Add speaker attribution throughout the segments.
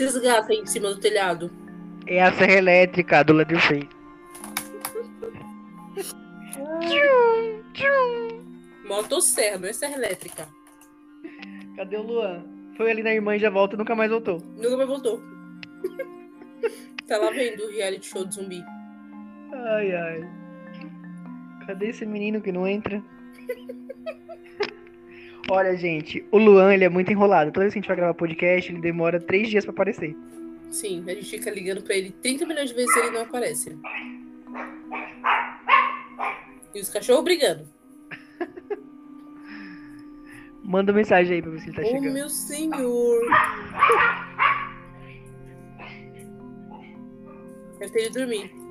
Speaker 1: esses gatos aí em cima do telhado?
Speaker 2: É a serra elétrica do Leatherface.
Speaker 1: Motosserra, não é serra elétrica.
Speaker 2: Cadê o Luan? Foi ali na irmã e já volta e nunca mais voltou.
Speaker 1: Nunca mais voltou. tá lá vendo o reality show de zumbi.
Speaker 2: Ai, ai. Cadê esse menino que não entra? Olha, gente, o Luan, ele é muito enrolado. Toda vez que a gente vai gravar podcast, ele demora três dias pra aparecer.
Speaker 1: Sim, a gente fica ligando pra ele 30 milhões de vezes e ele não aparece. E os cachorros brigando.
Speaker 2: Manda mensagem aí pra ver se ele tá
Speaker 1: oh,
Speaker 2: chegando.
Speaker 1: meu senhor. Deve ter ido dormir.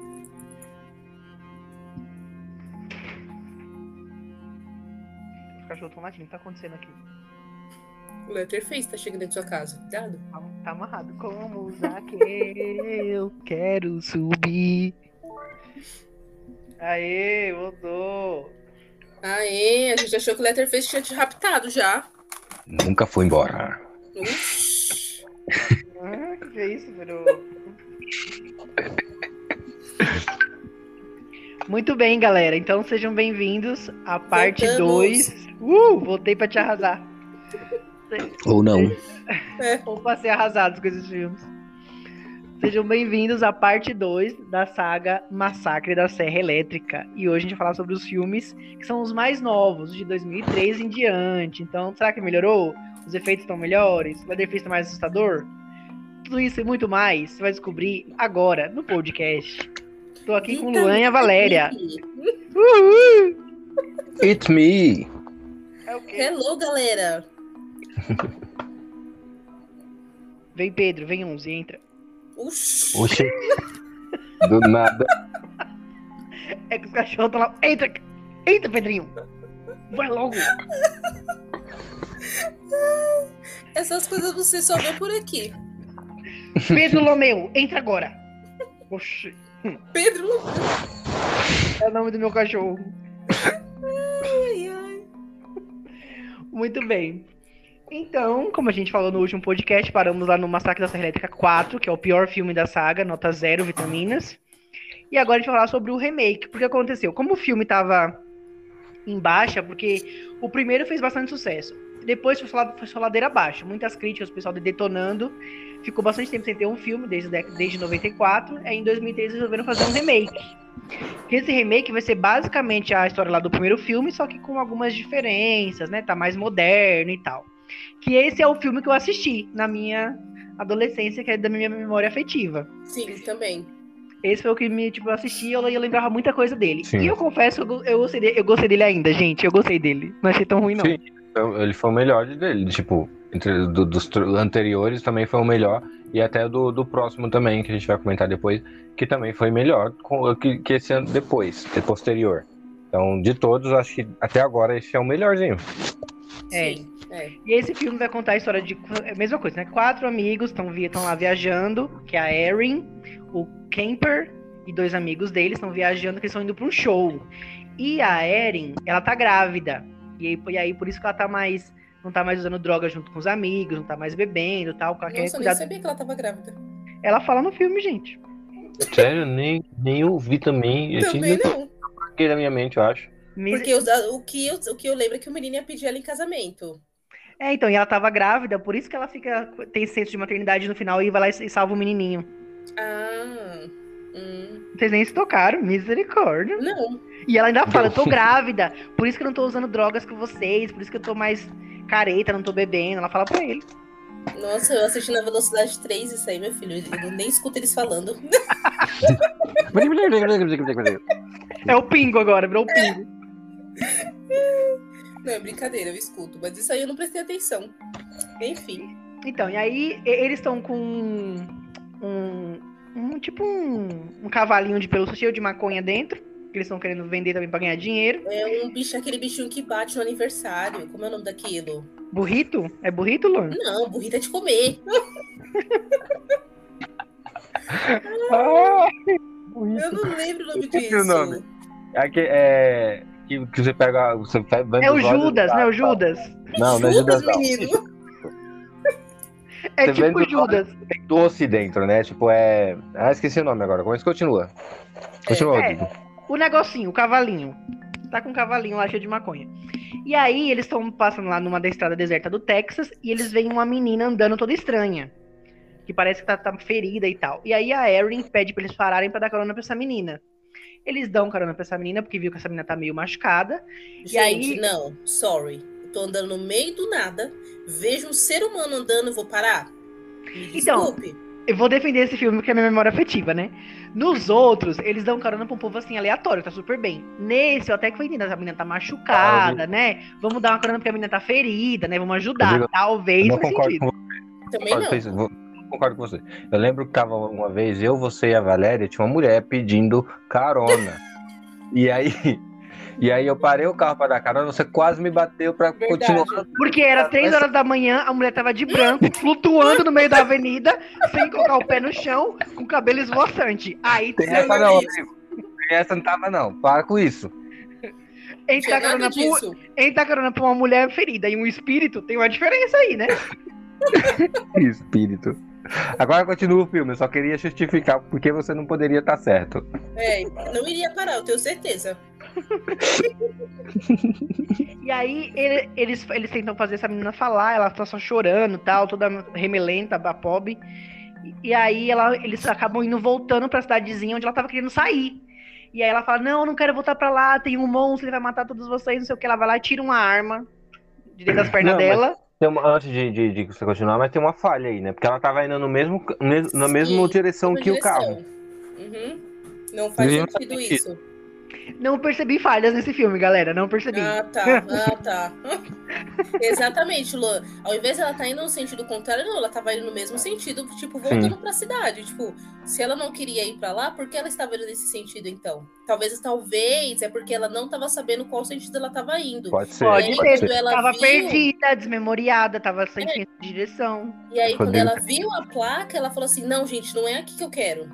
Speaker 2: Os cachorros estão latindo. O que tá acontecendo aqui?
Speaker 1: O Letterface tá chegando dentro da sua casa. Cuidado.
Speaker 2: Tá, tá amarrado. Como que eu quero subir. Aê, voltou.
Speaker 1: Aê, a gente achou que o Letterface tinha te raptado já.
Speaker 3: Nunca foi embora.
Speaker 2: Ah, que é isso, virou? Muito bem, galera. Então sejam bem-vindos à parte
Speaker 1: Voltamos.
Speaker 2: 2. Uh, voltei pra te arrasar.
Speaker 3: Ou não.
Speaker 2: Ou pra ser arrasados com esses filmes. Sejam bem-vindos à parte 2 da saga Massacre da Serra Elétrica. E hoje a gente vai falar sobre os filmes que são os mais novos, de 2003 em diante. Então, será que melhorou? Os efeitos estão melhores? O Leatherface está mais assustador? Tudo isso e muito mais você vai descobrir agora no podcast. Tô aqui com o Luan e a Valéria. Uhul!
Speaker 3: It's me.
Speaker 2: É o quê?
Speaker 1: Hello, galera.
Speaker 2: Vem Pedro, vem 11, entra.
Speaker 1: Ux.
Speaker 3: Oxi. Do nada.
Speaker 2: É que os cachorros estão lá. Entra! Entra, Pedrinho! Vai logo!
Speaker 1: Essas coisas você só vê por aqui.
Speaker 2: Pedro Lomeu, entra agora! Oxi,
Speaker 1: Pedro.
Speaker 2: é o nome do meu cachorro. Muito bem. Então, como a gente falou no último podcast, paramos lá no Massacre da Serra Elétrica 4, que é o pior filme da saga, nota zero, vitaminas. E agora a gente vai falar sobre o remake. Porque aconteceu? Como o filme tava em baixa, porque o primeiro fez bastante sucesso. Depois foi só, foi só ladeira abaixo. Muitas críticas, o pessoal detonando. Ficou bastante tempo sem ter um filme, desde, desde 94. Aí em 2003 resolveram fazer um remake. Que esse remake vai ser basicamente a história lá do primeiro filme, só que com algumas diferenças, né? Tá mais moderno e tal. Que esse é o filme que eu assisti na minha adolescência, que é da minha memória afetiva.
Speaker 1: Sim, também.
Speaker 2: Esse foi o que me, tipo, eu assisti e eu, eu lembrava muita coisa dele.
Speaker 3: Sim.
Speaker 2: E eu confesso, eu, go- eu, gostei dele, eu gostei dele ainda, gente. Eu gostei dele. Não achei tão ruim, não.
Speaker 3: Sim. Então, Ele foi o melhor dele. Tipo, entre, do- dos anteriores também foi o melhor. E até do, do próximo também, que a gente vai comentar depois, que também foi melhor com, que, que esse ano depois, que posterior. Então, de todos, acho que até agora esse é o melhorzinho.
Speaker 2: É.
Speaker 1: Sim, é.
Speaker 2: E esse filme vai contar a história de. É a mesma coisa, né? Quatro amigos estão lá viajando, que é a Erin, o Kemper e dois amigos deles estão viajando, que eles estão indo pra um show. E a Erin, ela tá grávida. E aí, e aí por isso que ela tá mais. Não tá mais usando droga junto com os amigos, não tá mais bebendo e tal. porque Ela quer
Speaker 1: Nossa, eu nem sabia que ela tava grávida.
Speaker 2: Ela fala no filme, gente.
Speaker 3: Sério, nem, nem ouvi também. Eu
Speaker 1: Também
Speaker 3: tinha
Speaker 1: não.
Speaker 3: aqui na minha mente, eu acho.
Speaker 1: Porque os- o, que eu, o que eu lembro é que o menino ia pedir ela em casamento.
Speaker 2: É, então, e ela tava grávida, por isso que ela fica. Tem senso de maternidade no final e vai lá e salva o menininho.
Speaker 1: Ah. Hum.
Speaker 2: Vocês nem se tocaram, misericórdia.
Speaker 1: Não.
Speaker 2: E ela ainda fala, eu tô grávida, por isso que eu não tô usando drogas com vocês, por isso que eu tô mais careta, não tô bebendo. Ela fala pra ele.
Speaker 1: Nossa, eu assisti na velocidade 3 isso aí, meu filho. Eu nem escuto eles falando.
Speaker 2: É o pingo agora, virou o pingo.
Speaker 1: Não, é brincadeira, eu escuto. Mas isso aí eu não prestei atenção. Enfim.
Speaker 2: Então, e aí eles estão com um, um- um- tipo um, um cavalinho de pelúcia cheio de maconha dentro, que eles estão querendo vender também pra ganhar dinheiro.
Speaker 1: É um bicho, aquele bichinho que bate no aniversário. Como é o nome daquilo?
Speaker 2: Burrito? É burrito, Luan?
Speaker 1: Não, burrita é de comer. Eu não lembro o nome disso.
Speaker 3: o nome. É que, é, que, que você pega. Você vai
Speaker 2: É o Judas, né? O Judas.
Speaker 3: Não, não é Judas, não.
Speaker 1: menino.
Speaker 2: É
Speaker 3: Você
Speaker 2: tipo Judas.
Speaker 3: Tem doce dentro, né? Tipo, é. Ah, esqueci o nome agora. Como é que continua? Continua,
Speaker 2: É.
Speaker 3: Rodrigo.
Speaker 2: O negocinho, o cavalinho. Tá com um cavalinho lá cheio de maconha. E aí, eles estão passando lá numa da estrada deserta do Texas e eles veem uma menina andando toda estranha. Que parece que tá, tá ferida e tal. E aí a Erin pede pra eles pararem pra dar carona pra essa menina. Eles dão carona pra essa menina, porque viu que essa menina tá meio machucada.
Speaker 1: Gente,
Speaker 2: aí-
Speaker 1: não, sorry. Eu tô andando no meio do nada, vejo um ser humano andando, vou parar? Me
Speaker 2: Então,
Speaker 1: desculpe.
Speaker 2: Eu vou defender esse filme porque é minha memória afetiva, né? Nos outros, eles dão carona pra um povo assim, aleatório, tá super bem. Nesse, eu até que foi entendendo, a menina tá machucada, né? Vamos dar uma carona porque a menina tá ferida, né? Vamos ajudar. Talvez
Speaker 3: não
Speaker 2: faz
Speaker 3: concordo
Speaker 2: sentido.
Speaker 3: com
Speaker 1: Também
Speaker 3: Concordo,
Speaker 1: não.
Speaker 3: vou- concordo com você. Eu lembro que tava uma vez, eu, você e a Valéria, tinha uma mulher pedindo carona. e aí. E aí eu parei o carro pra dar carona, você quase me bateu pra
Speaker 1: Verdade.
Speaker 3: continuar.
Speaker 2: Porque era três horas da manhã, a mulher tava de branco, flutuando no meio da avenida, sem colocar o pé no chão, com o cabelo esvoaçante. Aí
Speaker 3: Tem essa
Speaker 1: não.
Speaker 3: Tem essa não tava não. Para com isso.
Speaker 1: Não
Speaker 2: entra
Speaker 1: tinha
Speaker 2: carona, entra carona pra uma mulher ferida e um espírito, tem uma diferença aí, né?
Speaker 3: Espírito. Agora continua o filme, eu só queria justificar porque você não poderia estar certo.
Speaker 1: É, não iria parar, eu tenho certeza.
Speaker 2: E aí ele- eles, eles tentam fazer essa menina falar, ela tá só chorando tal, toda remelenta, a pobre. E, aí ela, eles acabam indo voltando pra cidadezinha onde ela tava querendo sair. E aí ela fala, não, eu não quero voltar pra lá, tem um monstro, ele vai matar todos vocês, não sei o que. Ela vai lá e tira uma arma de dentro das pernas
Speaker 3: Não,
Speaker 2: dela.
Speaker 3: Tem uma- antes de, de, de você continuar, mas tem uma falha aí, né? Porque ela tava indo no mesmo, mes- na mesma
Speaker 1: Sim,
Speaker 3: direção
Speaker 1: Mesma
Speaker 3: que o
Speaker 1: direção.
Speaker 3: carro.
Speaker 1: Uhum. Não faz sentido. isso.
Speaker 2: Não percebi falhas nesse filme, galera, não percebi.
Speaker 1: Ah, tá. Ah, tá. Exatamente, Luan. Ao invés ela tá indo no sentido contrário, não, ela tava indo no mesmo sentido, tipo, voltando pra cidade. Tipo, se ela não queria ir pra lá, por que ela estava indo nesse sentido, então? Talvez, talvez, é porque ela não tava sabendo qual sentido ela tava indo.
Speaker 3: Pode ser.
Speaker 2: Pode ser,
Speaker 1: ela
Speaker 2: tava
Speaker 1: viu-
Speaker 2: perdida, desmemoriada, tava sem de direção.
Speaker 1: E aí, quando ela viu a placa, ela falou assim: não, gente, não é aqui que eu quero.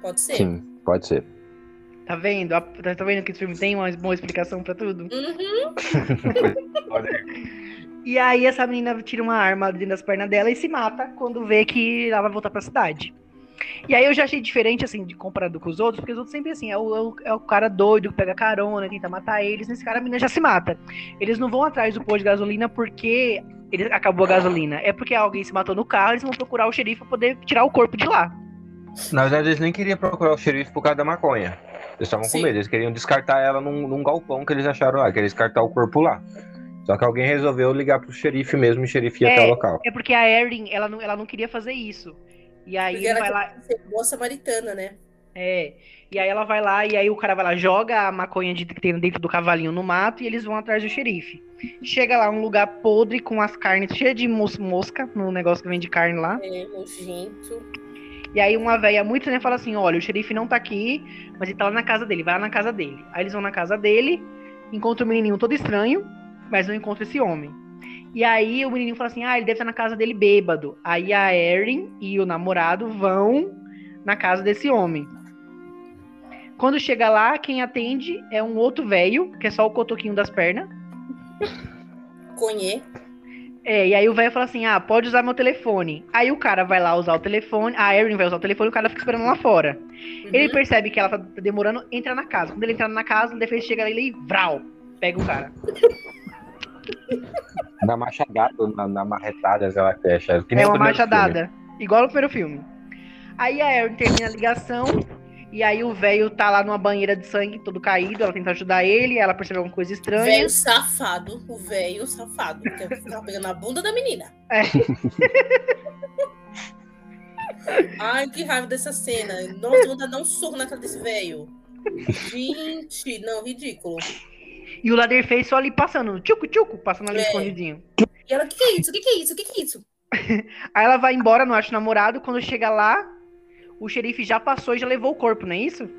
Speaker 1: Pode ser?
Speaker 3: Sim, pode ser.
Speaker 2: Tá vendo? A- Tá vendo que esse filme tem uma boa explicação pra tudo?
Speaker 1: Uhum.
Speaker 2: E aí essa menina tira uma arma dentro das pernas dela e se mata quando vê que ela vai voltar pra cidade. E aí eu já achei diferente, assim, de comparado com os outros, porque os outros sempre assim, é o, é o- é o cara doido que pega carona, tenta matar eles, nesse cara a menina já se mata. Eles não vão atrás do posto de gasolina porque ele acabou a gasolina. É porque alguém se matou no carro, eles vão procurar o xerife pra poder tirar o corpo de lá.
Speaker 3: Na verdade, eles nem queriam procurar o xerife por causa da maconha. Eles estavam com medo, eles queriam descartar ela num, num galpão que eles acharam lá, queriam descartar o corpo lá. Só que alguém resolveu ligar pro xerife mesmo e o xerife ia
Speaker 2: É.
Speaker 3: até o local.
Speaker 2: É porque a Erin, ela não, ela não queria fazer isso. E aí
Speaker 1: Porque ela
Speaker 2: vai lá,
Speaker 1: ser boa samaritana, né?
Speaker 2: É. E aí ela vai lá e aí o cara vai lá, joga a maconha de, que tem dentro do cavalinho no mato e eles vão atrás do xerife. Chega lá um lugar podre com as carnes cheias de mos- mosca, no negócio que vende carne lá.
Speaker 1: É, nojento.
Speaker 2: E aí uma velha muito né, fala assim: olha, o xerife não tá aqui, mas ele tá lá na casa dele, vai lá na casa dele. Aí eles vão na casa dele, encontram o menininho todo estranho, mas não encontram esse homem. E aí o menininho fala assim: ah, ele deve estar na casa dele bêbado. Aí a Erin e o namorado vão na casa desse homem. Quando chega lá, quem atende é um outro velho, que é só o cotoquinho das pernas.
Speaker 1: Conhe.
Speaker 2: É, e aí o velho fala assim: ah, pode usar meu telefone. Aí o cara vai lá usar o telefone, a Erin vai usar o telefone e o cara fica esperando lá fora. Ele
Speaker 1: Uhum.
Speaker 2: percebe que ela tá demorando, entra na casa. Quando ele entra na casa, o defesa chega ali e vral, pega o cara.
Speaker 3: Na machadada, na, na marretada, sei lá que é, chefe. Que nem
Speaker 2: é
Speaker 3: o
Speaker 2: uma machadada. Igual no primeiro filme. Aí a Erin termina a ligação. E aí o velho tá lá numa banheira de sangue, todo caído. Ela tenta ajudar ele, ela percebe alguma coisa estranha.
Speaker 1: Velho safado, o velho safado, que tava pegando a bunda da menina.
Speaker 2: É.
Speaker 1: Ai, que raiva dessa cena. Nossa, de dar um soco na cara desse velho. Gente, não, ridículo.
Speaker 2: E o Leatherface só ali passando, tchucu, tchucu, passando ali
Speaker 1: É.
Speaker 2: escondidinho.
Speaker 1: E ela, o que, que é isso? O que, que é isso? O que, que é isso?
Speaker 2: Aí ela vai embora, não acha namorado. Quando chega lá, o xerife já passou e já levou o corpo, não é isso?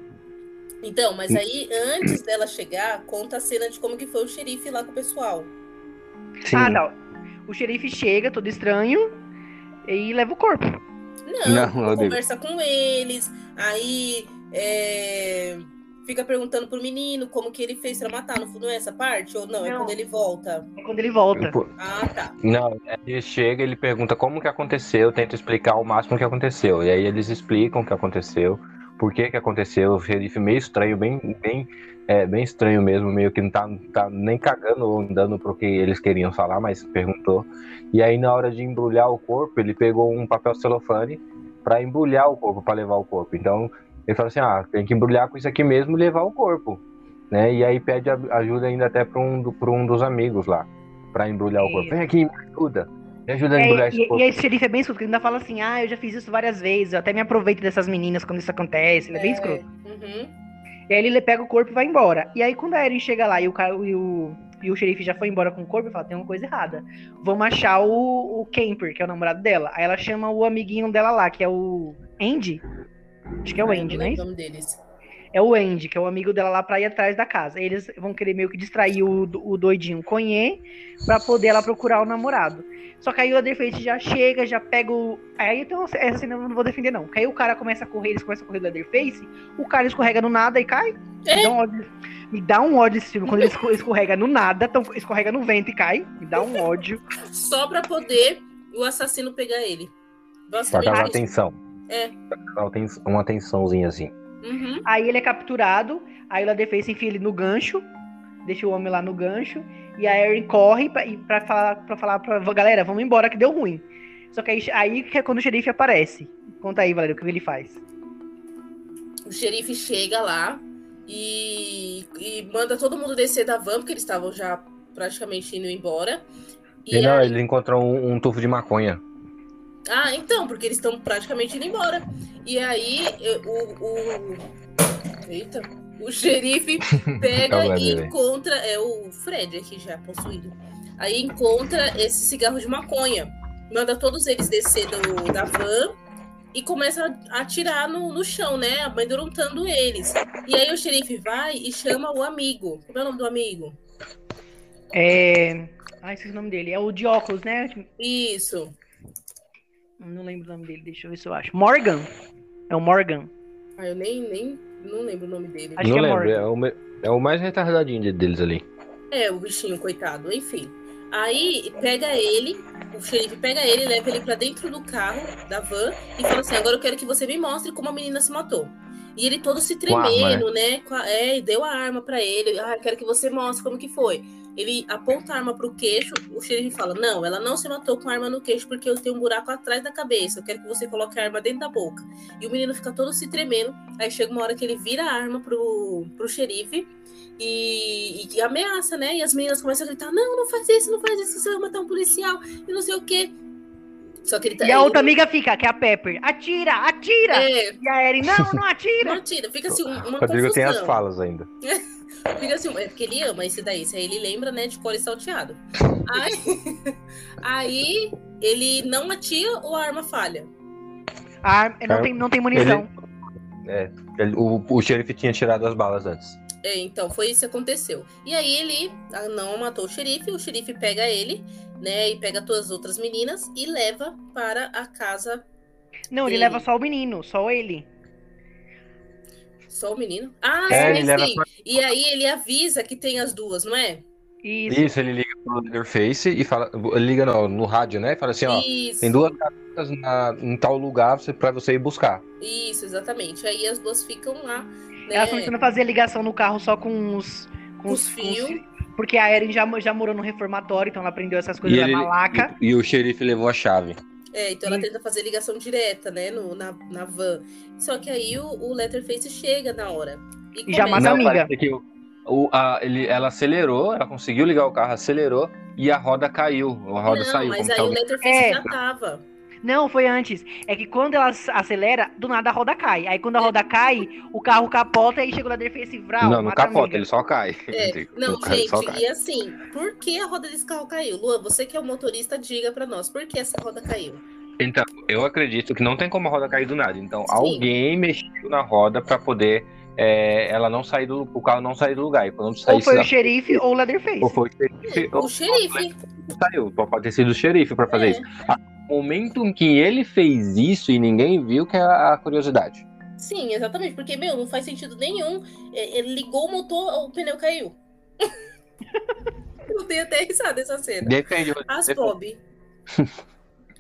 Speaker 1: Então, mas aí, antes dela chegar, conta a cena de como que foi o xerife lá com o pessoal.
Speaker 3: Sim.
Speaker 2: Ah, tá. O xerife chega, todo estranho, e leva o corpo.
Speaker 1: Não,
Speaker 3: Não,
Speaker 1: conversa com eles, aí é, fica perguntando pro menino como que ele fez pra matar. Não não é essa parte? Ou não? É
Speaker 2: Não.
Speaker 1: quando ele volta?
Speaker 2: É quando ele volta.
Speaker 3: Pô,
Speaker 1: Ah, tá.
Speaker 3: Não, ele chega, ele pergunta como que aconteceu, tenta explicar o máximo que aconteceu. E aí eles explicam o que aconteceu, por que que aconteceu. O xerife meio estranho, bem, bem, é, bem estranho mesmo, meio que não tá, tá nem cagando ou andando pro que eles queriam falar, mas perguntou. E aí na hora de embrulhar o corpo, ele pegou um papel celofane para embrulhar o corpo, para levar o corpo. Então ele falou assim: ah, tem que embrulhar com isso aqui mesmo e levar o corpo. Né? E aí pede ajuda ainda até para um, pra um dos amigos lá, para embrulhar o corpo. Vem aqui, me ajuda. Me ajuda a embrulhar
Speaker 2: É,
Speaker 3: esse
Speaker 2: e,
Speaker 3: corpo.
Speaker 2: e esse xerife é bem escroto, porque ele ainda fala assim, ah, eu já fiz isso várias vezes, eu até me aproveito dessas meninas quando isso acontece, ele é bem escroto.
Speaker 1: Uhum.
Speaker 2: E aí ele pega o corpo e vai embora. E aí quando a Erin chega lá e o, e o, e o xerife já foi embora com o corpo, ele fala, tem uma coisa errada. Vamos achar o, o Camper, que é o namorado dela. Aí ela chama o amiguinho dela lá, que é o Andy. Acho que é o Andy,
Speaker 1: não
Speaker 2: né?
Speaker 1: o nome deles.
Speaker 2: É o Andy, que é o amigo dela lá pra ir atrás da casa. Eles vão querer meio que distrair o, o doidinho Conhê pra poder ela procurar o namorado. Só que aí o Leatherface já chega, já pega o. Aí então essa cena eu não vou defender, não. Porque aí o cara começa a correr, eles começam a correr do Leatherface, o cara escorrega no nada e cai.
Speaker 1: É.
Speaker 2: Me dá um ódio. Me dá um ódio esse filme. Quando ele esco- escorrega no nada, então escorrega no vento e cai. Me dá um ódio.
Speaker 1: Só pra poder o assassino pegar ele.
Speaker 3: Pra
Speaker 1: isso.
Speaker 3: atenção.
Speaker 1: É.
Speaker 3: Uma atençãozinha assim.
Speaker 1: Uhum.
Speaker 2: Aí ele é capturado, aí o Leatherface enfia ele no gancho, deixa o homem lá no gancho, e a Erin corre pra, pra falar pra falar pra galera, vamos embora que deu ruim. Só que aí, aí que é quando o xerife aparece. Conta aí, Valério, o que ele faz.
Speaker 1: O xerife chega lá e, e manda todo mundo descer da van, porque eles estavam já praticamente indo embora.
Speaker 3: E,
Speaker 1: E
Speaker 3: não,
Speaker 1: aí-
Speaker 3: ele encontrou um, um tufo de maconha.
Speaker 1: Ah, então, porque eles estão praticamente indo embora. E aí eu- o, o. Eita. O xerife pega e encontra. É o Fred aqui já possuído. Aí encontra esse cigarro de maconha. Manda todos eles descer do, da van e começa a atirar no, no chão, né? Amedrontando eles. E aí o xerife vai e chama o amigo. Como é o nome do amigo?
Speaker 2: É. Ah, esqueci o nome dele. É o de óculos, né?
Speaker 1: Isso.
Speaker 2: Não lembro o nome dele, deixa eu ver se eu acho. Morgan. É o Morgan.
Speaker 1: Ah, eu nem, nem não lembro o nome dele.
Speaker 2: Acho
Speaker 3: não
Speaker 2: que é
Speaker 3: lembro,
Speaker 2: Morgan.
Speaker 3: é o, me- é o mais retardadinho de- deles ali.
Speaker 1: É, o bichinho, coitado, enfim. Aí pega ele, o xerife pega ele, leva ele pra dentro do carro, da van, e fala assim: agora eu quero que você me mostre como a menina se matou. E ele todo se
Speaker 3: arma,
Speaker 1: tremendo, né? A- é, e deu a arma pra ele. Ah, eu quero que você mostre como que foi. Ele aponta a arma pro queixo, o xerife fala: Não, ela não se matou com a arma no queixo porque eu tenho um buraco atrás da cabeça. Eu quero que você coloque a arma dentro da boca. E o menino fica todo se tremendo. Aí chega uma hora que ele vira a arma pro, pro xerife e, e ameaça, né? E as meninas começam a gritar: Não, não faz isso, não faz isso, você vai matar um policial e não sei o quê. Só que ele tá.
Speaker 2: E a
Speaker 1: ele-
Speaker 2: outra amiga fica, que é a Pepper. Atira, atira!
Speaker 1: É,
Speaker 2: E a Erin, não, não
Speaker 1: não
Speaker 2: atira!
Speaker 1: atira, fica assim uma
Speaker 3: O Rodrigo tem as
Speaker 1: confusão.
Speaker 3: falas ainda.
Speaker 1: Fica assim, é porque ele ama esse daí. Isso aí ele lembra, né, de core salteado. Aí, aí ele não atira ou a arma falha.
Speaker 2: A arma- não, tem, não tem munição.
Speaker 3: É, ele- o, o xerife tinha tirado as balas antes.
Speaker 1: É, então, foi isso que aconteceu. E aí ele ah, não matou o xerife, o xerife pega ele, né, e pega todas as outras meninas e leva para a casa.
Speaker 2: Não, ele
Speaker 1: dele.
Speaker 2: leva só o menino, só ele.
Speaker 1: Só o menino? Ah,
Speaker 3: É,
Speaker 1: sim, sim. E aí ele avisa que tem as duas, não é?
Speaker 2: Isso.
Speaker 3: Isso, ele liga pro Leatherface e fala. Ele liga no, no rádio, né? E fala assim, ó.
Speaker 1: Isso.
Speaker 3: Tem duas garotas na, em tal lugar pra você ir buscar.
Speaker 1: Isso, exatamente. Aí as duas ficam lá, né?
Speaker 2: Elas estão tentando fazer ligação no carro só com os. Com os
Speaker 1: os fios.
Speaker 2: Porque a Erin já, já morou no reformatório, então ela aprendeu essas
Speaker 3: E,
Speaker 2: coisas da
Speaker 3: ele,
Speaker 2: malaca.
Speaker 3: e, e o xerife levou a chave.
Speaker 1: É, então ela tenta fazer ligação direta, né, no, na, na van. Só que aí o, o Letterface chega na hora.
Speaker 2: E já mata a amiga.
Speaker 3: que o, o- a- ele, ela acelerou, ela conseguiu ligar o carro, acelerou e a roda caiu. A roda
Speaker 1: Não,
Speaker 3: saiu.
Speaker 1: mas
Speaker 3: como
Speaker 1: aí
Speaker 3: se
Speaker 1: o Letterface
Speaker 2: É.
Speaker 1: já tava.
Speaker 2: Não, foi antes. É que quando ela ac- acelera, do nada a roda cai. Aí quando a roda cai, o carro capota e chega o Leatherface e vral,
Speaker 3: Não, não capota,
Speaker 2: amiga.
Speaker 3: ele só cai.
Speaker 1: É, não, gente,
Speaker 3: cai.
Speaker 1: e assim, por que a roda desse carro caiu? Luan, você que é o motorista, diga pra nós, por que essa roda caiu?
Speaker 3: Então, eu acredito que não tem como a roda cair do nada. Então,
Speaker 1: Sim.
Speaker 3: alguém mexeu na roda pra poder é, ela não sair do o carro não sair do lugar. E quando
Speaker 2: Ou foi
Speaker 3: da-
Speaker 2: o xerife ou o Leatherface.
Speaker 3: ou foi o xerife, ou
Speaker 1: O xerife.
Speaker 3: saiu. Pode ter sido o xerife pra fazer
Speaker 1: É.
Speaker 3: isso. Ah, O momento em que ele fez isso e ninguém viu que é a curiosidade.
Speaker 1: Sim, exatamente, porque, meu, não faz sentido nenhum. É, ele ligou o motor, o pneu caiu. Eu tenho até risada essa cena.
Speaker 3: Depende.
Speaker 1: As
Speaker 3: depende.
Speaker 1: Bob.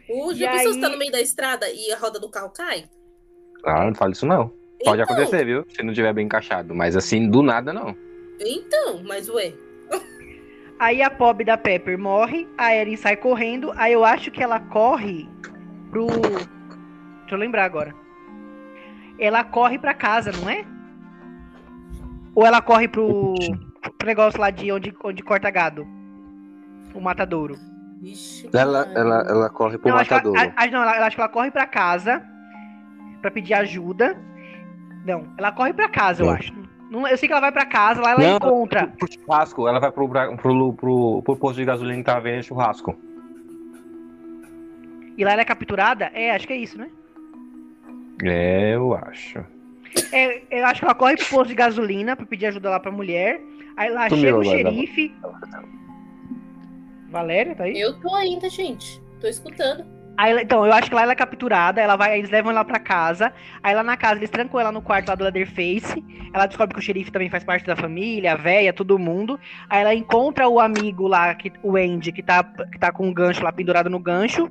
Speaker 1: O já pensou
Speaker 2: aí-
Speaker 1: tá no meio da estrada e a roda do carro cai?
Speaker 3: Ah, não fala isso não. Pode
Speaker 1: Então,
Speaker 3: acontecer, viu? Se não tiver bem encaixado. Mas assim, do nada, não.
Speaker 1: Então, mas ué.
Speaker 2: Aí a Pob da Pepper morre, a Erin sai correndo, aí eu acho que ela corre pro. Deixa eu lembrar agora. Ela corre pra casa, não é? Ou ela corre pro, pro negócio lá de onde, onde corta gado? O matadouro.
Speaker 1: Vixe,
Speaker 3: Ela, ela, ela corre pro
Speaker 2: Não, acho que ela,
Speaker 3: matadouro.
Speaker 2: a- a- não, ela- eu acho que ela corre pra casa pra pedir ajuda. Não, ela corre pra casa, eu acho. Não, eu sei que ela vai pra casa, lá ela
Speaker 3: Não,
Speaker 2: encontra.
Speaker 3: Pro churrasco, ela vai pro, pro, pro, pro posto de gasolina que tava vendendo churrasco.
Speaker 2: E lá ela é capturada? É, acho que é isso, né?
Speaker 3: É, eu acho.
Speaker 2: É, eu acho que ela corre pro posto de gasolina pra pedir ajuda lá pra mulher. Aí lá chega o xerife. Valéria, tá aí?
Speaker 1: Eu tô ainda, gente. Tô escutando.
Speaker 2: Aí ela- então, eu acho que lá ela é capturada, ela vai, eles levam ela pra casa. Aí lá na casa eles trancam ela no quarto lá do Leatherface. Ela descobre que o xerife também faz parte da família, a véia, todo mundo. Aí ela encontra o amigo lá, que, o Andy, que tá, que tá com um gancho lá pendurado no gancho.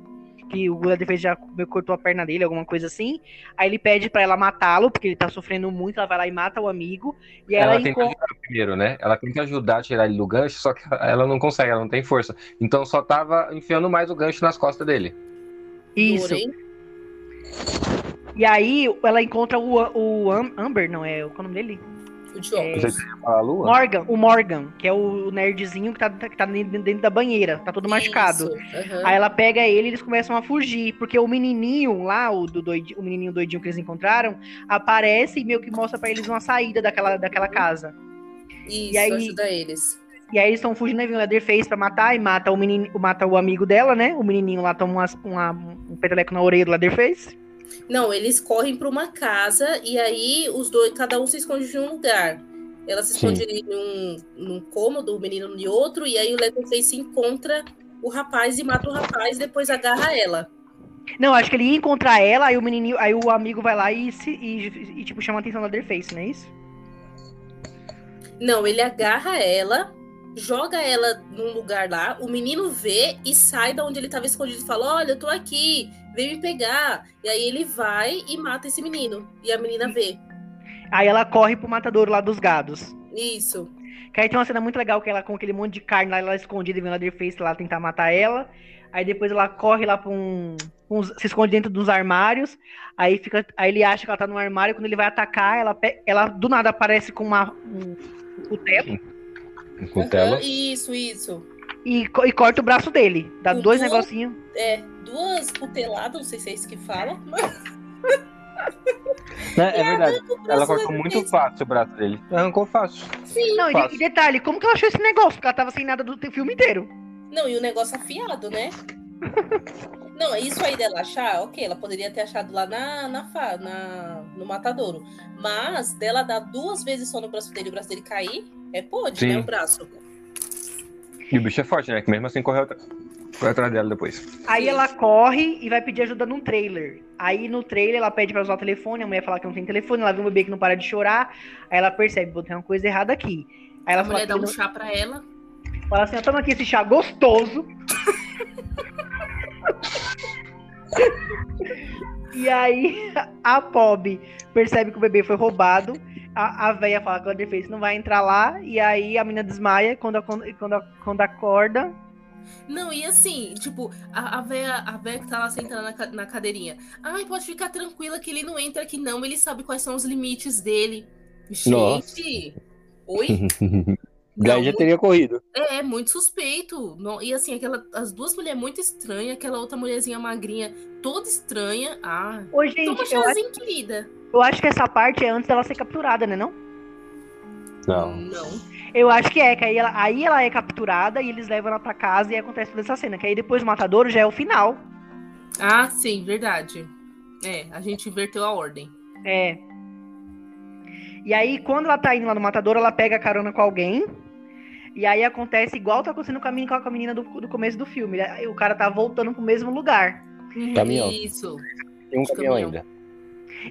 Speaker 2: Que o Leatherface já meio que cortou a perna dele, alguma coisa assim. Aí ele pede pra ela matá-lo, porque ele tá sofrendo muito. Ela vai lá e mata o amigo. E
Speaker 3: Ela,
Speaker 2: ela,
Speaker 3: tenta
Speaker 2: encontra.
Speaker 3: ajudar primeiro, né? Ela tenta ajudar a tirar ele do gancho, só que ela não consegue, ela não tem força. Então só tava enfiando mais o gancho nas costas dele.
Speaker 2: Isso.
Speaker 1: Dor, hein?
Speaker 2: E aí ela encontra o, o Am- Amber, não é? Qual é o nome dele?
Speaker 1: O
Speaker 3: lua?
Speaker 2: Morgan, o Morgan, que é o nerdzinho que tá, que tá dentro da banheira, tá todo machucado.
Speaker 1: Aham.
Speaker 2: Aí ela pega ele e eles começam a fugir, porque o menininho lá, o, do doidi- o menininho doidinho que eles encontraram, aparece e meio que mostra pra eles uma saída daquela, daquela casa.
Speaker 1: Isso,
Speaker 2: e aí-
Speaker 1: ajuda eles.
Speaker 2: E aí eles estão fugindo, aí vem o Leatherface pra matar e mata o menino, mata o amigo dela, né? O menininho lá toma umas- uma- um peteleco na orelha do Leatherface.
Speaker 1: Não, eles correm pra uma casa e aí os dois, cada um se esconde de um lugar. Ela se
Speaker 3: Sim.
Speaker 1: esconde ali num, num cômodo, o menino de outro, e aí o Leatherface encontra o rapaz e mata o rapaz, depois agarra ela.
Speaker 2: Não, acho que ele ia encontrar ela, aí o menininho, aí o amigo vai lá e, se, e, e, tipo chama a atenção do Leatherface, não é isso?
Speaker 1: Não, ele agarra ela, joga ela num lugar lá, o menino vê e sai da onde ele estava escondido e fala: Olha, eu tô aqui, vem me pegar. E aí ele vai e mata esse menino. E a menina vê.
Speaker 2: Aí ela corre pro matadouro lá dos gados.
Speaker 1: Isso.
Speaker 2: Que aí tem uma cena muito legal que ela com aquele monte de carne lá, ela escondida e vem o Leatherface lá tentar matar ela. Aí depois ela corre lá pra um. pra uns- se esconde dentro dos armários. Aí fica. Aí ele acha que ela tá no armário. Quando ele vai atacar, ela, ela do nada aparece com uma, um, um cutelo
Speaker 1: Aham, Isso, isso.
Speaker 2: e, e corta o braço dele. Dá dois negocinhos.
Speaker 1: É, duas cuteladas, não sei se é isso que fala, mas
Speaker 3: É, é verdade. Ela cortou muito
Speaker 1: Leatherface.
Speaker 3: fácil o braço dele. Arrancou fácil.
Speaker 1: Sim.
Speaker 2: Não, e,
Speaker 3: fácil.
Speaker 2: e detalhe, como que ela achou esse negócio? Porque ela tava sem nada do filme inteiro.
Speaker 1: Não, e o negócio afiado, né? Não, isso aí dela achar, ok, ela poderia ter achado lá na, na, fa- na- no matadouro. Mas dela dar duas vezes só no braço dele e o braço dele cair, é pode,
Speaker 3: Sim.
Speaker 1: né? O braço.
Speaker 3: E o bicho é forte, né? Que mesmo assim correu, atrás dela depois.
Speaker 2: Aí ela corre e vai pedir ajuda num trailer. Aí no trailer ela pede pra usar o telefone, a mulher fala que não tem telefone, ela vê um bebê que não para de chorar, aí ela percebe, "Pô, tem uma coisa errada aqui. Aí ela
Speaker 1: A
Speaker 2: fala,
Speaker 1: mulher dá um
Speaker 2: não-
Speaker 1: chá pra ela.
Speaker 2: fala assim, ó, toma aqui esse chá gostoso. e aí a Pob percebe que o bebê foi roubado. A, a véia fala que o Leatherface não vai entrar lá. E aí a menina desmaia quando, quando, quando, acorda.
Speaker 1: Não, e assim, tipo, a, a, véia, a véia que tá lá sentada na, na cadeirinha. Ai, pode ficar tranquila que ele não entra aqui, não. Ele sabe quais são os limites dele.
Speaker 3: Nossa.
Speaker 1: Gente! Oi?
Speaker 3: Daí
Speaker 1: Não,
Speaker 3: já teria corrido.
Speaker 1: É, muito suspeito. Não- E assim, aquela, as duas mulheres muito estranhas, aquela outra mulherzinha magrinha, toda estranha. Ah,
Speaker 2: Ô,
Speaker 1: toma
Speaker 2: gente, eu acho,
Speaker 1: querida.
Speaker 2: eu acho que essa parte é antes dela ser capturada, né? Não?
Speaker 3: Não.
Speaker 1: Não.
Speaker 2: Eu acho que é, que aí ela, aí ela é capturada e eles levam ela pra casa e acontece toda essa cena. Que aí depois o matadouro já é o final.
Speaker 1: Ah, sim, verdade. É, a gente inverteu a ordem.
Speaker 2: É. E aí, quando ela tá indo lá no matador, ela pega carona com alguém. E aí acontece igual tá acontecendo com a menina, com a menina do, do começo do filme. O cara tá voltando pro mesmo lugar.
Speaker 1: Uhum,
Speaker 3: Caminhão.
Speaker 1: Isso.
Speaker 3: Tem um caminhão
Speaker 1: caminhão.
Speaker 3: ainda.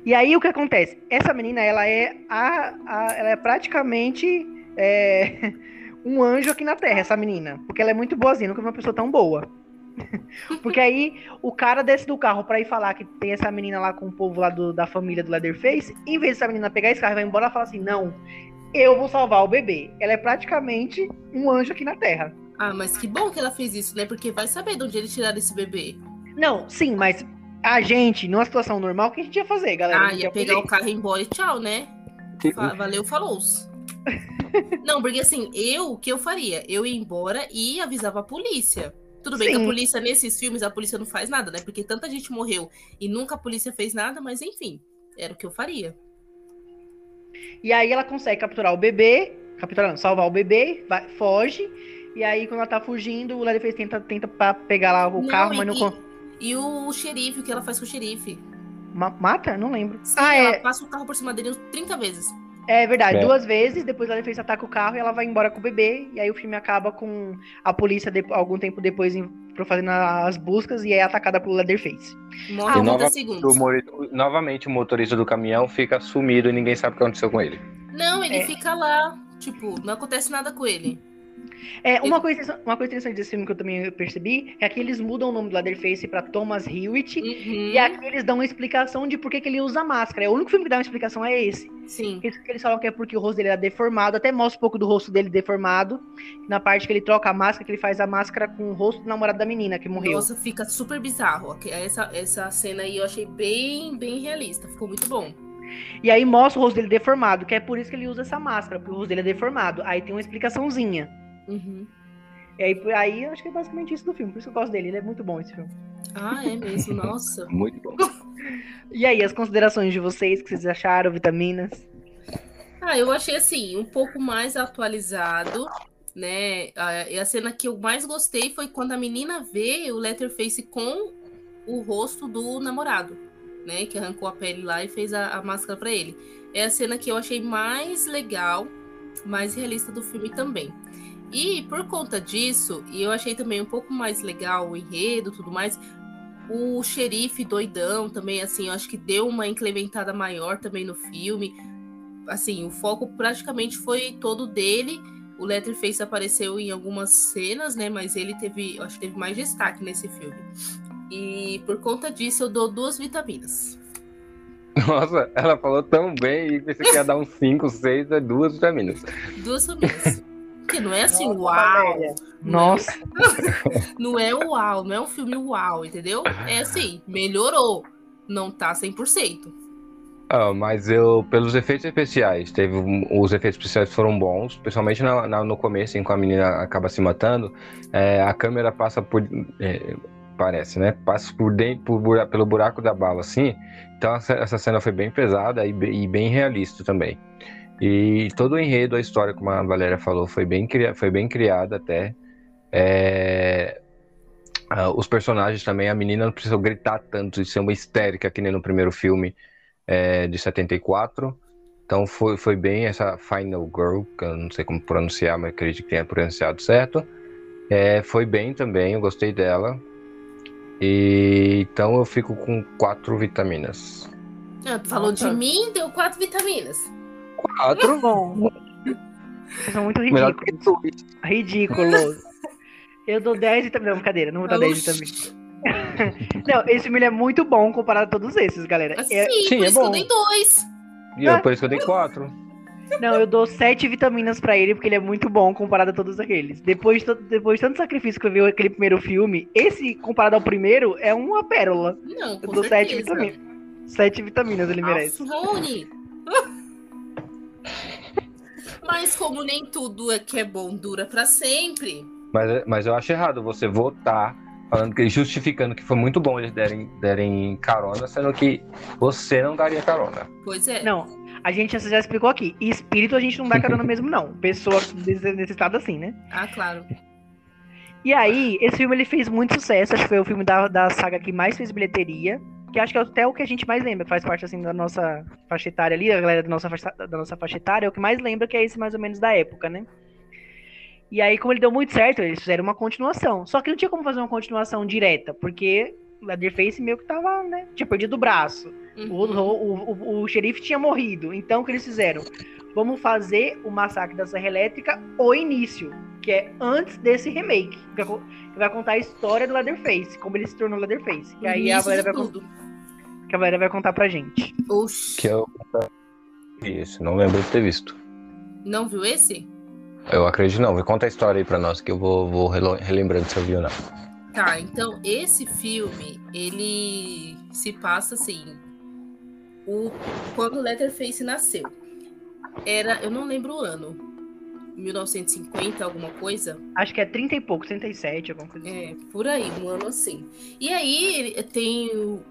Speaker 2: E aí o que acontece? Essa menina, ela é a, a ela é praticamente é, um anjo aqui na Terra, essa menina, porque ela é muito boazinha, nunca vi uma pessoa tão boa. Porque aí o cara desce do carro para ir falar que tem essa menina lá com o povo lá do, da família do Leatherface. Em vez dessa menina pegar esse carro e vai embora, ela fala assim: Não, eu vou salvar o bebê. Ela é praticamente um anjo aqui na Terra.
Speaker 1: Ah, mas que bom que ela fez isso, né? Porque vai saber de onde ele tirar esse bebê.
Speaker 2: Não, sim, mas a gente, numa situação normal, o que a gente ia fazer, galera?
Speaker 1: Ah, ia pegar o carro e ir embora e tchau, né? Valeu, falou. Não, porque assim, eu, o que eu faria? Eu ia embora e avisava a polícia. Tudo bem Sim. que a polícia, nesses filmes, a polícia não faz nada, né? Porque tanta gente morreu e nunca a polícia fez nada, mas enfim, era o que eu faria.
Speaker 2: E aí ela consegue capturar o bebê, capturar não, salvar o bebê, vai, foge, e aí quando ela tá fugindo, o Leatherface tenta, tenta pra pegar lá o não, carro, mas não...
Speaker 1: E, e o xerife, o que ela faz com o xerife?
Speaker 2: Ma mata? Não lembro.
Speaker 1: Sim, ah, ela é... passa o carro por cima dele 30 vezes.
Speaker 2: É verdade, é. duas vezes, depois ela fez ataca o carro e ela vai embora com o bebê, e aí o filme acaba com a polícia de, algum tempo depois em, fazendo as buscas e é atacada pelo Leatherface.
Speaker 1: Morre ah, nova, segundos.
Speaker 3: O, novamente o motorista do caminhão fica sumido e ninguém sabe o que aconteceu com ele.
Speaker 1: Não, ele é. fica lá, tipo, não acontece nada com ele.
Speaker 2: É, uma, coisa, uma coisa interessante desse filme que eu também percebi é que eles mudam o nome do Leatherface pra Thomas Hewitt uhum. e aqui eles dão uma explicação de por que, que ele usa máscara. É o único filme que dá uma explicação é esse.
Speaker 1: Sim.
Speaker 2: Eles, eles falam que é porque o rosto dele era deformado, até mostra um pouco do rosto dele deformado. Na parte que ele troca a máscara, que ele faz a máscara com o rosto do namorado da menina que morreu.
Speaker 1: Nossa, fica super bizarro. Essa, essa cena aí eu achei bem, bem realista. Ficou muito bom.
Speaker 2: E aí mostra o rosto dele deformado, que é por isso que ele usa essa máscara, porque o rosto dele é deformado. Aí tem uma explicaçãozinha.
Speaker 1: Uhum.
Speaker 2: E aí, por aí, acho que é basicamente isso do filme. Por isso que eu gosto dele. Ele é muito bom esse filme.
Speaker 1: Ah, é mesmo? Nossa.
Speaker 3: muito bom.
Speaker 2: e aí, as considerações de vocês, que vocês acharam, vitaminas?
Speaker 1: Ah, eu achei assim, um pouco mais atualizado, né? A, a cena que eu mais gostei foi quando a menina vê o Letterface com o rosto do namorado, né? Que arrancou a pele lá e fez a, a máscara para ele. É a cena que eu achei mais legal, mais realista do filme também. E por conta disso, e eu achei também um pouco mais legal o enredo tudo mais, o xerife doidão também, assim, eu acho que deu uma incrementada maior também no filme. Assim, o foco praticamente foi todo dele. O Letterface apareceu em algumas cenas, né? Mas ele teve, eu acho que teve mais destaque nesse filme. E por conta disso, eu dou duas vitaminas.
Speaker 3: Nossa, ela falou tão bem e pensei que ia dar uns 5, 6, é duas vitaminas.
Speaker 1: Duas vitaminas. Porque não é assim, Nossa, uau.
Speaker 2: Nossa.
Speaker 1: Não é, uau, não é um filme uau, entendeu? É assim, melhorou. Não tá 100%.
Speaker 3: Ah, mas eu, pelos efeitos especiais, teve os efeitos especiais foram bons, principalmente na, na, no começo, em que a menina acaba se matando, é, a câmera passa por, é, parece, né? Passa por dentro, por, pelo buraco da bala, assim. Então essa, essa cena foi bem pesada e, e bem realista também. E todo o enredo, a história, como a Valéria falou, foi bem, foi bem criada até. É... Uh, os personagens também, a menina não precisou gritar tanto e ser uma histérica que nem no primeiro filme é, de 74. Então foi, foi bem essa Final Girl, que eu não sei como pronunciar, mas acredito que tenha pronunciado certo. É, foi bem também, eu gostei dela. E, então eu fico com quatro vitaminas.
Speaker 1: Ah, tu falou de mim, deu quatro vitaminas.
Speaker 3: Quatro?
Speaker 2: Bom. Vocês são muito ridículos. Ridículos. Eu dou 10 também. Não, brincadeira, não vou dar 10 também. não, esse filme é muito bom comparado a todos esses, galera.
Speaker 1: Sim, é, sim por é isso bom. que eu dei 2.
Speaker 3: E eu, por isso que eu dei 4.
Speaker 2: Não, eu dou 7 vitaminas pra ele, porque ele é muito bom comparado a todos aqueles. Depois, depois de tanto sacrifício que eu vi aquele primeiro filme, esse, comparado ao primeiro, é uma pérola.
Speaker 1: Não,
Speaker 2: eu dou 7 vitaminas. 7 vitaminas ele merece.
Speaker 1: Rony! Mas como nem tudo é que é bom dura para sempre.
Speaker 3: Mas, mas eu acho errado você votar falando que justificando que foi muito bom eles derem, derem carona, sendo que você não daria carona.
Speaker 1: Pois é.
Speaker 2: Não, a gente já explicou aqui. espírito a gente não dá carona mesmo, não. Pessoa nesse estado assim, né?
Speaker 1: Ah, claro.
Speaker 2: E aí, esse filme ele fez muito sucesso. Acho que foi o filme da, da saga que mais fez bilheteria que acho que é até o que a gente mais lembra, que faz parte assim da nossa faixa etária ali, a galera da nossa faixa, da nossa faixa etária, é o que mais lembra que é esse mais ou menos da época, né? E aí, como ele deu muito certo, eles fizeram uma continuação. Só que não tinha como fazer uma continuação direta, porque o Leatherface meio que tava, né? Tinha perdido o braço. O, o, o, o, xerife tinha morrido. Então, o que eles fizeram? Vamos fazer o massacre da Serra Elétrica o início, que é antes desse remake. Que vai contar a história do Leatherface, como ele se tornou Leatherface. Que aí a Valéria vai, que a Valéria vai contar pra gente.
Speaker 1: Oxi.
Speaker 3: Que eu isso, não lembro de ter visto.
Speaker 1: Não viu esse?
Speaker 3: Eu acredito não. Conta a história aí pra nós, que eu vou, vou relembrando se eu vi ou não.
Speaker 1: Tá, então esse filme, ele se passa assim. O, quando o Letterface nasceu. Era, eu não lembro o ano. 1950, alguma coisa?
Speaker 2: Acho que é 30 e pouco, 37, alguma coisa
Speaker 1: assim. É, por aí, um ano assim. E aí tem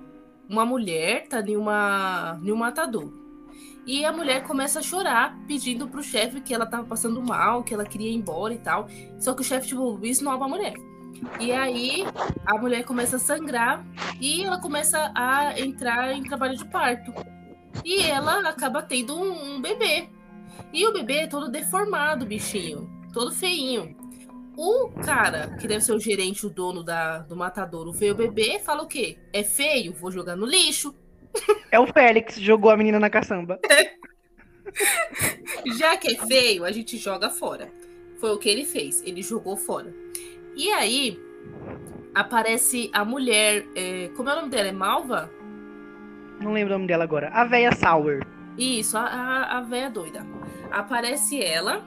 Speaker 1: uma mulher, tá em, uma, em um matador. E a mulher começa a chorar, pedindo pro chefe que ela tava passando mal, que ela queria ir embora e tal. Só que o chefe, tipo, esnoba a mulher. E aí a mulher começa a sangrar e ela começa a entrar em trabalho de parto. E ela acaba tendo um, um bebê. E o bebê é todo deformado, bichinho. Todo feinho. O cara, que deve ser o gerente, o dono da, do matadouro, vê o bebê fala o quê? É feio? Vou jogar no lixo.
Speaker 2: É o Félix, jogou a menina na caçamba.
Speaker 1: Já que é feio, a gente joga fora. Foi o que ele fez. Ele jogou fora. E aí aparece a mulher. É, como é o nome dela? É Malva?
Speaker 2: Não lembro o nome dela agora. A véia Sour.
Speaker 1: Isso, a, a, a véia doida. Aparece ela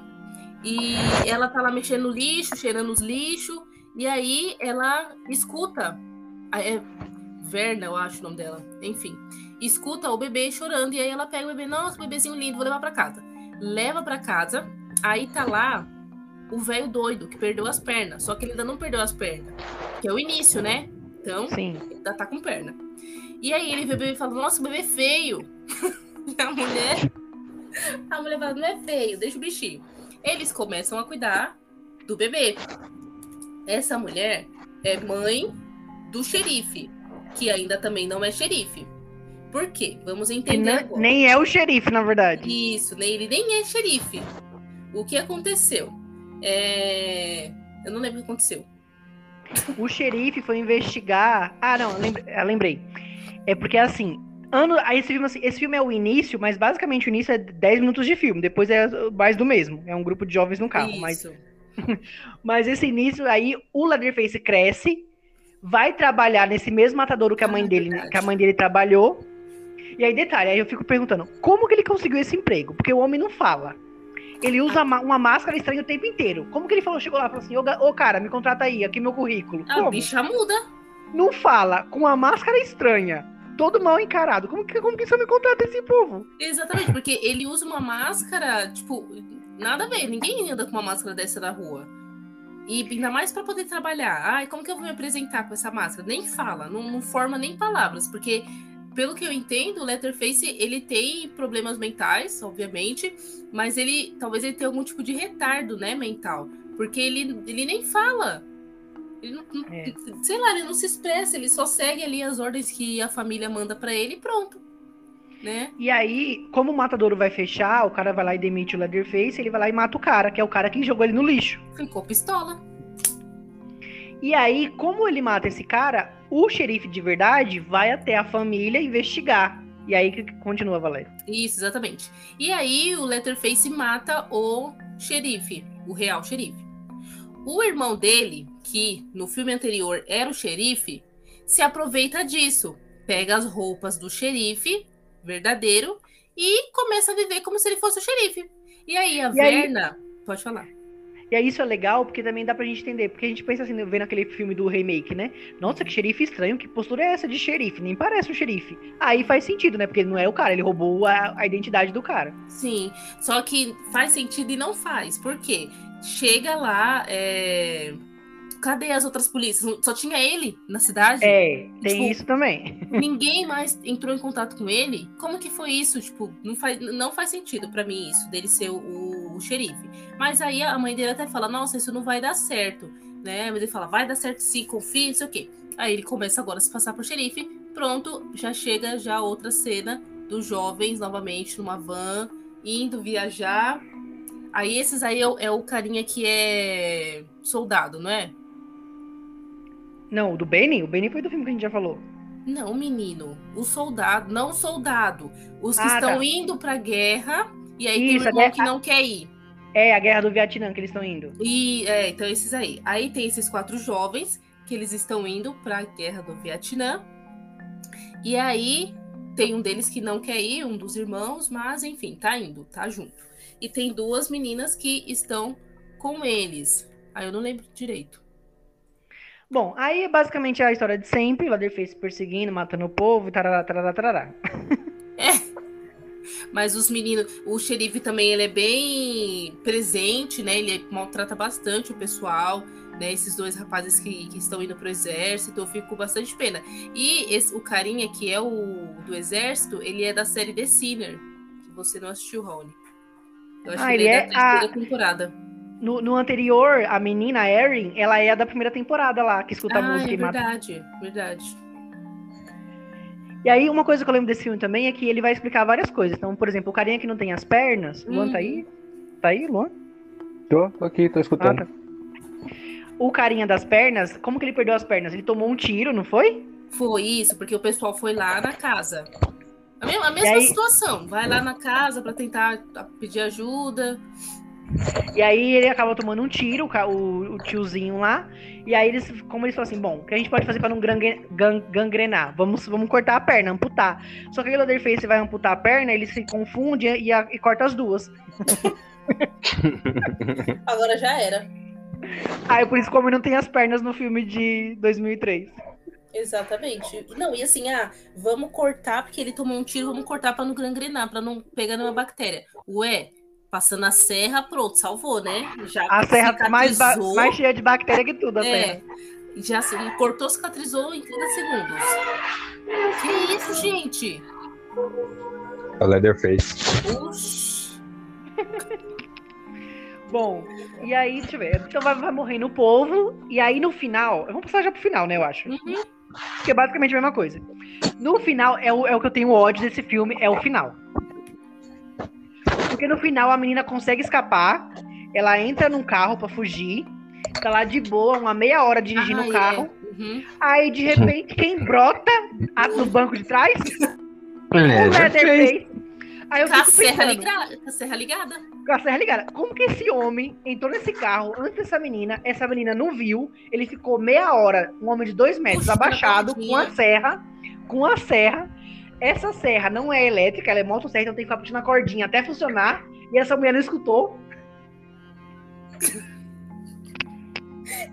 Speaker 1: e ela tá lá mexendo no lixo, cheirando os lixos. E aí ela escuta. É, Verna, eu acho o nome dela. Enfim. Escuta o bebê chorando. E aí ela pega o bebê. Nossa, bebezinho lindo, vou levar pra casa. Leva pra casa. Aí tá lá o velho doido que perdeu as pernas. Só que ele ainda não perdeu as pernas. Que é o início, né? Então,
Speaker 2: Sim.
Speaker 1: ele ainda tá com perna. E aí ele vê o bebê e fala: Nossa, o bebê é feio. e a mulher. A mulher fala: Não é feio, deixa o bichinho. Eles começam a cuidar do bebê. Essa mulher é mãe do xerife, que ainda também não é xerife. Por quê? Vamos entender.
Speaker 2: Não, nem é o xerife, na verdade.
Speaker 1: Isso, nem, ele nem é xerife. O que aconteceu? É... Eu não lembro o que aconteceu.
Speaker 2: O xerife foi investigar. Ah, não, lembrei. É porque assim, ano, aí esse filme, assim, esse filme é o início, mas basicamente o início é 10 minutos de filme, depois é mais do mesmo. É um grupo de jovens no carro. Isso. Mas, mas esse início aí, o Leatherface cresce, vai trabalhar nesse mesmo matadouro que a mãe ah, dele, verdade. que a mãe dele trabalhou. E aí, detalhe, aí eu fico perguntando, como que ele conseguiu esse emprego? Porque o homem não fala. Ele usa uma máscara estranha o tempo inteiro. Como que ele falou, chegou lá e falou assim, ô, ô cara, me contrata aí, aqui meu currículo.
Speaker 1: A bicha muda.
Speaker 2: Não fala, com a máscara estranha, todo mal encarado. Como que, como que você me contrata esse povo?
Speaker 1: Exatamente, porque ele usa uma máscara, tipo, nada a ver, ninguém anda com uma máscara dessa na rua. E ainda mais para poder trabalhar. Ai, como que eu vou me apresentar com essa máscara? Nem fala, não, não forma nem palavras, porque pelo que eu entendo, o Letterface ele tem problemas mentais, obviamente, mas ele talvez ele tenha algum tipo de retardo, né, mental, porque ele, ele nem fala. Ele não, é. Sei lá, ele não se expressa, ele só segue ali as ordens que a família manda para ele e pronto. Né?
Speaker 2: E aí, como o matadouro vai fechar, o cara vai lá e demite o Leatherface, ele vai lá e mata o cara, que é o cara que jogou ele no lixo.
Speaker 1: Ficou pistola.
Speaker 2: E aí, como ele mata esse cara, o xerife de verdade vai até a família investigar. E aí que continua, Valéria.
Speaker 1: Isso, exatamente. E aí o Letterface mata o xerife, o real xerife. O irmão dele, que no filme anterior era o xerife, se aproveita disso. Pega as roupas do xerife verdadeiro e começa a viver como se ele fosse o xerife. E aí a e Verna. Aí... Pode falar.
Speaker 2: E aí isso é legal porque também dá pra gente entender. Porque a gente pensa assim, vendo aquele filme do remake, né? Nossa, que xerife estranho, que postura é essa de xerife? Nem parece um xerife. Aí faz sentido, né? Porque não é o cara, ele roubou a, a identidade do cara.
Speaker 1: Sim, só que faz sentido e não faz. Por quê? Chega lá, é cadê as outras polícias? Só tinha ele na cidade?
Speaker 2: É, tem tipo, isso também.
Speaker 1: ninguém mais entrou em contato com ele? Como que foi isso? Tipo, não faz, não faz sentido para mim isso, dele ser o, o, xerife. Mas aí a mãe dele até fala, nossa, isso não vai dar certo, né? Mas ele fala, vai dar certo sim, confia, não sei o quê. Aí ele começa agora a se passar por xerife. Pronto, já chega já outra cena dos jovens novamente numa van, indo viajar. Aí esses aí é é o carinha que é soldado, não é?
Speaker 2: Não, do Benny? O Benny foi do filme que a gente já falou.
Speaker 1: Não, menino. O soldado, não o soldado. Os que
Speaker 2: Ah,
Speaker 1: estão
Speaker 2: tá.
Speaker 1: indo pra guerra. E aí
Speaker 2: Isso,
Speaker 1: tem um irmão que não quer ir.
Speaker 2: É a guerra do Vietnã que eles estão indo.
Speaker 1: E é, então esses aí. Aí tem esses quatro jovens que eles estão indo para a guerra do Vietnã. E aí tem um deles que não quer ir, um dos irmãos, mas enfim, tá indo, tá junto. E tem duas meninas que estão com eles. Aí eu não lembro direito.
Speaker 2: Bom, aí basicamente é a história de sempre, Leatherface perseguindo, matando o povo, tarará, tarará, tarará.
Speaker 1: Mas os meninos, o xerife também ele é bem presente, né? Ele maltrata bastante o pessoal, né? Esses dois rapazes que, que estão indo pro exército, eu fico com bastante pena. E esse, o carinha que é o do exército, ele é da série The Sinner, que você não assistiu, Rony. Eu acho
Speaker 2: Ah,
Speaker 1: que ele é,
Speaker 2: é
Speaker 1: da terceira temporada.
Speaker 2: No, no anterior, a menina, a Erin, ela é a da primeira temporada lá, que escuta a
Speaker 1: Ah,
Speaker 2: música
Speaker 1: é
Speaker 2: e mata.
Speaker 1: verdade, verdade.
Speaker 2: E aí, uma coisa que eu lembro desse filme também é que ele vai explicar várias coisas. Então, por exemplo, o carinha que não tem as pernas. Luan tá aí? Tá aí, Luan?
Speaker 3: Tô, tô aqui, tô
Speaker 2: Ah,
Speaker 3: escutando.
Speaker 2: tá. O carinha das pernas, como que ele perdeu as pernas? Ele tomou um tiro, não foi?
Speaker 1: Foi isso, porque o pessoal foi lá na casa. A mesma, a mesma
Speaker 2: aí-
Speaker 1: situação. Vai lá na casa para tentar pedir ajuda.
Speaker 2: E aí ele acaba tomando um tiro, o, o- tiozinho lá. E aí eles, como eles falam assim, bom, o que a gente pode fazer pra não gangre- gan- gangrenar? Vamos, vamos cortar a perna, amputar. Só que o Leatherface vai amputar a perna, ele se confunde e, a- e corta as duas.
Speaker 1: Agora já era.
Speaker 2: Aí por isso como não tem as pernas no filme de 2003.
Speaker 1: Exatamente. Não, e assim, ah, vamos cortar, porque ele tomou um tiro, vamos cortar para não gangrenar, para não pegar nenhuma bactéria. Ué, passando a serra, pronto, salvou, né? Já
Speaker 2: A serra tá mais, mais cheia de bactéria que tudo, a
Speaker 1: É,
Speaker 2: serra.
Speaker 1: já se- cortou, cicatrizou em 30 segundos. Que isso, gente?
Speaker 3: O Leatherface.
Speaker 1: Oxi.
Speaker 2: Bom, e aí, deixa eu ver. Então vai, vai morrendo o povo, e aí no final. Vamos passar já pro final, né, eu acho.
Speaker 1: Uhum.
Speaker 2: Que é basicamente a mesma coisa. No final, é o, é o que eu tenho ódio desse filme, é o final. Porque no final a menina consegue escapar, ela entra num carro pra fugir, tá lá de boa, uma meia hora dirigindo
Speaker 1: Ah,
Speaker 2: o carro.
Speaker 1: é. Uhum.
Speaker 2: Aí de repente, quem brota a- no banco de trás? O
Speaker 3: Leatherface.
Speaker 2: Aí eu
Speaker 1: Com a
Speaker 2: fico
Speaker 1: serra,
Speaker 2: pensando,
Speaker 1: ligada, com a serra ligada.
Speaker 2: com a serra ligada. Como que esse homem entrou nesse carro antes dessa menina? Essa menina não viu. Ele ficou meia hora, um homem de dois metros,
Speaker 1: Puxando a
Speaker 2: abaixado, com a serra. Com a serra. Essa serra não é elétrica, ela é motosserra, então tem que ficar puxando a cordinha até funcionar. E essa mulher não escutou.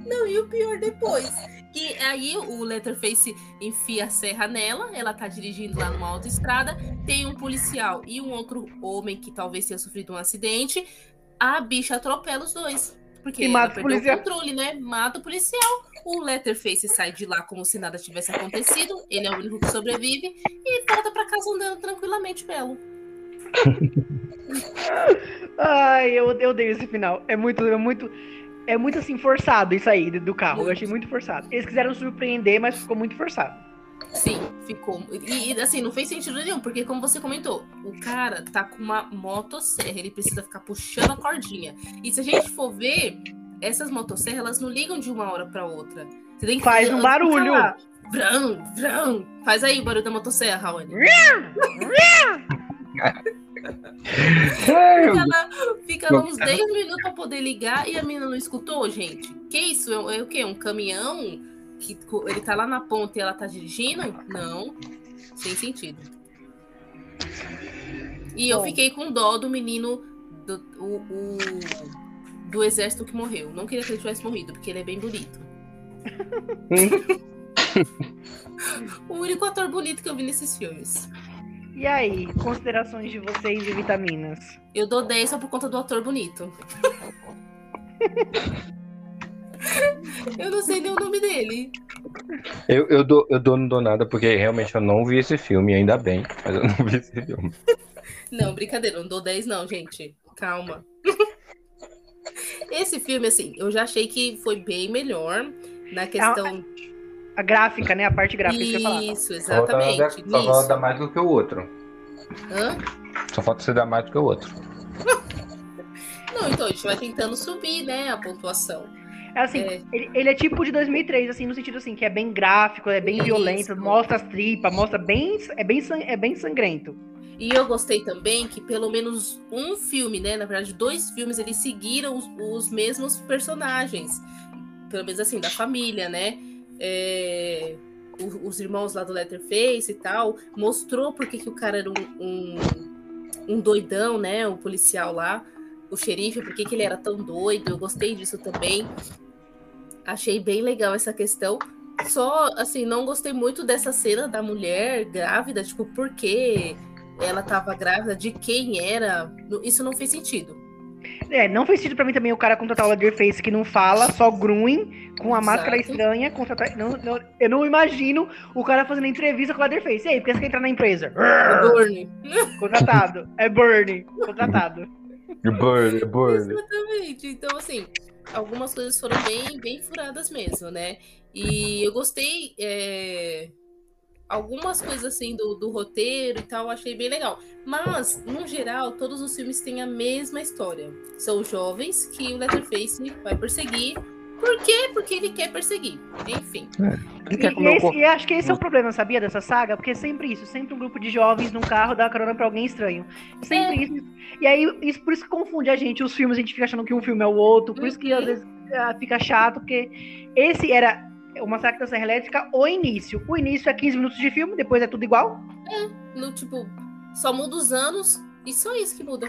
Speaker 1: Não, e o pior depois. Que aí o Letterface enfia a serra nela, ela tá dirigindo lá numa autoestrada, tem um policial e um outro homem que talvez tenha sofrido um acidente, a bicha atropela os dois. Porque
Speaker 2: E mata o policial.
Speaker 1: o controle, né? Mata o policial. O Letterface sai de lá como se nada tivesse acontecido, ele é o único que sobrevive, e volta pra casa andando tranquilamente, belo.
Speaker 2: Ai, eu, eu odeio esse final. É muito, é muito. É muito assim, forçado isso aí do carro. Eu achei muito forçado. Eles quiseram surpreender, mas ficou muito forçado.
Speaker 1: Sim, ficou. E, e, assim, não fez sentido nenhum, porque como você comentou, o cara tá com uma motosserra, ele precisa ficar puxando a cordinha. E se a gente for ver, essas motosserras, elas não ligam de uma hora pra outra. Você tem que
Speaker 2: Faz um barulho.
Speaker 1: Vrão, vrão. Faz aí o barulho da motosserra, Raoni.
Speaker 3: É,
Speaker 1: Fica lá, fica lá uns 10 minutos pra poder ligar e a menina não escutou, gente. Que isso? É, é o quê? Um caminhão? Que ele tá lá na ponta e ela tá dirigindo? Não. Sem sentido. E eu
Speaker 2: Bom.
Speaker 1: fiquei com dó do menino do, o, o- do exército que morreu. Não queria que ele tivesse morrido, porque ele é bem bonito. o único ator bonito que eu vi nesses filmes.
Speaker 2: E aí, considerações de vocês de vitaminas?
Speaker 1: Eu dou 10 só por conta do ator bonito. eu não sei nem o nome dele.
Speaker 3: Eu, eu, dou, eu dou, não dou nada, porque realmente eu não vi esse filme, ainda bem, mas eu não vi esse filme.
Speaker 1: Não, brincadeira, não dou 10 não, gente. Calma. Esse filme, assim, eu já achei que foi bem melhor na questão...
Speaker 2: A gráfica, né? A parte gráfica que falar.
Speaker 1: Isso,
Speaker 3: Só falta dar-
Speaker 1: exatamente.
Speaker 3: Só falta
Speaker 1: nisso.
Speaker 3: dar mais do que o outro.
Speaker 1: Hã?
Speaker 3: Só falta você dar mais do que o outro.
Speaker 1: Não, então a gente vai tentando subir, né, a pontuação.
Speaker 2: É assim,
Speaker 1: É.
Speaker 2: Ele, ele é tipo de 2003, assim, no sentido assim, que é bem gráfico, é bem
Speaker 1: Isso.
Speaker 2: violento, mostra as tripas, mostra bem, é bem, é bem sangrento.
Speaker 1: E eu gostei também que pelo menos um filme, né? Na verdade, dois filmes, eles seguiram os, os mesmos personagens. Pelo menos assim, da família, né? É, o- os irmãos lá do Letterface e tal. Mostrou porque que o cara era um, um, um doidão, né? O policial lá, o xerife, por que ele era tão doido. Eu gostei disso também. Achei bem legal essa questão. Só, assim, não gostei muito dessa cena da mulher grávida, tipo, por que ela tava grávida, de quem era. Isso não fez sentido.
Speaker 2: É, não fez sentido pra mim também o cara contratar o Leatherface que não fala, só grunhe, com a
Speaker 1: Exato.
Speaker 2: máscara estranha, contratar... não, não- eu não imagino o cara fazendo entrevista com o Leatherface. E aí, por que você quer entrar na empresa?
Speaker 1: O Burnie.
Speaker 2: Contratado. É Bernie. Contratado.
Speaker 3: Burn, burn.
Speaker 1: Exatamente. Então, assim, algumas coisas foram bem, bem furadas mesmo, né? E eu gostei. é, Algumas coisas assim do, do roteiro e tal, eu achei bem legal. Mas, no geral, todos os filmes têm a mesma história. São jovens que o Letterface vai perseguir. Por quê? Porque ele quer perseguir. Enfim.
Speaker 2: E,
Speaker 3: Quer
Speaker 2: e esse- e acho que esse é o problema, sabia, dessa saga? Porque é sempre isso, sempre um grupo de jovens num carro dá carona pra alguém estranho. Sempre isso. E aí, isso, por isso que confunde a gente, os filmes, a gente fica achando que um filme é o outro, por isso que às vezes ah, fica chato, porque esse era o Massacre da Serra Elétrica, o início. O início é 15 minutos de filme, depois é tudo igual.
Speaker 1: No tipo, só muda os anos e só isso que muda.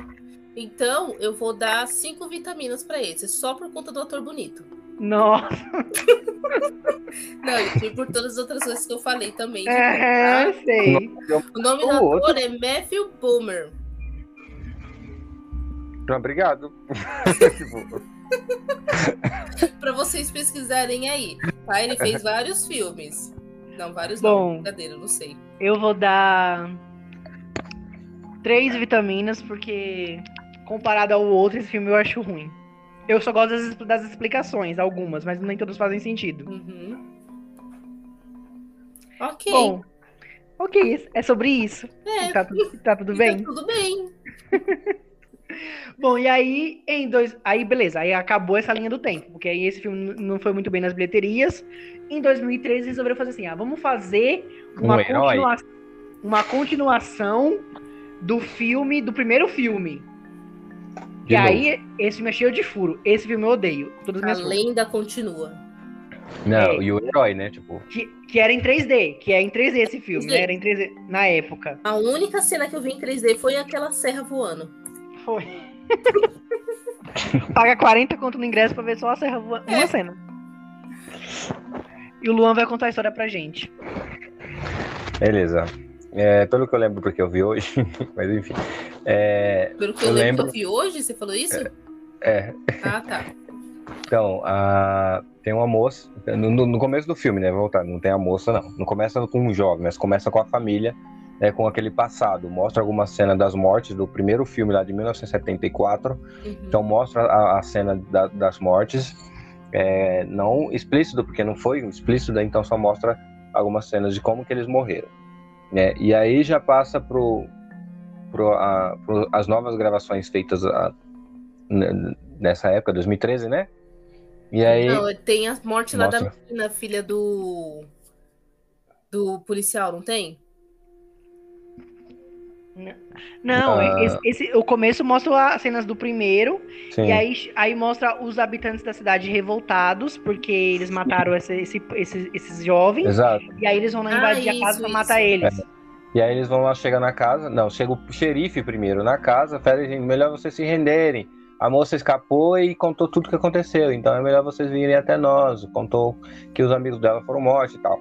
Speaker 1: Então, eu vou dar cinco vitaminas pra esse, só por conta do ator bonito.
Speaker 2: Nossa,
Speaker 1: Não, e por todas as outras coisas que eu falei também. de
Speaker 2: é,
Speaker 1: bom,
Speaker 2: sei.
Speaker 1: tá? O nome do
Speaker 3: outro-
Speaker 1: ator é Matthew Boomer.
Speaker 3: Não, obrigado.
Speaker 1: Pra vocês pesquisarem aí. Tá? Ele fez vários filmes. Não, vários
Speaker 2: Bom.
Speaker 1: não. Brincadeira, não sei.
Speaker 2: Eu vou dar três vitaminas, porque comparado ao outro, esse filme eu acho ruim. Eu só gosto das, das explicações, algumas, mas nem todas fazem sentido.
Speaker 1: Uhum. Ok.
Speaker 2: Bom, ok, é sobre isso.
Speaker 1: é,
Speaker 2: Tá, tudo- tá tudo
Speaker 1: então
Speaker 2: bem?
Speaker 1: tudo bem.
Speaker 2: Bom, e aí, em dois. Aí, beleza, aí acabou essa linha do tempo, porque aí esse filme não foi muito bem nas bilheterias. Em 2013, resolveram fazer assim: ah, vamos fazer uma,
Speaker 3: Um
Speaker 2: continua- uma continuação do filme, do primeiro filme.
Speaker 3: de
Speaker 2: e
Speaker 3: novo.
Speaker 2: aí, esse filme é cheio de furo. Esse filme eu odeio. Todas as
Speaker 1: A lenda continua.
Speaker 3: Não,
Speaker 2: é.
Speaker 3: e o herói, né? Tipo,
Speaker 2: que, que era em 3D, que é em 3D esse filme,
Speaker 1: 3D.
Speaker 2: né? Era em 3D na época.
Speaker 1: A única cena que eu vi em 3D foi aquela serra voando.
Speaker 2: Foi. Paga 40 conto no ingresso pra ver só a serra voando. Uma cena. E o Luan vai contar a história pra gente.
Speaker 3: beleza. É, pelo que eu lembro, porque eu vi hoje, mas enfim. É,
Speaker 1: Pelo que eu,
Speaker 3: Eu
Speaker 1: lembro
Speaker 3: lembro.
Speaker 1: que eu vi hoje, você falou isso?
Speaker 3: é,
Speaker 1: Ah, tá.
Speaker 3: então, a- tem uma moça. No, no- no começo do filme, né? Voltar, não tem a moça, não. Não começa com um jovem, mas começa com a família, né, com aquele passado. Mostra alguma cena das mortes do primeiro filme lá de 1974.
Speaker 1: Uhum.
Speaker 3: Então mostra a, a cena da- das mortes, é, não explícito, porque não foi explícito, então só mostra algumas cenas de como que eles morreram. né? E aí já passa pro, pro, a- pro as novas gravações feitas a- nessa época, 2013, né? E aí
Speaker 1: Não, tem a morte lá da
Speaker 3: Mostra.
Speaker 1: menina, filha do. Do policial, não tem?
Speaker 2: Não,
Speaker 3: Ah.
Speaker 2: esse, esse- o começo mostra as cenas do primeiro,
Speaker 3: sim,
Speaker 2: e aí, aí mostra os habitantes da cidade revoltados, porque eles mataram esse- esse- esses, esses jovens,
Speaker 3: exato.
Speaker 2: e aí eles vão lá
Speaker 1: Ah,
Speaker 2: invadir a
Speaker 1: isso,
Speaker 2: casa pra
Speaker 1: isso.
Speaker 2: matar eles.
Speaker 3: E aí eles vão lá, chega na casa. Não, chega o xerife primeiro na casa, fala, gente, melhor vocês se renderem. A moça escapou e contou tudo o que aconteceu, então é melhor vocês virem até nós. Contou que os amigos dela foram mortos e tal.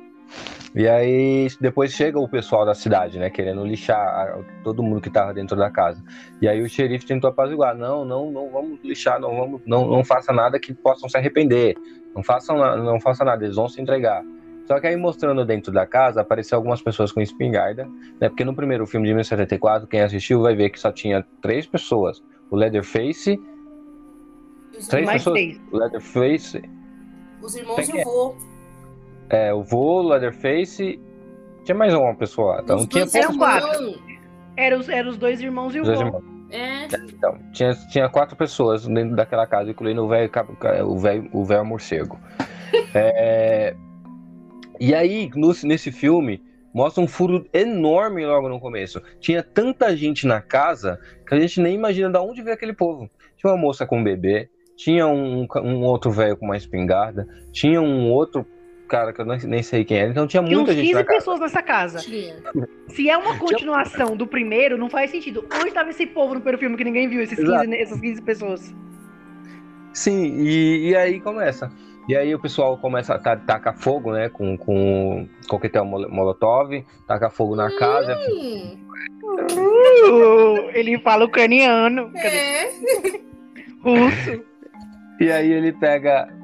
Speaker 3: E aí depois chega o pessoal da cidade, né, querendo lixar todo mundo que tava dentro da casa. E aí o xerife tentou apaziguar, não, não, não vamos lixar, não vamos, não, não faça nada que possam se arrepender. Não façam, não faça nada, eles vão se entregar. Só que aí mostrando dentro da casa, apareceu algumas pessoas com espingarda, né? Porque no primeiro filme de 1974, quem assistiu vai ver que só tinha três pessoas. O Leatherface,
Speaker 1: Os,
Speaker 3: Três
Speaker 2: Mais
Speaker 3: pessoas? o Leatherface,
Speaker 1: os irmãos e o vô.
Speaker 3: É, o vô, o Leatherface, tinha mais uma pessoa lá. Então
Speaker 1: Os
Speaker 3: tinha
Speaker 2: eram quatro.
Speaker 1: irmãos.
Speaker 2: Eram os, eram os dois irmãos e o vô.
Speaker 3: irmãos.
Speaker 1: É.
Speaker 3: Então, tinha, tinha quatro pessoas dentro daquela casa, incluindo o velho o velho o velho morcego. é... E aí, no, nesse filme, mostra um furo enorme logo no começo. Tinha tanta gente na casa que a gente nem imagina de onde veio aquele povo. Tinha uma moça com um bebê, tinha um, um outro velho com uma espingarda, tinha um outro cara que eu nem sei quem era. Então tinha muita
Speaker 2: tinha
Speaker 3: gente
Speaker 2: 15
Speaker 3: na casa.
Speaker 2: pessoas nessa casa.
Speaker 1: Tinha.
Speaker 2: Se é uma continuação do primeiro, não faz sentido. Onde estava esse povo no primeiro filme que ninguém viu? Esses 15, essas 15 pessoas.
Speaker 3: Sim, e, e aí começa. E aí o pessoal começa a tacar fogo, né? Com, com coquetel molotov, taca fogo na casa.
Speaker 2: Uh, ele fala ucraniano.
Speaker 1: É.
Speaker 2: Russo.
Speaker 3: E aí ele pega.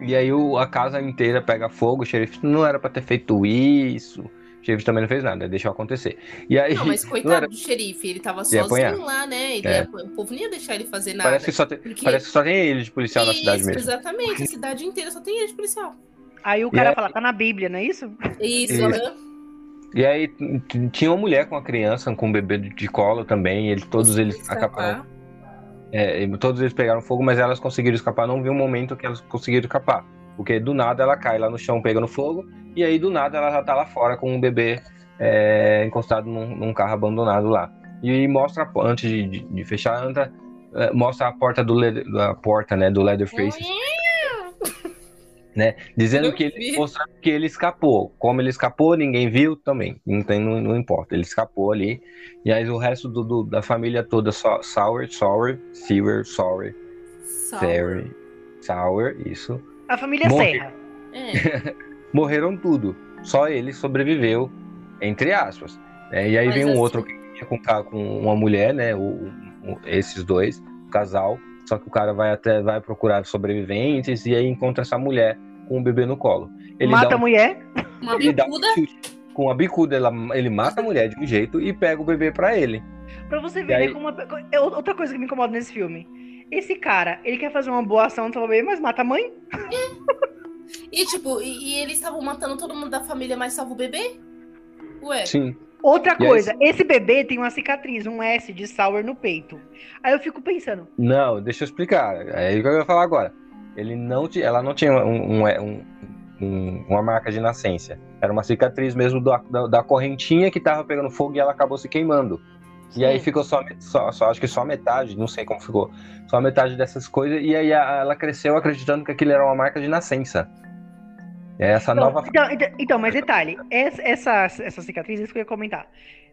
Speaker 3: E aí o, a casa inteira pega fogo. O xerife não era pra ter feito isso. O xerife também não fez nada, deixou acontecer. E aí.
Speaker 1: Não, mas
Speaker 3: não
Speaker 1: coitado
Speaker 3: era-
Speaker 1: do xerife, ele tava
Speaker 3: Ia apanhar.
Speaker 1: sozinho lá, né? Ele
Speaker 3: É.
Speaker 1: ia- o povo não ia deixar ele fazer nada.
Speaker 3: Parece que, só tem,
Speaker 1: Porque-
Speaker 3: parece que só tem ele de policial na cidade
Speaker 1: Isso,
Speaker 3: mesmo.
Speaker 1: Exatamente, a cidade inteira só tem ele de policial.
Speaker 2: Aí o cara
Speaker 3: aí-
Speaker 2: fala, tá na Bíblia, não é isso?
Speaker 1: Isso,
Speaker 3: Isso.
Speaker 1: aham.
Speaker 3: E aí tinha uma mulher com uma criança, com um bebê de de colo também. E eles, todos eles acabaram. É, todos eles pegaram fogo, mas elas conseguiram escapar. Não vi um momento que elas conseguiram escapar. Porque do nada ela cai lá no chão pegando fogo. E aí do nada ela já tá lá fora com um bebê é, encostado num, num carro abandonado lá. E mostra, antes de, de- de fechar, é, mostra a porta do da porta, né, do Leatherface, dizendo
Speaker 1: Eu
Speaker 3: que ele, mostrando que ele escapou. Como ele escapou, ninguém viu também. Não, tem, não, não importa. Ele escapou ali. E aí o resto do, do- da família toda, só, Sour, Sour, Sewer, Sour,
Speaker 1: Sour.
Speaker 3: Sour, isso.
Speaker 2: A família
Speaker 3: Morre.
Speaker 2: Serra.
Speaker 1: É.
Speaker 3: Morreram tudo. Só ele sobreviveu, entre aspas. né? E aí
Speaker 1: Mas
Speaker 3: vem um
Speaker 1: assim-
Speaker 3: outro que ia com uma mulher, né? O, o- esses dois, o casal. Só que o cara vai até vai procurar sobreviventes e aí encontra essa mulher com um bebê no colo. Ele
Speaker 2: Mata
Speaker 3: dá
Speaker 2: a
Speaker 3: um
Speaker 2: mulher.
Speaker 1: Uma
Speaker 3: um
Speaker 1: bicuda.
Speaker 3: chute. Com a bicuda, ela- ele mata a mulher de um jeito e pega o bebê pra ele.
Speaker 2: Pra você ver,
Speaker 3: aí-
Speaker 2: né, como uma- outra coisa que me incomoda nesse filme. Esse cara, ele quer fazer uma boa ação no bebê, mas mata a mãe?
Speaker 1: E tipo, e, e eles estavam matando todo mundo da família, mas salva o bebê? Ué.
Speaker 3: Sim.
Speaker 2: Outra
Speaker 3: E aí-
Speaker 2: coisa, esse bebê tem uma cicatriz, um S de sour no peito. Aí eu fico pensando,
Speaker 3: Não, deixa eu explicar. É isso que eu ia falar agora. Ele não ela não tinha um- um- um- um- uma marca de nascença. Era uma cicatriz mesmo da, da, da correntinha que tava pegando fogo e ela acabou se queimando. E aí
Speaker 2: Sim.
Speaker 3: ficou só, só, só- acho que só metade, não sei como ficou. Só metade dessas coisas. E aí a- ela cresceu acreditando que aquilo era uma marca de nascença. É essa
Speaker 2: Então,
Speaker 3: nova.
Speaker 2: então, então- então, mas detalhe, essa, essa, essa cicatriz, isso que eu ia comentar.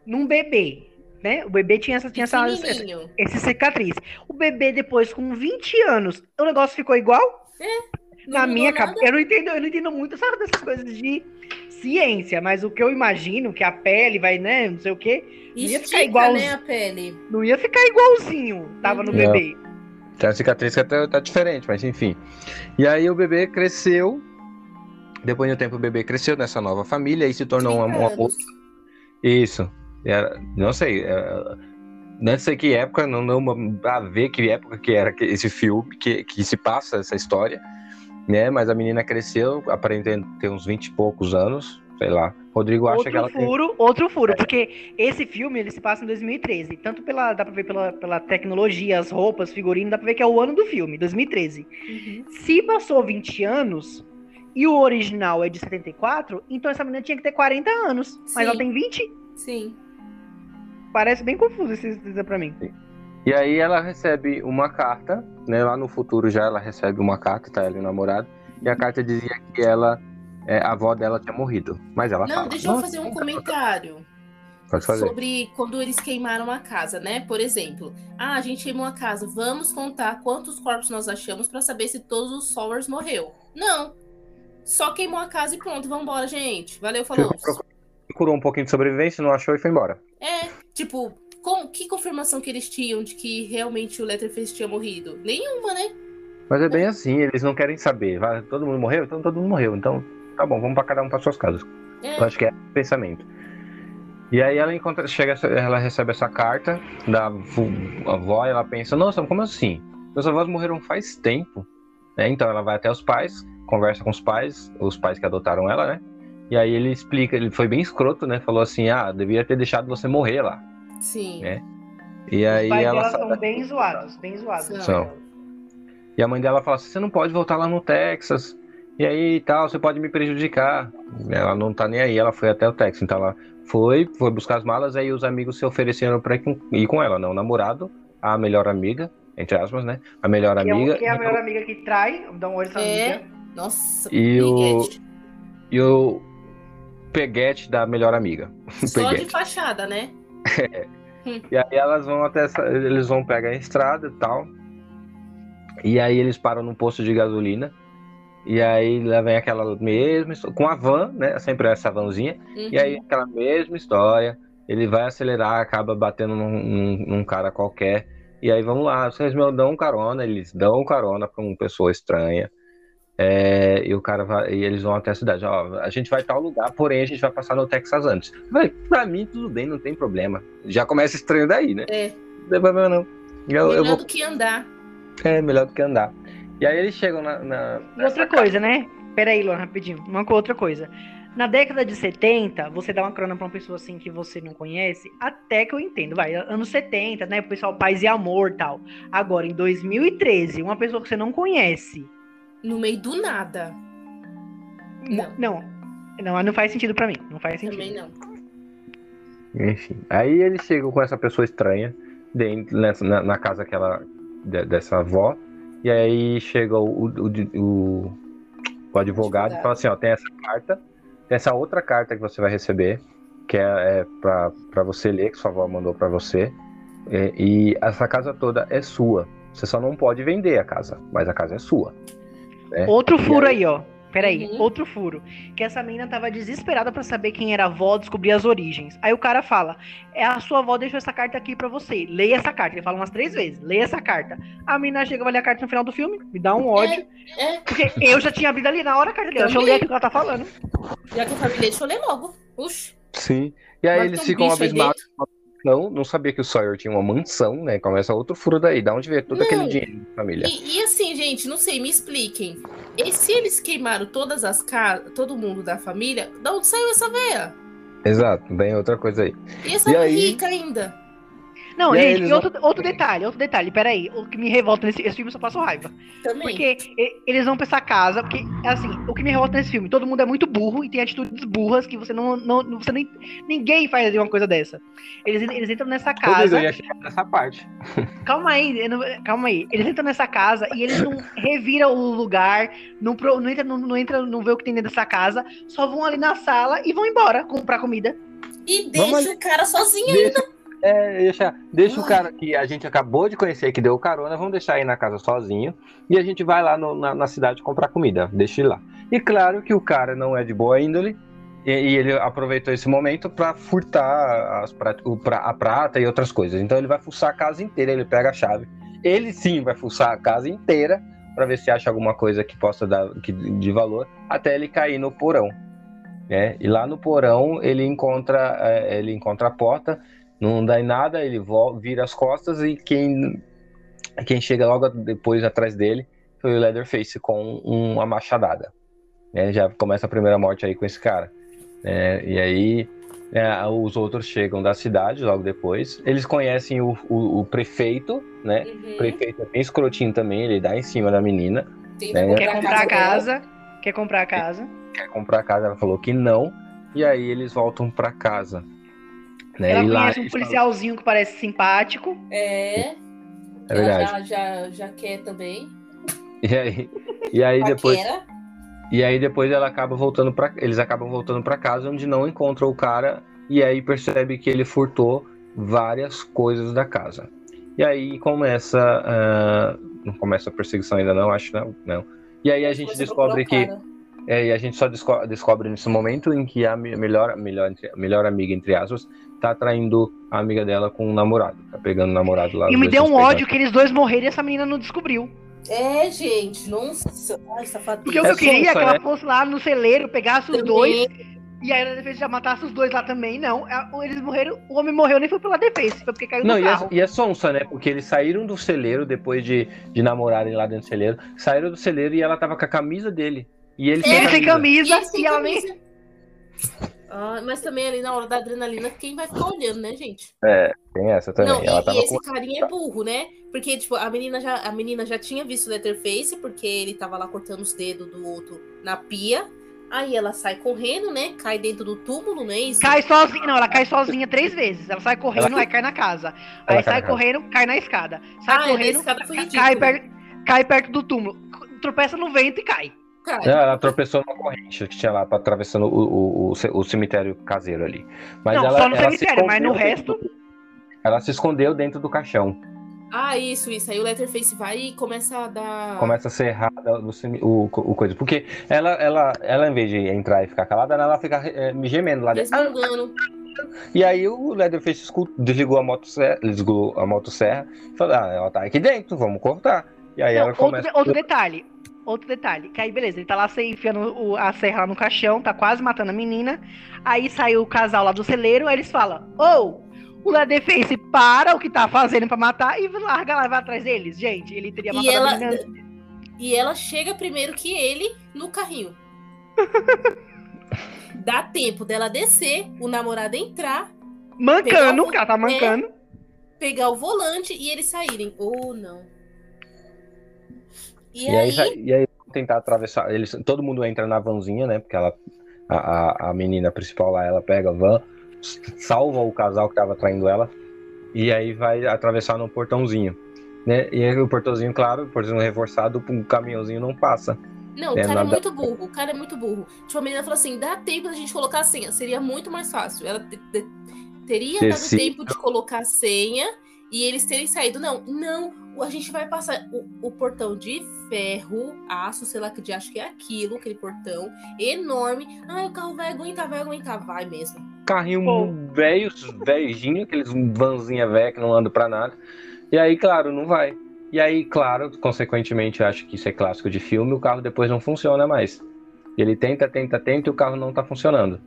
Speaker 2: Num bebê, né? O bebê tinha essa, tinha essa, essa, essa cicatriz. O bebê, depois, com 20 anos, o negócio ficou igual?
Speaker 1: Não
Speaker 2: Na minha cabeça. Eu não entendo, eu não entendo muito, sabe, dessas coisas de ciência, mas o que eu imagino, que a pele vai, né, não sei o quê, ia ficar
Speaker 1: Estica,
Speaker 2: igual-
Speaker 1: né, a pele.
Speaker 2: não ia ficar igualzinho tava no
Speaker 1: Uhum.
Speaker 2: bebê.
Speaker 3: Tem uma cicatriz que até tá diferente, mas enfim. E aí o bebê cresceu. Depois de um tempo o bebê cresceu nessa nova família e se tornou uma,
Speaker 1: 30
Speaker 3: uma moça. Isso. Era- não sei. é, não sei que época, não não pra ver que época que era esse filme, que, que se passa essa história, né? Mas a menina cresceu, aparentando ter uns 20 e poucos anos, sei lá. Rodrigo acha
Speaker 2: Outro
Speaker 3: que ela tem.
Speaker 2: furo, outro furo, porque esse filme ele se passa em 2013. Tanto pela, dá pra ver pela, pela tecnologia, as roupas, figurino, dá pra ver que é o ano do filme, 2013.
Speaker 1: Uhum.
Speaker 2: Se passou 20 anos e o original é de 74, então essa menina tinha que ter 40 anos. Mas
Speaker 1: Sim.
Speaker 2: ela tem 20?
Speaker 1: Sim.
Speaker 2: Parece bem confuso isso dizer pra mim.
Speaker 3: E aí ela recebe uma carta, né? Lá no futuro já ela recebe uma carta, tá ela e o namorado. E a carta dizia que ela, é, a avó dela tinha morrido. Mas ela
Speaker 1: Não,
Speaker 3: fala.
Speaker 1: deixa eu
Speaker 3: "Nossa,
Speaker 1: fazer um comentário.
Speaker 3: Pode fazer.
Speaker 1: Sobre quando eles queimaram a casa, né? Por exemplo, ah, a gente queimou a casa, vamos contar quantos corpos nós achamos pra saber se todos os Sowers morreu. Não. Só queimou a casa e pronto, vambora, gente. Valeu, falou.
Speaker 3: Procurou um pouquinho de sobrevivência, não achou e foi embora.
Speaker 1: É, tipo, com, que confirmação que eles tinham de que realmente o Letterface tinha morrido? Nenhuma, né?
Speaker 3: Mas é bem assim, eles não querem saber. Todo mundo morreu? Então todo mundo morreu. Então, tá bom, vamos pra cada um para suas casas.
Speaker 1: É.
Speaker 3: Eu acho que é o pensamento. E aí ela encontra, chega, ela recebe essa carta da avó e ela pensa, nossa, como assim? Meus avós morreram faz tempo. Né? Então ela vai até os pais, conversa com os pais, os pais que adotaram ela, né? E aí ele explica, ele foi bem escroto, né? Falou assim, ah, devia ter deixado você morrer lá.
Speaker 1: Sim.
Speaker 3: É. E aí
Speaker 2: Os pais
Speaker 3: ela
Speaker 2: dela são bem zoados, bem zoados.
Speaker 3: São. E a mãe dela fala assim: você não pode voltar lá no Texas. E aí tal, você pode me prejudicar. Ela não tá nem aí, ela foi até o Texas. Então ela foi, foi buscar as malas, aí os amigos se ofereceram pra ir com, ela, não. O namorado, a melhor amiga, entre aspas, né? A melhor
Speaker 2: Que é,
Speaker 3: amiga.
Speaker 2: o- que é a melhor amiga que trai, dá um olho
Speaker 1: É.
Speaker 2: amiga.
Speaker 1: Nossa,
Speaker 3: E o-. E o peguete da melhor amiga.
Speaker 1: Só de fachada, né?
Speaker 3: E aí elas vão até essa, eles vão pegar a estrada e tal. E aí eles param num posto de gasolina. E aí lá vem aquela mesma com a van, né? Sempre essa vanzinha.
Speaker 1: Uhum.
Speaker 3: E aí aquela mesma história. Ele vai acelerar, acaba batendo num, num- num cara qualquer. E aí vamos lá, vocês me dão carona, eles dão carona pra uma pessoa estranha. É, e o cara vai, e eles vão até a cidade. Ó, a gente vai tal lugar, porém a gente vai passar no Texas antes. Vai, pra mim tudo bem, não tem problema. Já começa estranho daí, né?
Speaker 1: É.
Speaker 3: Não tem problema não. Eu, eu
Speaker 1: Melhor
Speaker 3: vou,
Speaker 1: do que andar.
Speaker 3: é melhor do que andar. E aí eles chegam na. na
Speaker 2: E outra coisa, né? Pera aí, Luan, rapidinho. Uma outra coisa. Na década de 70, você dá uma crona pra uma pessoa assim que você não conhece, até que eu entendo, vai, anos 70, né, o pessoal paz e amor tal. Agora, em 2013, uma pessoa que você não conhece,
Speaker 1: No meio do nada. Não.
Speaker 2: não, não, não faz sentido pra mim, não faz sentido.
Speaker 1: Também não.
Speaker 3: Enfim. Aí eles chegam com essa pessoa estranha dentro, nessa- na, na casa que ela, de- dessa avó. E aí chega o, o, o, o advogado e fala assim: ó, tem essa carta, tem essa outra carta que você vai receber, que é, é pra, pra você ler, que sua avó mandou pra você. É, e essa casa toda é sua. Você só não pode vender a casa, mas a casa é sua. Né?
Speaker 2: Outro furo
Speaker 3: aí-
Speaker 2: aí, ó. Peraí,
Speaker 1: Uhum.
Speaker 2: outro furo. Que essa menina tava desesperada pra saber quem era a avó, descobrir as origens. Aí o cara fala: É a sua avó deixou essa carta aqui pra você. Leia essa carta. Ele fala umas três vezes: Leia essa carta. A menina chega, vai ler a carta no final do filme, me dá um ódio.
Speaker 1: É,
Speaker 2: Porque eu já tinha abrido ali na hora a carta dela. Deixa eu ler o que ela tá falando.
Speaker 1: já que a família deixa eu ler logo. Uxi.
Speaker 3: Sim. E aí
Speaker 1: Mas
Speaker 3: eles
Speaker 1: um
Speaker 3: ficam
Speaker 1: aí
Speaker 3: abismados. Não, não sabia que o Sawyer tinha uma mansão, né? Começa outro furo daí. Da onde veio todo
Speaker 1: Não.
Speaker 3: aquele dinheiro da família?
Speaker 1: E, e assim, gente, não sei, me expliquem. E se eles queimaram todas as casas, todo mundo da família, da onde saiu essa veia?
Speaker 3: Exato, bem outra coisa aí.
Speaker 1: E essa
Speaker 3: E aí?
Speaker 1: rica ainda?
Speaker 2: Não,
Speaker 3: E
Speaker 2: gente, e outro, outro detalhe, outro detalhe, peraí. O que me revolta nesse esse filme eu só passo raiva.
Speaker 1: Também.
Speaker 2: Porque eles vão pra essa casa, porque, assim, o que me revolta nesse filme, todo mundo é muito burro e tem atitudes burras que você não. não, você nem, ninguém faz uma coisa dessa. Eles, eles entram nessa casa.
Speaker 3: eu ia chegar nessa parte.
Speaker 2: Calma aí, não- calma aí. Eles entram nessa casa e eles não reviram o lugar, não, pro- não entra, não, não entra, não vê o que tem dentro dessa casa, só vão ali na sala e vão embora comprar comida.
Speaker 1: E
Speaker 3: Vamos
Speaker 1: deixa o cara sozinho.
Speaker 3: Deixa, é, deixa, deixa o cara que a gente acabou de conhecer, que deu carona, vamos deixar aí na casa sozinho. E a gente vai lá no- na, na cidade comprar comida. Deixa ele lá. E claro que o cara não é de boa índole. E, e ele aproveitou esse momento para furtar as o pra- a prata e outras coisas. Então ele vai fuçar a casa inteira, ele pega a chave. Ele sim vai fuçar a casa inteira para ver se acha alguma coisa que possa dar que- de valor, até ele cair no porão. né? E lá no porão ele encontra, é, ele encontra a porta, não dá em nada, ele vira as costas e quem, quem chega logo depois atrás dele foi o Leatherface com uma machadada. né? Já começa a primeira morte aí com esse cara. né? e aí é, os outros chegam da cidade logo depois. Eles conhecem o, o- o prefeito, né?
Speaker 1: Uhum.
Speaker 3: O prefeito é bem escrotinho também, ele dá em cima da menina.
Speaker 1: Tenta
Speaker 3: É.
Speaker 2: Quer comprar a casa, quer comprar a casa.
Speaker 3: Quer comprar a casa, ela falou que não. E aí eles voltam pra casa. Né?
Speaker 2: Ela
Speaker 3: e lá
Speaker 2: conhece um
Speaker 3: eles
Speaker 2: policialzinho que parece simpático.
Speaker 1: É.
Speaker 3: É verdade.
Speaker 1: Ela já, já, já quer também.
Speaker 3: E aí, e aí depois, e aí depois ela acaba voltando para, eles acabam voltando para casa onde não encontram o cara e aí percebe que ele furtou várias coisas da casa. E aí começa, ah, não começa a perseguição ainda não, acho não, não. E aí a gente
Speaker 1: Você
Speaker 3: descobre que é, e a gente só desco- descobre nesse momento em que a me- melhor, melhor, melhor amiga, entre aspas, tá traindo a amiga dela com um namorado. Tá pegando o namorado lá.
Speaker 2: E me deu um ódio que eles dois morreram e essa menina não descobriu.
Speaker 1: É, gente. Nossa. Ai, safadinha.
Speaker 2: Porque o
Speaker 3: É
Speaker 2: que eu queria é
Speaker 3: sonsa,
Speaker 2: que ela
Speaker 3: né?
Speaker 2: fosse lá no celeiro, pegasse os
Speaker 1: Também.
Speaker 2: dois. E aí a defesa já matasse os dois lá também. Não, é, eles morreram. O homem morreu nem foi pela defesa, foi porque caiu
Speaker 3: Não,
Speaker 2: do
Speaker 3: e é, e é sonsa, né? Porque eles saíram do celeiro depois de, de namorarem lá dentro do celeiro. Saíram do celeiro e ela tava com a camisa dele. E ele
Speaker 2: E ele sem camisa
Speaker 1: E sem
Speaker 2: e ela nem.
Speaker 1: Ah, mas também ali na hora da adrenalina, quem vai ficar olhando, né, gente?
Speaker 3: É, tem essa também.
Speaker 1: Não,
Speaker 3: ela
Speaker 1: e,
Speaker 3: tava
Speaker 1: e esse
Speaker 3: com...
Speaker 1: carinha é burro, né? Porque, tipo, a menina já, a menina já tinha visto o Letterface, porque ele tava lá cortando os dedos do outro na pia. Aí ela sai correndo, né? Cai dentro do túmulo, né? Isso.
Speaker 2: Cai sozinha, não, ela cai sozinha três vezes. Ela sai correndo,
Speaker 3: Ela-
Speaker 2: aí cai na casa.
Speaker 3: Ela
Speaker 2: Aí
Speaker 3: cai
Speaker 2: sai
Speaker 3: casa.
Speaker 2: correndo, cai na escada. Sai
Speaker 1: Ah,
Speaker 2: correndo,
Speaker 1: cara foi ridículo.
Speaker 2: cai, per- cai perto do túmulo. Tropeça no vento e cai.
Speaker 1: Cara,
Speaker 3: ela tropeçou numa corrente que tinha lá, pra- atravessando o, o, o, ce- o cemitério caseiro ali. Mas
Speaker 2: não,
Speaker 3: ela,
Speaker 2: só no
Speaker 3: ela se
Speaker 2: cemitério, mas no
Speaker 3: escondeu
Speaker 2: resto.
Speaker 3: dentro do- Ela se escondeu dentro do caixão.
Speaker 1: Ah, isso, isso. Aí o Letterface vai e começa a dar.
Speaker 3: Começa a o, cemi- o, o coisa. Porque ela, ela, ela, em vez de entrar e ficar calada, ela fica é, gemendo lá dentro.
Speaker 1: Resmungando.
Speaker 3: E aí o Leatherface desligou a motosserra, desligou a motosserra e falou: Ah, ela tá aqui dentro, vamos cortar. E aí
Speaker 2: Não,
Speaker 3: ela
Speaker 2: outro,
Speaker 3: começa.
Speaker 2: de- outro detalhe. Outro detalhe. Que aí, beleza, ele tá lá se enfiando o- a serra lá no caixão, tá quase matando a menina. Aí saiu o casal lá do celeiro, aí eles falam: Ô, o Leatherface para o que tá fazendo pra matar e larga lá e vai atrás deles. Gente, ele teria
Speaker 1: E
Speaker 2: matado
Speaker 1: ela-
Speaker 2: a menina.
Speaker 1: E ela chega primeiro que ele no carrinho. Dá tempo dela descer, o namorado entrar,
Speaker 2: Mancando,
Speaker 1: Pegou-
Speaker 2: porque ela tá mancando.
Speaker 1: pegar o volante e eles saírem. Ou não. E,
Speaker 3: E aí,
Speaker 1: aí,
Speaker 3: e aí tentar atravessar. Eles, todo mundo entra na vanzinha, né? Porque ela, a, a, a menina principal lá, ela pega a van, salva o casal que tava traindo ela, e aí vai atravessar no portãozinho. Né? E aí o portãozinho, claro, o portãozinho reforçado, o caminhãozinho não passa.
Speaker 1: Não, o
Speaker 3: É,
Speaker 1: cara é
Speaker 3: nada-
Speaker 1: muito burro. O cara é muito burro. Tipo, a menina falou assim: dá tempo da gente colocar a senha. Seria muito mais fácil. Ela te- te- teria dado tempo de colocar a senha e eles terem saído. Não, não. A gente vai passar o, o portão de ferro, aço, sei lá que de acho que é aquilo, aquele portão enorme. Ah, o carro vai aguentar, vai aguentar. Vai mesmo.
Speaker 3: Carrinho velho, velhinho, aqueles vanzinha velha que não andam pra nada. E aí, claro, não vai. E aí, claro, consequentemente, eu acho que isso é clássico de filme, o carro depois não funciona mais. Ele tenta, tenta, tenta e o carro não tá funcionando.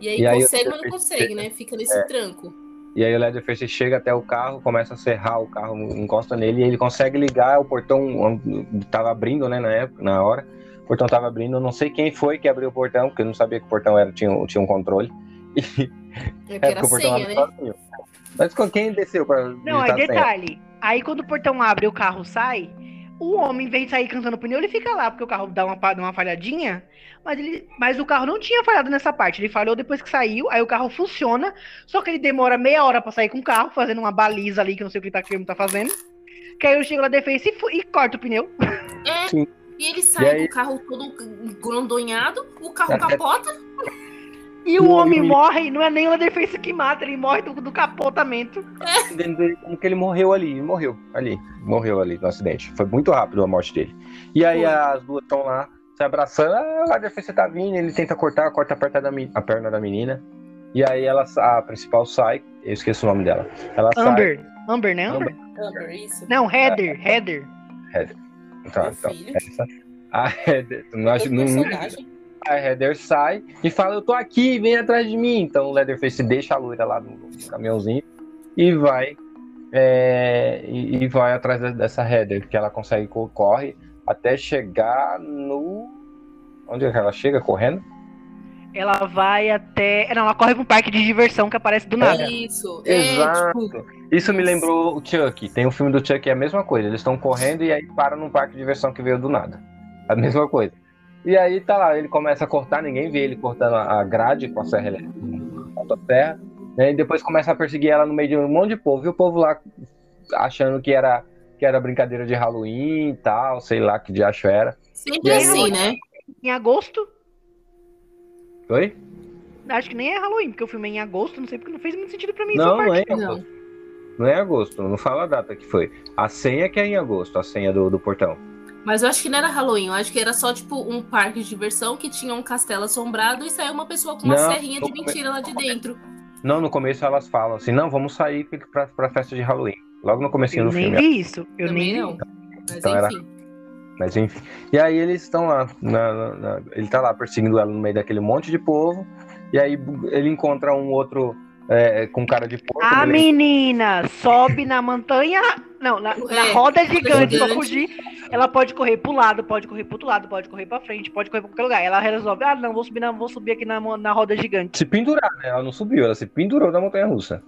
Speaker 1: E aí,
Speaker 3: E aí
Speaker 1: consegue,
Speaker 3: eu-
Speaker 1: mas não consegue, né? Fica nesse
Speaker 3: É.
Speaker 1: tranco.
Speaker 3: E aí o Leatherface chega até o carro, começa a serrar o carro, encosta nele e ele consegue ligar o portão, tava abrindo, né, na época, na hora. O portão tava abrindo, eu não sei quem foi que abriu o portão, porque eu não sabia que o portão era, tinha, tinha um controle.
Speaker 1: É que
Speaker 3: É
Speaker 1: era
Speaker 3: porque o portão
Speaker 1: senha, né?
Speaker 3: sozinho. Mas com quem desceu pra
Speaker 2: Não,
Speaker 3: senha?
Speaker 2: detalhe. Aí quando o portão abre e o carro sai, o homem, em vez de sair cantando pneu, ele fica lá, porque o carro dá uma, dá uma falhadinha. Mas, ele, mas o carro não tinha falhado nessa parte. Ele falhou depois que saiu, aí o carro funciona. Só que ele demora meia hora pra sair com o carro, fazendo uma baliza ali, que eu não sei o que ele tá, que ele tá fazendo. Que aí eu chego na defesa e, e corta o pneu.
Speaker 1: É.
Speaker 3: Sim.
Speaker 1: E ele sai
Speaker 3: E aí-
Speaker 1: com o carro todo grondonhado, o carro capota.
Speaker 2: E o
Speaker 3: O
Speaker 2: homem
Speaker 3: homem-
Speaker 2: morre, não é nem o defesa que mata, ele morre do, do capotamento.
Speaker 3: dentro dele, como que ele morreu ali, ele morreu ali, morreu ali no acidente. Foi muito rápido a morte dele. E aí
Speaker 1: Foi.
Speaker 3: as duas estão lá se abraçando, ah, a defesa tá vindo, ele tenta cortar, corta a perna da, men- a perna da menina. E aí ela, a principal sai, eu esqueço o nome dela. Ela sai.
Speaker 2: Amber. Amber, né? Amber?
Speaker 1: Amber, isso.
Speaker 2: Não, Heather, Heather.
Speaker 3: Então,
Speaker 1: Meu
Speaker 3: então,
Speaker 1: filho.
Speaker 3: essa. A Heather, não,
Speaker 1: Todo
Speaker 3: não. A Heather sai e fala, eu tô aqui, vem atrás de mim. Então o Leatherface deixa a loira lá no, caminhãozinho e vai é, e, e vai atrás dessa Heather, que ela consegue, co- corre até chegar no... Onde é que ela chega correndo?
Speaker 2: Ela vai até. Não, ela corre pra um parque de diversão que aparece do nada.
Speaker 1: Isso. É,
Speaker 3: Exato.
Speaker 1: tipo,
Speaker 3: Isso me lembrou o Chuck. Tem um filme do Chuck que é a mesma coisa. Eles estão correndo e aí param num parque de diversão que veio do nada. A mesma coisa. E aí tá lá, ele começa a cortar, ninguém vê ele cortando a grade com a serra elétrica, com a terra. Né? E depois começa a perseguir ela no meio de um monte de povo. E o povo lá achando que era, que era brincadeira de Halloween e tal, sei lá que diacho era.
Speaker 1: sempre
Speaker 3: aí,
Speaker 1: assim, né?
Speaker 2: Em agosto.
Speaker 3: Oi?
Speaker 2: Acho que nem é Halloween, porque o filme é em agosto, não sei porque não fez muito sentido pra mim
Speaker 3: Não,
Speaker 2: essa
Speaker 3: não é
Speaker 2: parte.
Speaker 3: em
Speaker 1: Não.
Speaker 3: agosto. Não é em agosto, não fala a data que foi. A senha que é em agosto, a senha do, do portão.
Speaker 1: Mas eu acho que não era Halloween, eu acho que era só, tipo, um parque de diversão que tinha um castelo assombrado e saiu uma pessoa com uma
Speaker 3: Não,
Speaker 1: serrinha de mentira lá de dentro.
Speaker 3: Não, no começo elas falam assim, não, vamos sair pra, pra festa de Halloween. Logo no comecinho
Speaker 2: Eu
Speaker 3: do
Speaker 2: nem
Speaker 3: filme.
Speaker 2: vi isso. Eu
Speaker 1: Também
Speaker 2: nem
Speaker 1: não.
Speaker 2: vi.
Speaker 1: Mas
Speaker 3: Então era-
Speaker 1: enfim.
Speaker 3: Mas enfim. E aí eles estão lá. na- na- na- ele tá lá perseguindo ela no meio daquele monte de povo. E aí ele encontra um outro é, com cara de porco.
Speaker 2: A
Speaker 3: beleza?
Speaker 2: menina sobe na montanha. Não, na, na
Speaker 1: É,
Speaker 2: roda gigante pra
Speaker 1: gigante.
Speaker 2: fugir. Ela pode correr pro lado, pode correr pro outro lado, pode correr pra frente, pode correr pra qualquer lugar. Ela resolve, ah, não, vou subir, na, vou subir aqui na, na roda gigante.
Speaker 3: Se pendurar, né? Ela não subiu, ela se pendurou na montanha russa.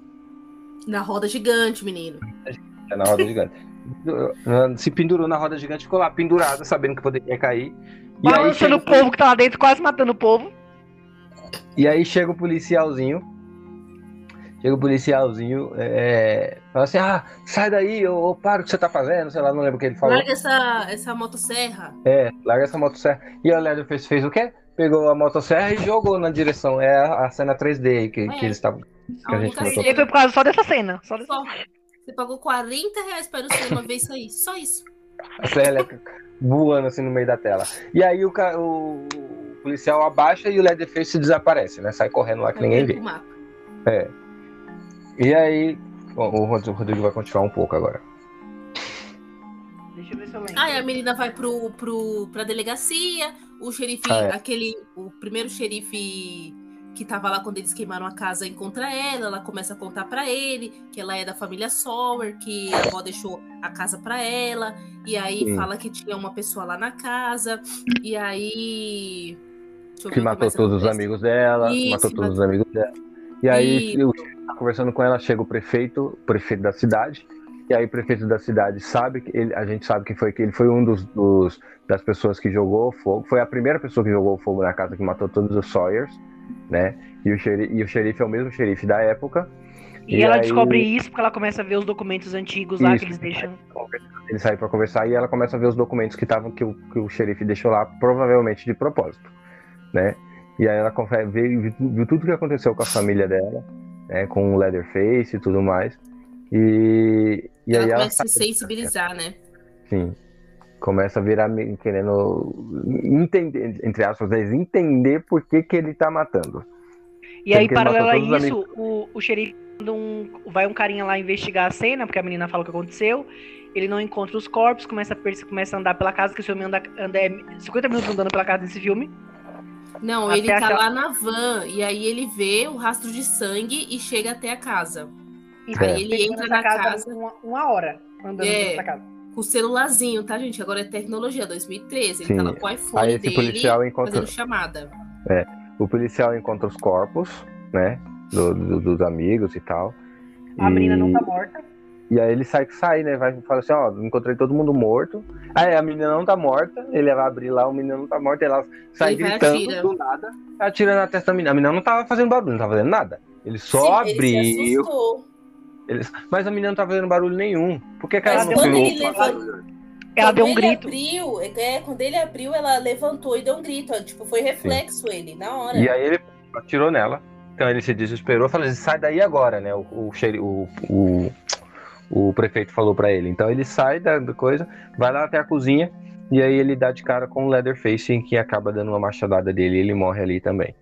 Speaker 1: Na roda gigante, menino.
Speaker 3: É na roda gigante. Se pendurou na roda gigante, ficou lá pendurada, sabendo que poderia cair. E
Speaker 2: Balançando o povo que tá lá dentro, quase matando o povo.
Speaker 3: e aí chega o policialzinho. Chega o policialzinho, é, fala assim: ah, sai daí, ô, ô, para o que você tá fazendo, sei lá, não lembro o que ele falou.
Speaker 1: Larga essa, essa motosserra.
Speaker 3: É, larga essa motosserra. E a Leatherface fez o quê? Pegou a motosserra e jogou na direção. É a, a cena 3D aí que, que
Speaker 1: É.
Speaker 3: eles estavam. Que
Speaker 1: A
Speaker 3: a gente
Speaker 2: aí foi por causa só dessa cena. Só dessa...
Speaker 1: Só. Você pagou 40 reais para ir no cinema ver isso aí. Só isso.
Speaker 3: A Célia voando assim no meio da tela. E aí o, ca- o- o policial abaixa e o Leatherface desaparece, né? Sai correndo lá que ninguém vê.
Speaker 1: Mapa.
Speaker 3: E aí. Bom, o Rod- o Rodrigo vai continuar um pouco agora.
Speaker 2: Deixa eu ver se eu lembro.
Speaker 1: Aí a menina vai pro, pro, pra delegacia, o xerife,
Speaker 3: Ah, é.
Speaker 1: aquele, o primeiro xerife que tava lá quando eles queimaram a casa encontra ela, ela começa a contar pra ele que ela é da família Sower, que a avó deixou a casa pra ela, e aí
Speaker 3: Sim.
Speaker 1: fala que tinha uma pessoa lá na casa, e aí...
Speaker 3: Que
Speaker 1: o
Speaker 3: matou todos os amigos dela.
Speaker 1: Isso,
Speaker 3: matou todos
Speaker 1: matou-
Speaker 3: os amigos dela. E aí, eu tá conversando com ela, chega o prefeito, o prefeito da cidade. E aí o prefeito da cidade sabe que ele, a gente sabe que foi que ele foi um dos, dos- das pessoas que jogou fogo. Foi a primeira pessoa que jogou fogo na casa que matou todos os Sawyers, né? E o, xerife, e o xerife é o mesmo xerife da época.
Speaker 2: E,
Speaker 3: E
Speaker 2: ela
Speaker 3: aí-
Speaker 2: descobre isso porque ela começa a ver os documentos antigos lá
Speaker 3: Isso.
Speaker 2: que eles deixam.
Speaker 3: Ele sai pra conversar e ela começa a ver os documentos que estavam que o, que o xerife deixou lá, provavelmente de propósito, né? E aí ela confere, viu, viu tudo que aconteceu com a família dela, né? Com o Leatherface e tudo mais. E, e
Speaker 1: ela
Speaker 3: aí ela
Speaker 1: começa a se
Speaker 3: sai-
Speaker 1: sensibilizar, né?
Speaker 3: Sim. Começa a virar querendo entender, entre aspas, entender por que, que ele tá matando.
Speaker 2: E aí, paralelo a isso, o, o xerife manda um, vai um carinha lá investigar a cena, porque a menina fala o que aconteceu. Ele não encontra os corpos, começa a, começa a andar pela casa, que esse filme anda, anda é 50 minutos andando pela casa desse filme.
Speaker 1: Não,
Speaker 2: Até
Speaker 1: ele tá
Speaker 2: achar-
Speaker 1: lá na van, e aí ele vê o rastro de sangue e chega até a casa.
Speaker 2: Então,
Speaker 3: É.
Speaker 1: Ele
Speaker 2: chega
Speaker 1: entra na casa.
Speaker 2: Uma, uma hora andando
Speaker 1: É.
Speaker 2: nessa casa.
Speaker 1: Com o celularzinho, tá, gente? Agora é tecnologia, 2013. Ele
Speaker 3: Sim.
Speaker 1: tá lá com o iPhone
Speaker 3: Aí esse
Speaker 1: dele
Speaker 3: policial encontra,
Speaker 1: fazendo chamada.
Speaker 3: o policial encontra os corpos, né? do- do- dos amigos e tal.
Speaker 2: A
Speaker 3: E-
Speaker 2: menina não tá morta.
Speaker 3: E aí ele sai, sai, né? Vai fala assim, ó, encontrei todo mundo morto. Aí a menina não tá morta, ele vai abrir lá, o menino não tá morto, ela sai
Speaker 1: Ele
Speaker 3: gritando
Speaker 1: atira.
Speaker 3: do nada, atira na testa da menina. A menina não tava fazendo barulho, não tava fazendo nada. Ele só
Speaker 1: Sim, Ele se
Speaker 3: abriu.
Speaker 1: assustou.
Speaker 3: ele- Mas a menina não tava fazendo barulho nenhum. Por que, que ela
Speaker 1: Mas
Speaker 3: não
Speaker 1: quando ele levanta-
Speaker 2: Ela
Speaker 1: Quando
Speaker 2: deu um grito.
Speaker 1: Abriu, é, quando ele abriu, ela levantou e deu um grito. ó, Tipo, foi reflexo ele, na hora.
Speaker 3: E aí ele atirou nela. Então ele se desesperou, falou assim, sai daí agora, né? O, o, xeri- o, o, o prefeito falou pra ele. Então ele sai da, coisa, vai lá até a cozinha, e aí ele dá de cara com o Leatherface, que acaba dando uma machadada dele e ele morre ali também.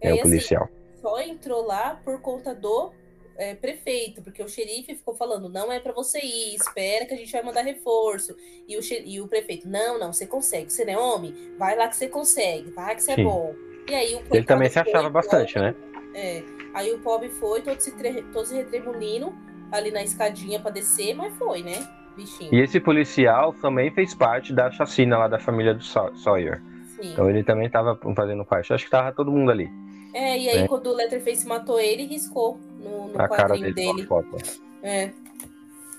Speaker 3: É,
Speaker 1: É,
Speaker 3: o
Speaker 1: assim,
Speaker 3: policial.
Speaker 1: só entrou lá por conta do é, prefeito, porque o xerife ficou falando, não é pra você ir, espera que a gente vai mandar reforço. E o, xe- e o prefeito, não, não, você consegue, você não é homem? Vai lá que você consegue, vai que você
Speaker 3: Sim.
Speaker 1: é bom. E aí o
Speaker 3: Ele também se
Speaker 1: foi,
Speaker 3: achava bastante,
Speaker 1: pobre,
Speaker 3: né?
Speaker 1: É, aí o pobre foi, todo se, todo se retremulindo ali na escadinha pra descer, mas foi, né, bichinho?
Speaker 3: E esse policial também fez parte da chacina lá da família do Saw- Sawyer.
Speaker 1: Sim.
Speaker 3: Então ele também tava fazendo parte. Acho que tava todo mundo ali.
Speaker 1: É, e aí
Speaker 3: É.
Speaker 1: quando o Letterface matou ele, riscou no, no
Speaker 3: a cara
Speaker 1: quadrinho
Speaker 3: dele,
Speaker 1: dele. É.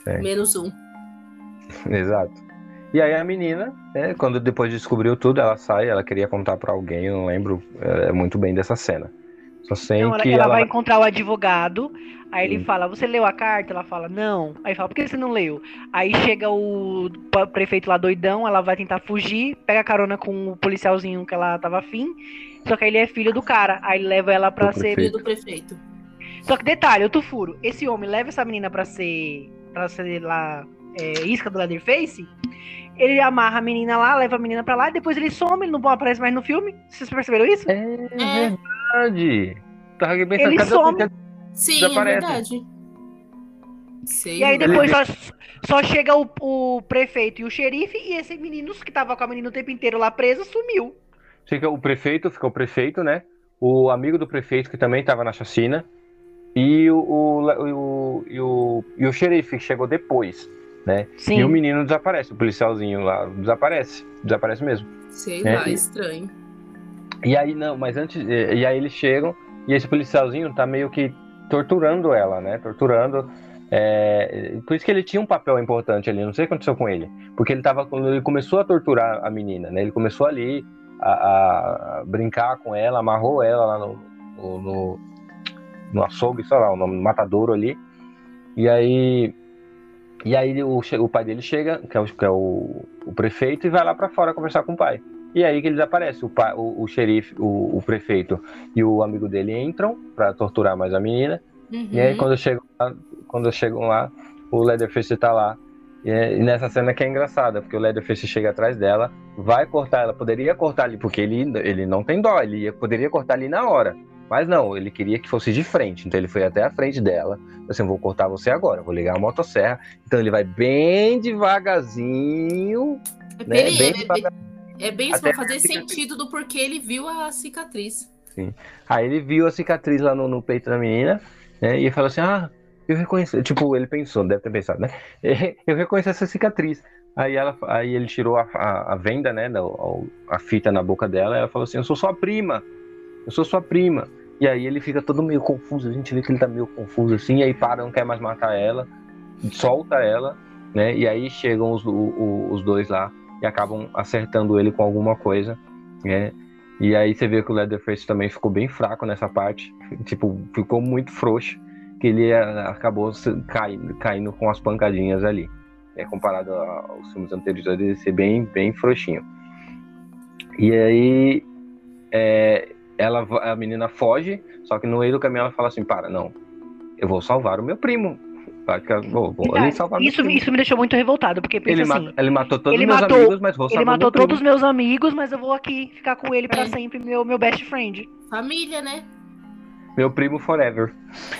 Speaker 3: É.
Speaker 1: Menos um.
Speaker 3: Exato. E aí a menina, né, quando depois descobriu tudo, ela sai, ela queria contar pra alguém, eu não lembro é, muito bem dessa cena.
Speaker 2: Não, ela, ela
Speaker 3: ela,
Speaker 2: vai encontrar o advogado, aí ele
Speaker 3: Sim.
Speaker 2: fala, você leu a carta? Ela fala, não. Aí fala, por que você não leu? Aí chega o prefeito lá doidão, ela vai tentar fugir, pega carona com o policialzinho que ela tava afim, só que aí ele é filho do cara, aí ele leva ela pra
Speaker 3: Do
Speaker 2: ser...
Speaker 3: prefeito.
Speaker 1: Filho do prefeito.
Speaker 2: Só que detalhe, outro furo, esse homem leva essa menina pra ser, pra ser lá, é, isca do Leatherface, ele amarra a menina lá, leva a menina pra lá, e depois ele some, ele não aparece mais no filme, vocês perceberam isso?
Speaker 3: É
Speaker 1: É.
Speaker 3: verdade. Tava aqui pensando,
Speaker 2: Ele some.
Speaker 1: Sim,
Speaker 3: Desaparece.
Speaker 1: é verdade. Sei,
Speaker 2: E aí
Speaker 1: mano.
Speaker 2: depois só, só chega o, o prefeito e o xerife, e esse menino que tava com a menina o tempo inteiro lá preso sumiu.
Speaker 3: Fica o prefeito, fica o prefeito, né? O amigo do prefeito que também tava na chacina. e o, o, o, e o, e o xerife que chegou depois, né?
Speaker 2: Sim.
Speaker 3: E o menino desaparece, o policialzinho lá desaparece, desaparece mesmo.
Speaker 1: Sei
Speaker 3: É,
Speaker 1: lá, estranho.
Speaker 3: E aí não, mas antes, e, aí eles chegam e esse policialzinho tá meio que torturando ela, né? Torturando. é, por isso que ele tinha um papel importante ali, não sei o que aconteceu com ele. Porque ele tava. Ele começou a torturar a menina, né? Ele começou ali a, a brincar com ela, amarrou ela lá no, no, no, açougue, sei lá, no matadouro ali. E aí. E aí o, o pai dele chega, que é o, que é o, o prefeito, e vai lá pra fora conversar com o pai. E aí que ele desaparece. O, o, o xerife, o, o prefeito e o amigo dele entram pra torturar mais a menina.
Speaker 1: Uhum.
Speaker 3: E aí quando chegam lá, quando chegam lá, o Leatherface tá lá. E, é- e nessa cena que é engraçada, porque o Leatherface chega atrás dela, vai cortar ela, poderia cortar ali, porque ele, ele não tem dó, ele ia- poderia cortar ali na hora. Mas não, ele queria que fosse de frente, então ele foi até a frente dela. Assim, vou cortar você agora, vou ligar a motosserra. Então ele vai bem devagarzinho,
Speaker 1: É
Speaker 3: né?
Speaker 1: bem,
Speaker 3: Bem
Speaker 1: é, bem, isso pra fazer sentido do porquê ele viu a cicatriz.
Speaker 3: Aí ele viu a cicatriz lá no, no peito da menina, né? E falou assim: Ah, eu reconheço. Tipo, ele pensou, deve ter pensado, né? Eu reconheço essa cicatriz. Aí, ela, aí ele tirou a, a, a venda, né? da- a, fita na boca dela. E ela falou assim: Eu sou sua prima. Eu sou sua prima. E aí ele fica todo meio confuso. A gente vê que ele tá meio confuso assim. E aí para, não quer mais matar ela. Solta ela, né? E aí chegam os, o- o- os dois lá e acabam acertando ele com alguma coisa, né? E aí você vê que o Leatherface também ficou bem fraco nessa parte. Tipo, ficou muito frouxo. Que ele eh, acabou caindo, caindo com as pancadinhas ali. É, comparado aos filmes anteriores, ele ser bem, bem frouxinho. E aí é, ela, a menina foge, só que no meio do caminho ela fala assim, para, não, eu vou salvar o meu primo. Meu
Speaker 2: Isso, isso me deixou muito revoltado, porque pensa
Speaker 3: Ele,
Speaker 2: assim,
Speaker 3: mata- ele matou todos
Speaker 2: ele
Speaker 3: os meus
Speaker 2: matou-
Speaker 3: amigos, mas vou
Speaker 2: ele matou todos os meus amigos, mas eu vou aqui ficar com ele pra
Speaker 1: É.
Speaker 2: sempre, meu, meu best friend.
Speaker 1: Família, né?
Speaker 3: Meu primo forever.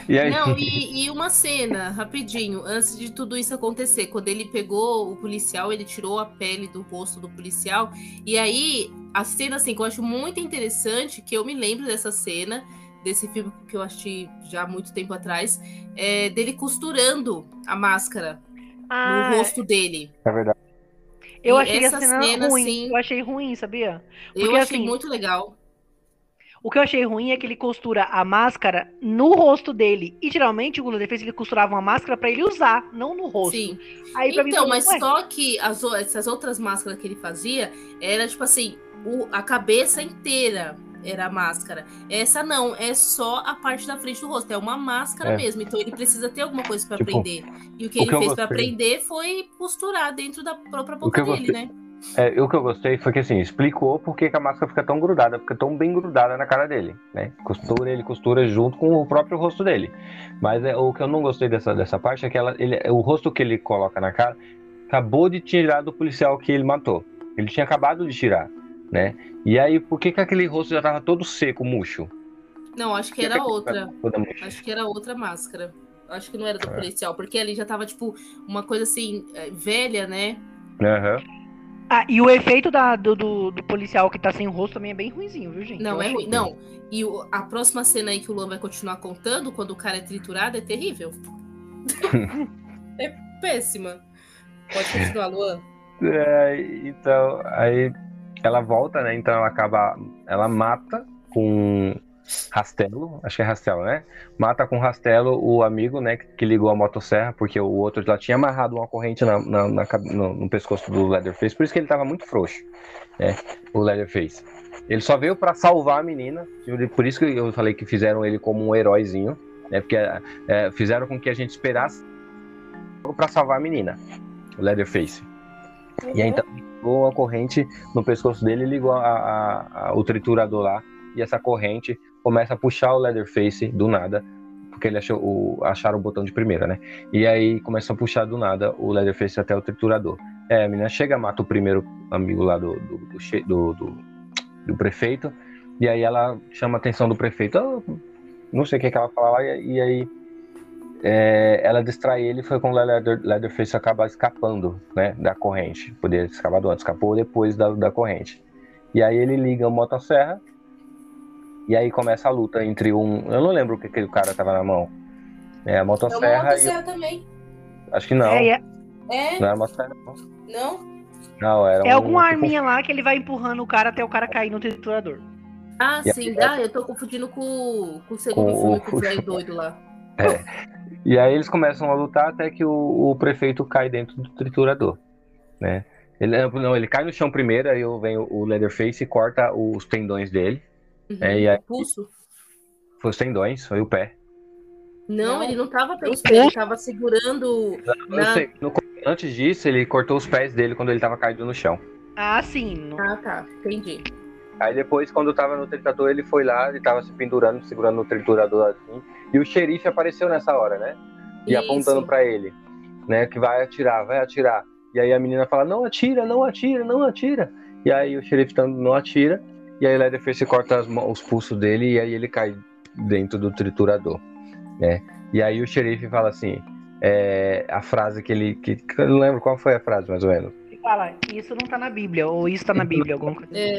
Speaker 3: E aí,
Speaker 1: Não, e, e uma cena, rapidinho, antes de tudo isso acontecer. Quando ele pegou o policial, ele tirou a pele do rosto do policial. E aí, a cena, assim, que eu acho muito interessante, que eu me lembro dessa cena, desse filme que eu assisti já há muito tempo atrás, é dele costurando a máscara
Speaker 2: Ah,
Speaker 1: no rosto dele.
Speaker 3: é verdade.
Speaker 2: eu
Speaker 1: e
Speaker 2: achei
Speaker 1: essa
Speaker 2: cena,
Speaker 1: cena,
Speaker 2: ruim.
Speaker 1: assim-
Speaker 2: Eu achei ruim, sabia?
Speaker 1: eu
Speaker 2: Porque,
Speaker 1: achei
Speaker 2: assim,
Speaker 1: muito legal.
Speaker 2: O que eu achei ruim é que ele costura a máscara no rosto dele. E geralmente o Leatherface ele costurava uma máscara pra ele usar, não no rosto.
Speaker 1: Sim.
Speaker 2: Aí mim
Speaker 1: Então,
Speaker 2: falou,
Speaker 1: mas
Speaker 2: "Ué,
Speaker 1: só que as, essas outras máscaras que ele fazia era tipo assim, o- a cabeça inteira era a máscara. Essa não, é só a parte da frente do rosto, é uma máscara
Speaker 3: É.
Speaker 1: mesmo. Então ele precisa ter alguma coisa pra
Speaker 3: Tipo,
Speaker 1: aprender. E o que
Speaker 3: o
Speaker 1: ele
Speaker 3: que
Speaker 1: fez
Speaker 3: gostei-
Speaker 1: aprender foi costurar dentro da própria boca dele,
Speaker 3: gostei-
Speaker 1: né?
Speaker 3: É, o que eu gostei foi que assim, explicou por que a máscara fica tão grudada, fica tão bem grudada na cara dele, né? Costura, ele costura junto com o próprio rosto dele. Mas é, o que eu não gostei dessa, dessa parte é que ela, ele, o rosto que ele coloca na cara acabou de tirar do policial que ele matou. Ele tinha acabado de tirar, né? E aí, por que, que aquele rosto já tava todo seco, murcho?
Speaker 1: Não, acho que era outra. Acho que era outra máscara. Acho que não era do
Speaker 3: É.
Speaker 1: policial, porque ali já tava, tipo, uma coisa assim, eh, velha, né?
Speaker 3: Aham.
Speaker 2: Ah, e o efeito da- do, do, do policial que tá sem o rosto também é bem ruimzinho, viu, gente?
Speaker 1: Não,
Speaker 2: Eu
Speaker 1: é ruim. Não. E o- a próxima cena aí que o Luan vai continuar contando, quando o cara é triturado, é terrível. é péssima. Pode continuar, Luan.
Speaker 3: É, então, aí ela volta, né? Então ela acaba. Ela mata com Rastelo, acho que é Rastelo, né? Mata com Rastelo o amigo, né? Que ligou a motosserra, porque o outro já tinha amarrado uma corrente na, na- na no, no pescoço do Leatherface, por isso que ele tava muito frouxo, né? O Leatherface. Ele só veio pra salvar a menina, por isso que eu falei que fizeram ele como um heróizinho, né? Porque é, fizeram com que a gente esperasse pra salvar a menina, o Leatherface. E aí então ligou a corrente no pescoço dele, ligou a- a- a- o triturador lá, e essa corrente começa a puxar o Leatherface do nada, porque ele achou o, acharam o botão de primeira, né? E aí começa a puxar do nada o Leatherface até o triturador. É, a menina chega, mata o primeiro amigo lá do, do, do, do- do- prefeito, e aí ela chama a atenção do prefeito. "Ah, não sei o que, que ela fala lá, e, e aí é, ela distrai ele foi quando o Leather, Leatherface acaba escapando né, da corrente. Poderia ter escapado antes, escapou depois da, da corrente. E aí ele liga a motosserra e aí começa a luta entre um. Eu não lembro o que aquele cara tava na mão. É, a
Speaker 1: É uma
Speaker 3: motosserra.
Speaker 1: motosserra também.
Speaker 3: e- Acho que não.
Speaker 2: É, é,
Speaker 1: É,
Speaker 3: Não era motosserra, não.
Speaker 1: não?
Speaker 3: Não, era
Speaker 2: é
Speaker 3: um,
Speaker 2: alguma
Speaker 3: tipo,
Speaker 2: arminha lá que ele vai empurrando o cara até o cara cair no triturador.
Speaker 1: Ah,
Speaker 3: E
Speaker 1: sim.
Speaker 3: aí-
Speaker 1: Ah, eu tô confundindo com, com o segundo
Speaker 3: Com
Speaker 1: filme,
Speaker 3: o-
Speaker 1: com o velho doido lá.
Speaker 3: E aí eles começam a lutar até que o, o prefeito cai dentro do triturador, né? Ele, não, ele cai no chão primeiro, aí vem o, o Leatherface e corta os tendões dele.
Speaker 1: Uhum.
Speaker 3: É, e aí-
Speaker 1: Pulso?
Speaker 3: Foi os tendões, foi o pé.
Speaker 1: Não,
Speaker 2: Não.
Speaker 1: ele não tava pelos pés, ele tava segurando
Speaker 3: Eu
Speaker 1: na...
Speaker 3: sei, no- antes disso, ele cortou os pés dele quando ele tava caído no chão.
Speaker 2: Ah, sim.
Speaker 1: Ah, tá. Entendi.
Speaker 3: Aí depois, quando tava no triturador, ele foi lá, ele tava se pendurando, segurando no triturador assim. E o xerife apareceu nessa hora, né? E
Speaker 1: Isso.
Speaker 3: apontando pra ele, né? Que vai atirar, vai atirar. E aí a menina fala, não atira, não atira, não atira. E aí o xerife tá- não atira. E aí o Leatherface corta as os pulsos dele e aí ele cai dentro do triturador, né? E aí o xerife fala assim, é, a frase que ele... Que, que eu não lembro qual foi a frase, mais ou menos.
Speaker 2: Ele fala, isso não tá na Bíblia, ou isso tá na Bíblia, alguma coisa.
Speaker 1: É,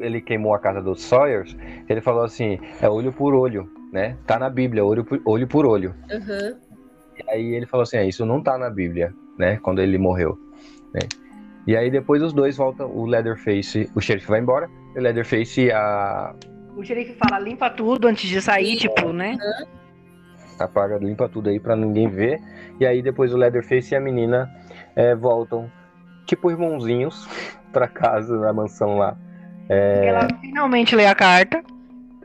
Speaker 3: ele queimou a casa dos Sawyers, ele falou assim, é olho por olho, né? Tá na Bíblia, olho por olho. Por olho.
Speaker 1: aham.
Speaker 3: E aí ele falou assim, é, isso não tá na Bíblia, né? Quando ele morreu, né? E aí depois os dois voltam, o Leatherface, o xerife vai embora, e o Leatherface e a
Speaker 2: O xerife fala, limpa tudo antes de sair, tipo, né?
Speaker 3: apaga, limpa tudo aí pra ninguém ver. E aí depois o Leatherface e a menina é, voltam, tipo irmãozinhos, pra casa, na mansão lá. É,
Speaker 2: Ela finalmente lê a carta.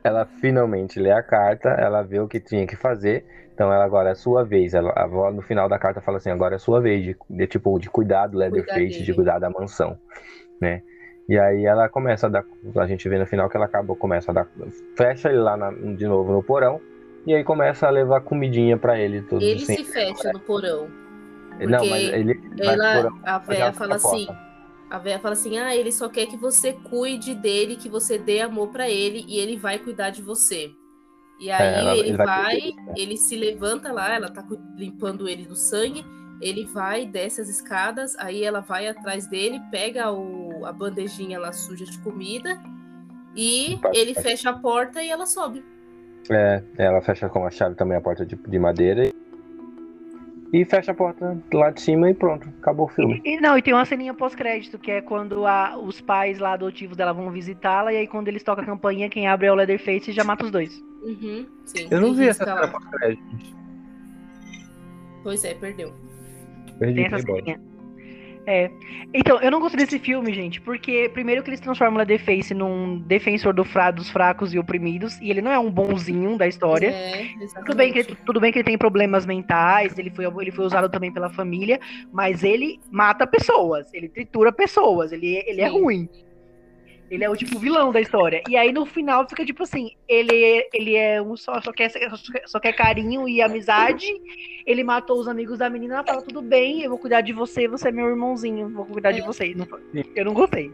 Speaker 3: Ela finalmente lê a carta, ela vê o que tinha que fazer, então ela agora é sua vez. Ela, a avó no final da carta fala assim, agora é sua vez de, de, tipo de cuidar do Leatherface, de cuidar da mansão, né? E aí ela começa a dar, a gente vê no final que ela acaba, começa a dar, fecha ele lá na- de novo no porão e aí começa a levar comidinha pra ele todos
Speaker 1: Ele
Speaker 3: os
Speaker 1: se fecha no porão.
Speaker 3: Não, mas ele
Speaker 1: Ela,
Speaker 3: porão,
Speaker 1: a véia fala
Speaker 3: a porta.
Speaker 1: A véia fala assim, ah, ele só quer que você cuide dele, que você dê amor pra ele e ele vai cuidar de você. E aí
Speaker 3: É, ela-
Speaker 1: ele
Speaker 3: vai
Speaker 1: vai,
Speaker 3: né?
Speaker 1: ele se levanta lá, ela tá limpando ele do sangue, ele vai, desce as escadas, aí ela vai atrás dele, pega o, a bandejinha lá suja de comida e
Speaker 3: Pode-
Speaker 1: ele
Speaker 3: pode.
Speaker 1: fecha a porta e ela sobe.
Speaker 3: É, ela fecha com a chave também a porta de, de madeira e, e fecha a porta lá de cima e pronto, acabou o filme.
Speaker 2: E, não, e tem uma ceninha pós-crédito, que é quando a- os pais lá adotivos dela vão visitá-la, e aí quando eles tocam a campainha, quem abre é o Leatherface e já mata os dois.
Speaker 1: Uhum, sim.
Speaker 3: Eu não vi essa cena
Speaker 1: lá.
Speaker 3: pós-crédito.
Speaker 1: Pois é, perdeu.
Speaker 3: Perdi
Speaker 2: Tem essa ceninha. É. Então, eu não gostei desse filme, gente, porque primeiro que eles transformam o Leatherface num defensor do fra- dos fracos e oprimidos, e ele não é um bonzinho da história.
Speaker 1: É,
Speaker 2: Tudo bem, que ele, tudo bem que ele tem problemas mentais, ele foi, ele foi usado também pela família, mas ele mata pessoas, ele tritura pessoas, ele, ele é ruim. Ele é o tipo vilão da história. E aí no final fica tipo assim, ele, ele é um só, só quer, só quer carinho e amizade. Ele matou os amigos da menina, ela fala, tudo bem, eu vou cuidar de você, você é meu irmãozinho, vou cuidar de
Speaker 1: É.
Speaker 2: você. Eu não gostei.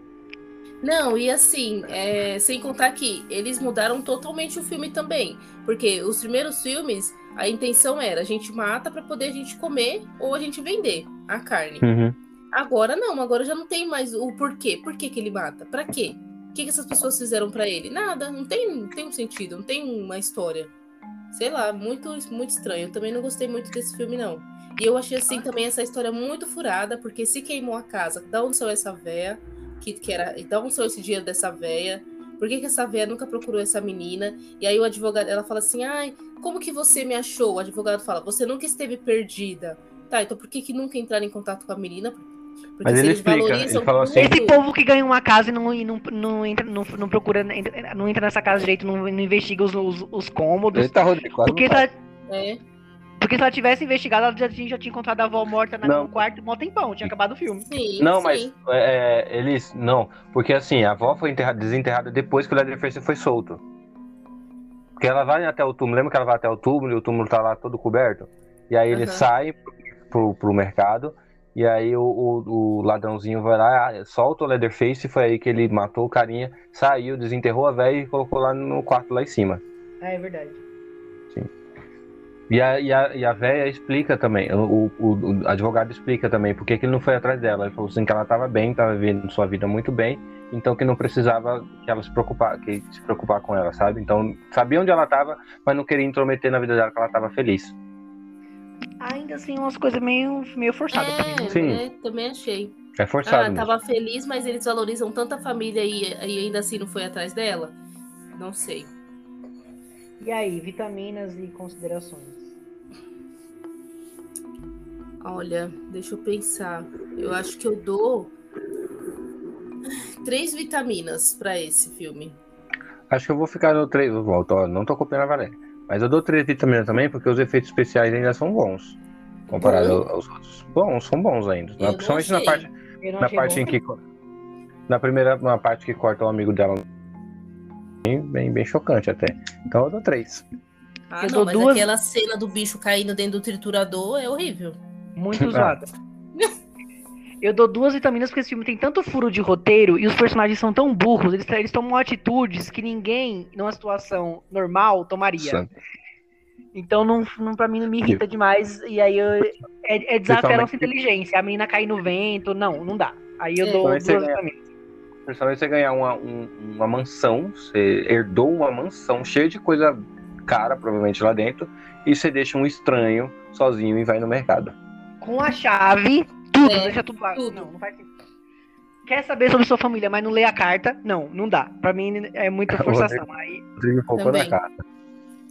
Speaker 1: Não, e assim, é, sem contar que eles mudaram totalmente o filme também. Porque os primeiros filmes, a intenção era a gente mata pra poder a gente comer ou a gente vender a carne.
Speaker 3: Uhum.
Speaker 1: Agora não, agora já não tem mais o porquê. Por que, que ele mata? Pra quê? O que, que essas pessoas fizeram pra ele? Nada, não tem, não tem um sentido, não tem uma história. Sei lá, muito, muito estranho. Eu também não gostei muito desse filme, não. E eu achei assim também essa história muito furada, porque se queimou a casa, da onde saiu essa véia? Que, que era, da onde saiu esse dinheiro dessa véia? Por que, que essa véia nunca procurou essa menina? E aí o advogado, ela fala assim, ai, como que você me achou? O advogado fala, você nunca esteve perdida. Tá, então por que, que nunca entraram em contato com a menina? Porque
Speaker 3: Mas ele
Speaker 1: eles
Speaker 3: explica,
Speaker 1: valorizam
Speaker 3: ele falou assim-
Speaker 2: Esse povo que ganha uma casa e não, e não, não, entra, não, não procura, não entra nessa casa direito, não, não investiga os, os, os cômodos.
Speaker 3: Eita, Rodrigo, quase
Speaker 2: Porque se,
Speaker 3: tá.
Speaker 2: ela,
Speaker 1: É,
Speaker 2: porque se ela tivesse investigado, ela já, tinha- já tinha encontrado a avó morta na- no quarto mó tempão, tinha acabado o filme.
Speaker 1: sim,
Speaker 3: Não,
Speaker 1: sim.
Speaker 3: mas é, é, eles. Não, porque assim, a avó foi enterrada, desenterrada depois que o Leatherface foi solto. Porque ela vai até o túmulo, lembra que ela vai até o túmulo e o túmulo tá lá todo coberto? E aí ele
Speaker 1: Aham.
Speaker 3: sai pro, pro mercado, e aí o, o, o ladrãozinho vai lá, solta o Leatherface, e foi aí que ele matou o carinha, saiu, desenterrou a velha e colocou lá no quarto lá em cima.
Speaker 2: É, é verdade.
Speaker 3: E a, e a, e a véia explica também, o, o, o advogado explica também porque que ele não foi atrás dela. Ele falou assim que ela estava bem, estava vivendo sua vida muito bem, então que não precisava que ela se preocupar, que se preocupar com ela, sabe? Então sabia onde ela estava, mas não queria intrometer na vida dela, que ela estava feliz.
Speaker 2: Ainda assim umas coisas meio, meio forçadas.
Speaker 1: É,
Speaker 3: Sim.
Speaker 1: é, também achei.
Speaker 3: É forçado.
Speaker 1: Ah,
Speaker 3: mesmo.
Speaker 1: tava feliz, mas eles valorizam tanta família e, e ainda assim não foi atrás dela? Não sei.
Speaker 2: E aí, vitaminas e considerações?
Speaker 1: Olha, deixa eu pensar. Eu acho que eu dou três vitaminas pra esse filme.
Speaker 3: Acho que eu vou ficar no 3. Volto, ó, não tô copiando a Valéria. Mas eu dou 3 vitaminas também, porque os efeitos especiais ainda são bons. Comparado
Speaker 1: Bom.
Speaker 3: aos outros. Bons, são bons ainda.
Speaker 1: Eu
Speaker 3: Principalmente na parte, na parte
Speaker 2: bom.
Speaker 3: em que. Na primeira na parte que corta o amigo dela. Bem, bem, bem chocante até. Então eu dou 3.
Speaker 1: Ah,
Speaker 2: Eu
Speaker 1: não,
Speaker 2: dou
Speaker 1: mas
Speaker 2: duas-
Speaker 1: aquela cena do bicho caindo dentro do triturador é horrível.
Speaker 2: Muito usada. Eu dou duas vitaminas porque esse filme tem tanto furo de roteiro e os personagens são tão burros, eles, eles tomam atitudes que ninguém, numa situação normal, tomaria. Então, não, não, pra mim, não me irrita demais. E aí, eu, é, é desafiar a nossa inteligência. A menina cair no vento, não, não dá. Aí eu
Speaker 1: É.
Speaker 2: dou duas
Speaker 3: você ganha-
Speaker 2: vitaminas.
Speaker 3: Principalmente você ganhar uma, um- uma mansão, você herdou uma mansão cheia de coisa cara, provavelmente lá dentro, e você deixa um estranho sozinho e vai no mercado.
Speaker 2: Com a chave, tudo,
Speaker 1: É,
Speaker 2: deixa tudo lá.
Speaker 1: tudo.
Speaker 2: Não, não faz sentido. Quer saber sobre sua família, mas não lê a carta? Não, não dá. Pra mim é muita forçação. Aí,
Speaker 3: Rodrigo na cara.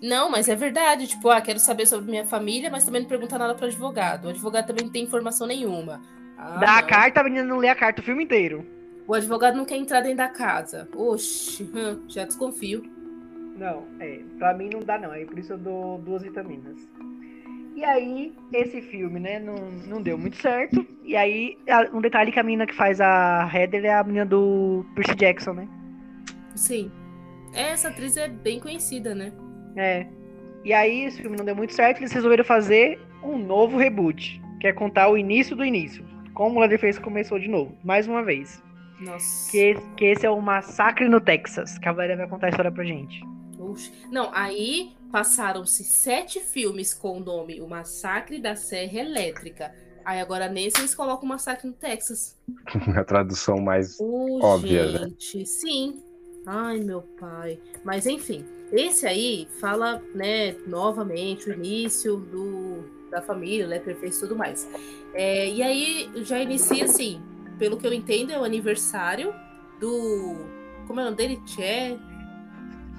Speaker 1: Não, mas é verdade. Tipo, ah, quero saber sobre minha família, mas também não pergunta nada pro advogado. O advogado também não tem informação nenhuma. Ah,
Speaker 2: dá a
Speaker 1: não.
Speaker 2: carta, a menina não lê a carta o filme inteiro.
Speaker 1: O advogado não quer entrar dentro da casa. Oxi, hum, já desconfio.
Speaker 2: Não, é. Pra mim não dá, não. Aí por isso eu dou duas vitaminas. E aí, esse filme, né, não, não deu muito certo. E aí, um detalhe que a menina que faz a Heather é a menina do Percy Jackson, né?
Speaker 1: Sim. Essa atriz é bem conhecida, né?
Speaker 2: É. E aí, esse filme não deu muito certo, eles resolveram fazer um novo reboot. Que é contar o início do início. Como o Leatherface começou de novo, mais uma vez.
Speaker 1: Nossa.
Speaker 2: Que, que esse é o Massacre no Texas. Que a Valéria vai contar a história pra gente.
Speaker 1: Não, aí passaram-se sete filmes com o nome O Massacre da Serra Elétrica. Aí agora nesse eles colocam o Massacre no Texas.
Speaker 3: A tradução mais.
Speaker 1: Ô,
Speaker 3: Óbvia, né?
Speaker 1: gente, sim. Ai, meu pai. Mas enfim, esse aí fala, né, novamente o início do, da família, né, perfeito e tudo mais. É, e aí já inicia assim, pelo que eu entendo, é o aniversário do. Como é o nome dele? Tchê?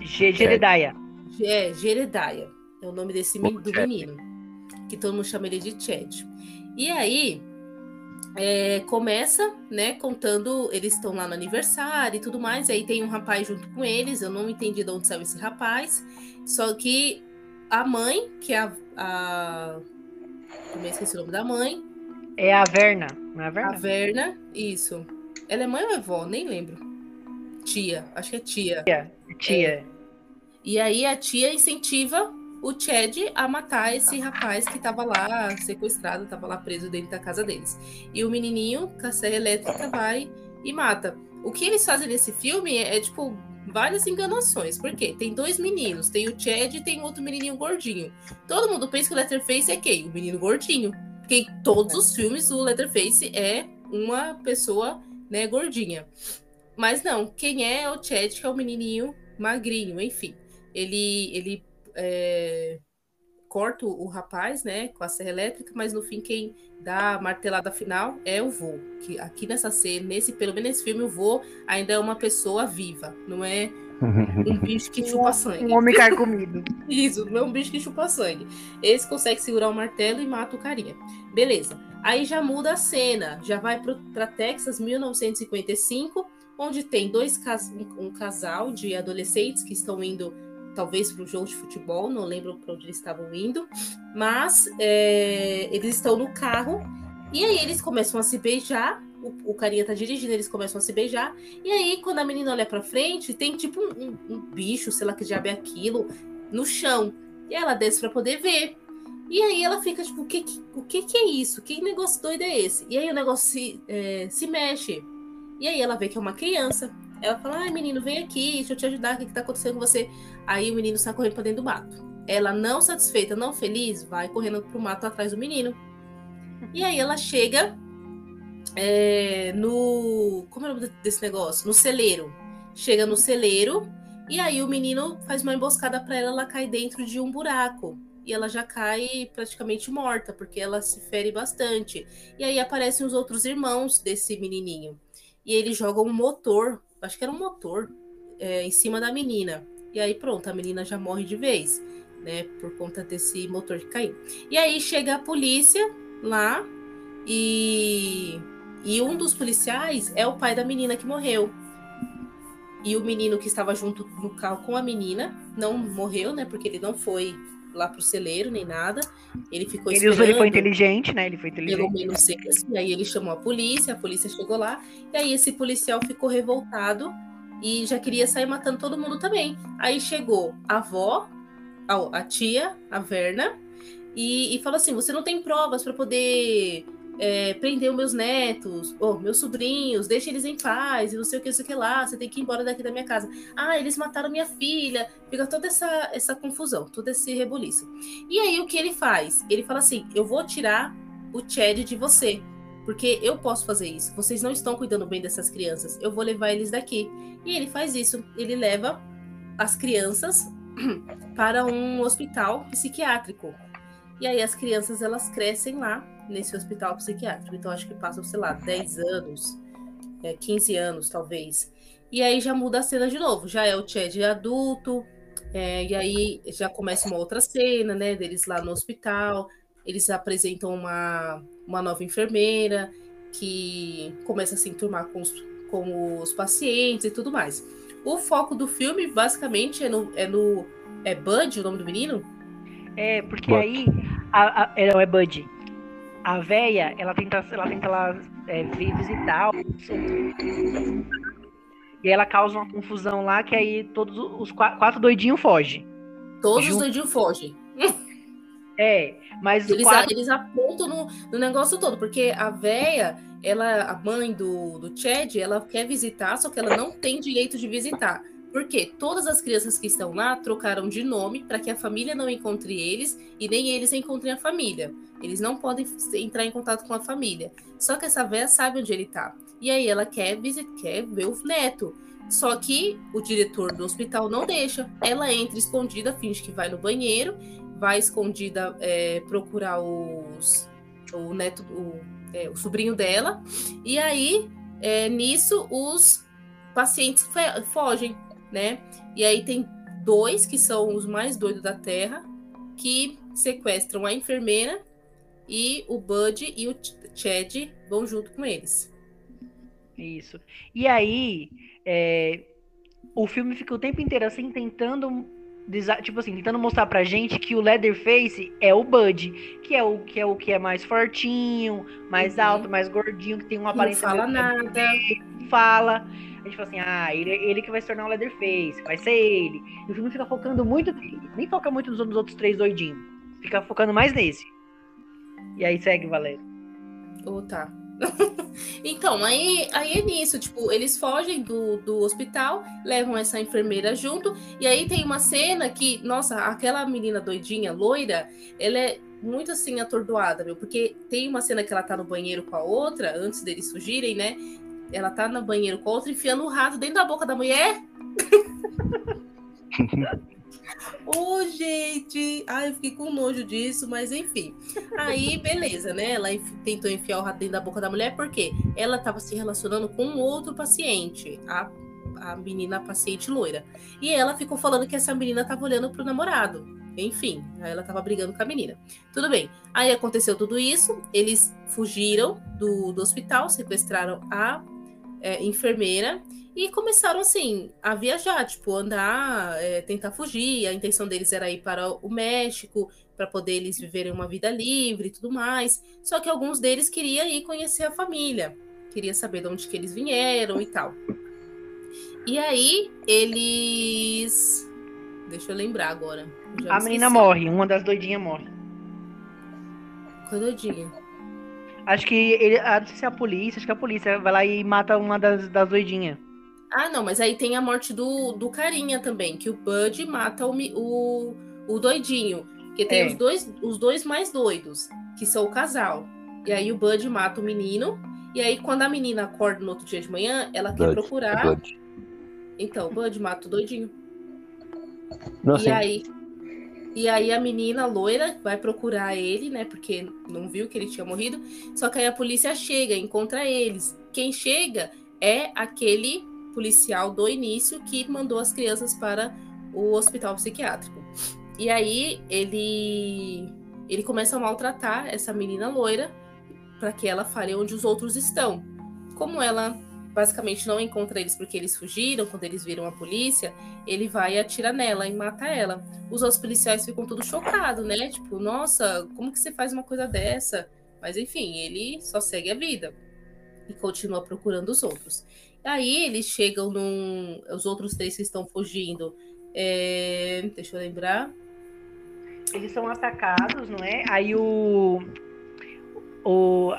Speaker 2: Jedediah.
Speaker 1: É, Jeredaia. É o nome desse do
Speaker 3: Chad.
Speaker 1: menino. Que todo mundo chama ele de Chad. E aí, é, começa, né, contando. Eles estão lá no aniversário e tudo mais. E aí tem um rapaz junto com eles. Eu não entendi de onde saiu esse rapaz. Só que a mãe, que é a. a... Também esqueci o nome da mãe.
Speaker 2: É a Verna. Não é a
Speaker 1: A
Speaker 2: Verna?
Speaker 1: Verna. Isso. Ela é mãe ou é vó? Nem lembro. Tia. Acho que é tia.
Speaker 2: Tia.
Speaker 1: E aí a tia incentiva o Chad a matar esse rapaz que tava lá sequestrado, tava lá preso dentro da casa deles. E o menininho com a serra elétrica vai e mata. O que eles fazem nesse filme é, é, tipo várias enganações. Por quê? Tem dois meninos, tem o Chad e tem outro menininho gordinho. Todo mundo pensa que o Letterface é quem? O menino gordinho. Porque em todos os filmes o Letterface é uma pessoa, né, gordinha. Mas não, quem é o Chad, que é o menininho magrinho, enfim. Ele, ele é, corta o, rapaz, né, com a serra elétrica, mas no fim quem dá a martelada final é o vô. Que aqui nessa cena, nesse, pelo menos nesse filme, o vô ainda é uma pessoa viva, não é um bicho que chupa sangue.
Speaker 2: Um homem carcomido.
Speaker 1: Isso, não é um bicho que chupa sangue. Esse consegue segurar o martelo e mata o carinha. Beleza. Aí já muda a cena, já vai para Texas, 1955, onde tem dois um, um casal de adolescentes que estão indo talvez para o jogo de futebol, não lembro para onde eles estavam indo, mas é, eles estão no carro e aí eles começam a se beijar. O, o carinha tá dirigindo, eles começam a se beijar. E aí, quando a menina olha pra frente, tem tipo um, um- um bicho, sei lá que diabo é aquilo, no chão. E ela desce pra poder ver. E aí ela fica tipo, o que, que- o que, que é isso? Que negócio doido é esse? E aí o negócio se, é, se mexe. E aí ela vê que é uma criança. Ela fala, ai menino, vem aqui, deixa eu te ajudar, o que, que tá acontecendo com você? Aí o menino sai correndo pra dentro do mato. Ela, não satisfeita, não feliz, vai correndo pro mato atrás do menino. E aí ela chega é, no. Como é o nome desse negócio? No celeiro. Chega no celeiro e aí o menino faz uma emboscada pra ela, ela cai dentro de um buraco. e ela já cai praticamente morta, porque ela se fere bastante. E aí aparecem os outros irmãos desse menininho. E eles jogam um motor, acho que era um motor, é, em cima da menina. E aí pronto, a menina já morre de vez, né? Por conta desse motor que caiu. E aí chega a polícia lá e, e um dos policiais é o pai da menina que morreu. E o menino que estava junto no carro com a menina não morreu, né? Porque ele não foi lá pro celeiro nem nada. Ele ficou
Speaker 2: ele esperando. Ele foi inteligente, né? Ele foi inteligente. Pelo
Speaker 1: menos e aí ele chamou a polícia, a polícia chegou lá. E aí esse policial ficou revoltado e já queria sair matando todo mundo também. Aí chegou a avó, a, a tia, a Verna, e, e falou assim: você não tem provas para poder é, prender os meus netos, ou meus sobrinhos, deixa eles em paz, e não sei o que, não sei o que lá, você tem que ir embora daqui da minha casa. Ah, eles mataram minha filha. Fica toda essa, essa confusão, todo esse rebuliço. E aí o que ele faz? Ele fala assim: eu vou tirar o Chad de você. Porque eu posso fazer isso. Vocês não estão cuidando bem dessas crianças. Eu vou levar eles daqui. E ele faz isso. Ele leva as crianças para um hospital psiquiátrico. E aí as crianças elas crescem lá nesse hospital psiquiátrico. Então acho que passam, sei lá, 10 anos, é, 15 anos talvez. E aí já muda a cena de novo. Já é o Chad adulto, é, e aí já começa uma outra cena, né? Deles lá no hospital. Eles apresentam uma, uma nova enfermeira que começa a se enturmar com os, com os pacientes e tudo mais. O foco do filme, basicamente, é no, é no. É Bud, o nome do menino?
Speaker 2: É, porque aí. A, a, é, é Bud a véia, ela tenta, ela tenta lá, é, visitar e ela causa uma confusão lá que aí todos os quatro, quatro doidinhos fogem.
Speaker 1: Todos os doidinhos fogem.
Speaker 2: É, mas
Speaker 1: eles, quatro... eles apontam no, no, negócio todo, porque a véia, ela, a mãe do, do Chad, ela quer visitar, só que ela não tem direito de visitar. Porque todas as crianças que estão lá trocaram de nome para que a família não encontre eles e nem eles encontrem a família. Eles não podem entrar em contato com a família. Só que essa véia sabe onde ele está. E aí ela quer, visitar, quer ver o neto. Só que o diretor do hospital não deixa. Ela entra escondida, finge que vai no banheiro, vai escondida é, procurar os, o neto, o, é, o sobrinho dela. E aí, é, nisso, os pacientes fogem né? E aí tem dois que são os mais doidos da Terra que sequestram a enfermeira e o Bud e o Chad vão junto com eles.
Speaker 2: Isso. E aí, é, o filme fica o tempo inteiro assim tentando tipo assim, tentando mostrar pra gente que o Leatherface é o Bud, que é o que é o que é mais fortinho, mais uhum. alto, mais gordinho, que tem uma aparência
Speaker 1: não fala nada,
Speaker 2: fala a gente fala assim, ah, ele, ele que vai se tornar o Leatherface, vai ser ele. E o filme fica focando muito nele, nem foca muito nos, outros três doidinhos. Fica focando mais nesse. E aí segue, Valério.
Speaker 1: Oh, tá. então, aí, aí é nisso, tipo, eles fogem do, do hospital, levam essa enfermeira junto, e aí tem uma cena que, nossa, aquela menina doidinha, loira, ela é muito assim atordoada, meu, porque tem uma cena que ela tá no banheiro com a outra, antes deles fugirem, né? Ela tá no banheiro com outra enfiando o rato dentro da boca da mulher. Ô, oh, gente! Ai, eu fiquei com nojo disso, mas enfim. Aí, beleza, né? Ela tentou enfiar o rato dentro da boca da mulher porque ela estava se relacionando com outro paciente, a, a menina a paciente loira. E ela ficou falando que essa menina estava olhando pro namorado. Enfim, aí ela tava brigando com a menina. Tudo bem. Aí aconteceu tudo isso, eles fugiram do, do hospital, sequestraram a é, enfermeira e começaram assim a viajar, tipo andar, é, tentar fugir. A intenção deles era ir para o México para poder eles viverem uma vida livre e tudo mais. Só que alguns deles queriam ir conhecer a família, queria saber de onde que eles vieram e tal. E aí eles, deixa eu lembrar agora.
Speaker 2: a menina morre, uma das doidinhas morre.
Speaker 1: Qual doidinha?
Speaker 2: Acho que ele. Ah, não sei se é a polícia, acho que a polícia vai lá e mata uma das, das doidinhas.
Speaker 1: Ah, não, mas aí tem a morte do, do carinha também, que o Bud mata o, o, o doidinho. Que tem é. os, dois, os dois mais doidos, que são o casal. E aí o Bud mata o menino. E aí, quando a menina acorda no outro dia de manhã, ela Bud, quer procurar. Bud. Então, o Bud mata o doidinho.
Speaker 3: Não,
Speaker 1: e aí. E aí a menina loira vai procurar ele, né? Porque não viu que ele tinha morrido. Só que aí a polícia chega, encontra eles. Quem chega é aquele policial do início que mandou as crianças para o hospital psiquiátrico. E aí ele ele começa a maltratar essa menina loira para que ela fale onde os outros estão. Como ela basicamente não encontra eles porque eles fugiram, quando eles viram a polícia, ele vai e atira nela e mata ela. Os outros policiais ficam todos chocados, né? Tipo, nossa, como que você faz uma coisa dessa? Mas enfim, ele só segue a vida e continua procurando os outros. Aí eles chegam num. Os outros três que estão fugindo. É... Deixa eu lembrar.
Speaker 2: Eles são atacados, não é? Aí o. O,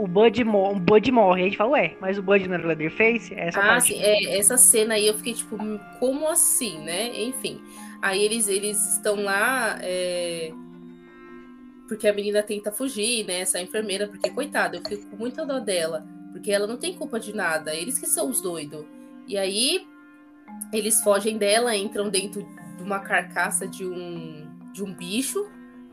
Speaker 2: o Bud, o Bud morre. Aí a gente fala, ué, mas o Bud não era o Leatherface?
Speaker 1: É essa ah, parte. sim. É, essa cena aí eu fiquei tipo, como assim, né? Enfim. Aí eles, eles estão lá. É... Porque a menina tenta fugir, né? Essa enfermeira, porque, coitada, eu fico com muita dó dela. Porque ela não tem culpa de nada. Eles que são os doidos. E aí eles fogem dela, entram dentro de uma carcaça de um, de um bicho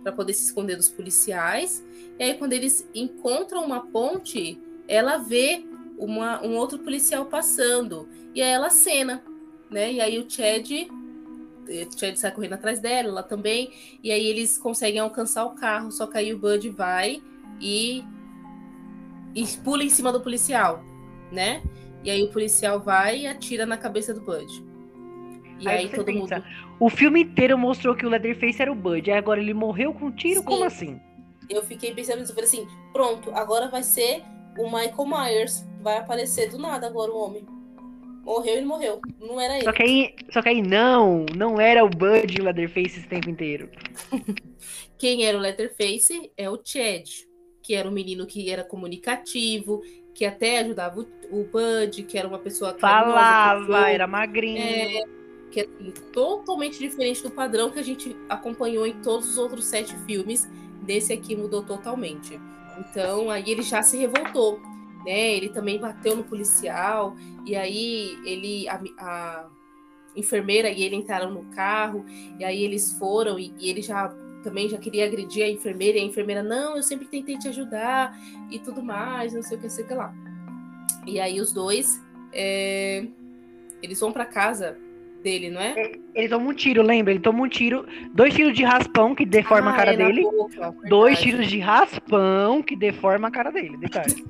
Speaker 1: para poder se esconder dos policiais. E aí, quando eles encontram uma ponte, ela vê uma, um outro policial passando. E aí ela cena, né? E aí o Chad. O Chad sai correndo atrás dela, ela também. E aí eles conseguem alcançar o carro. Só que aí o Bud vai e, e pula em cima do policial, né? E aí o policial vai e atira na cabeça do Bud.
Speaker 2: E aí, aí todo pensa, mundo. O filme inteiro mostrou que o Leatherface era o Bud. Aí agora ele morreu com um tiro? Sim. Como assim?
Speaker 1: Eu fiquei pensando nisso. Eu falei assim: pronto, agora vai ser o Michael Myers. Vai aparecer do nada agora o homem. Morreu, ele morreu. Não era ele.
Speaker 2: Só que aí, só que aí não, não era o Bud e o Leatherface esse tempo inteiro.
Speaker 1: Quem era o Leatherface é o Chad, que era um menino que era comunicativo, que até ajudava o, o Bud, que era uma pessoa
Speaker 2: falava, era magrinho.
Speaker 1: É, que é assim, totalmente diferente do padrão que a gente acompanhou em todos os outros sete filmes. Desse aqui mudou totalmente. Então aí ele já se revoltou, né? Ele também bateu no policial e aí ele a, a enfermeira e ele entraram no carro e aí eles foram e, e ele já também já queria agredir a enfermeira e a enfermeira não, eu sempre tentei te ajudar e tudo mais, não sei o que, sei o que lá. E aí os dois é, eles vão para casa dele, não é? é?
Speaker 2: Ele toma um tiro, lembra? Ele toma um tiro, dois tiros de raspão que deforma ah, a cara é dele. Boca, dois tiros de raspão que deforma a cara dele, detalhe.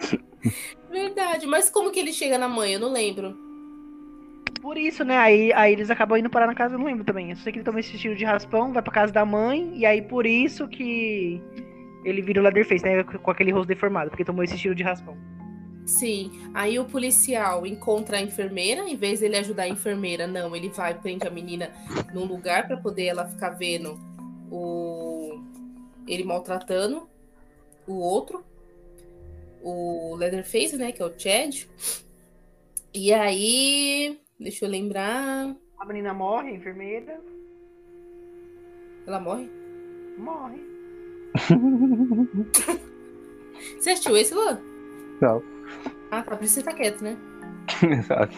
Speaker 1: Verdade, mas como que ele chega na mãe? Eu não lembro.
Speaker 2: Por isso, né? Aí, aí eles acabam indo parar na casa, eu não lembro também. Eu sei que ele toma esse tiro de raspão, vai pra casa da mãe, e aí por isso que ele vira o Leatherface, né? Com aquele rosto deformado, porque tomou esse tiro de raspão.
Speaker 1: Sim. Aí o policial encontra a enfermeira, em vez dele ajudar a enfermeira, não, ele vai prende a menina num lugar para poder ela ficar vendo o ele maltratando o outro, o Leatherface, né, que é o Chad. E aí, deixa eu lembrar.
Speaker 2: A menina morre, a enfermeira.
Speaker 1: Ela morre?
Speaker 2: Morre.
Speaker 1: Você assistiu esse, Luan?
Speaker 3: Não.
Speaker 1: Ah, tá. Por isso você tá quieto, né?
Speaker 3: Exato.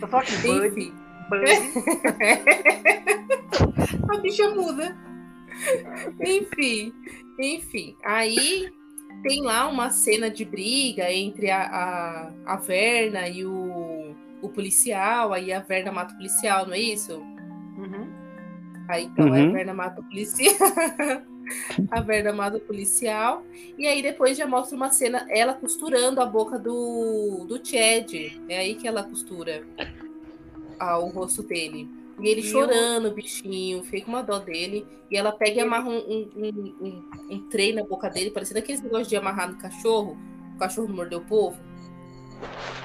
Speaker 2: Tô só aqui, Enfim.
Speaker 1: a bicha muda. enfim, enfim. Aí tem lá uma cena de briga entre a, a, a Verna e o, o policial. Aí a Verna mata o policial, não é isso?
Speaker 2: Uhum.
Speaker 1: Aí então uhum. a Verna mata o policial. a Verna mata o policial. E aí depois já mostra uma cena, ela costurando a boca do, do Chad. É aí que ela costura ah, o rosto dele. E ele chorando, o bichinho, com uma dó dele. E ela pega e amarra um, um, um, um, um trem na boca dele, parecendo aqueles negócios de amarrar no cachorro. O cachorro mordeu o povo.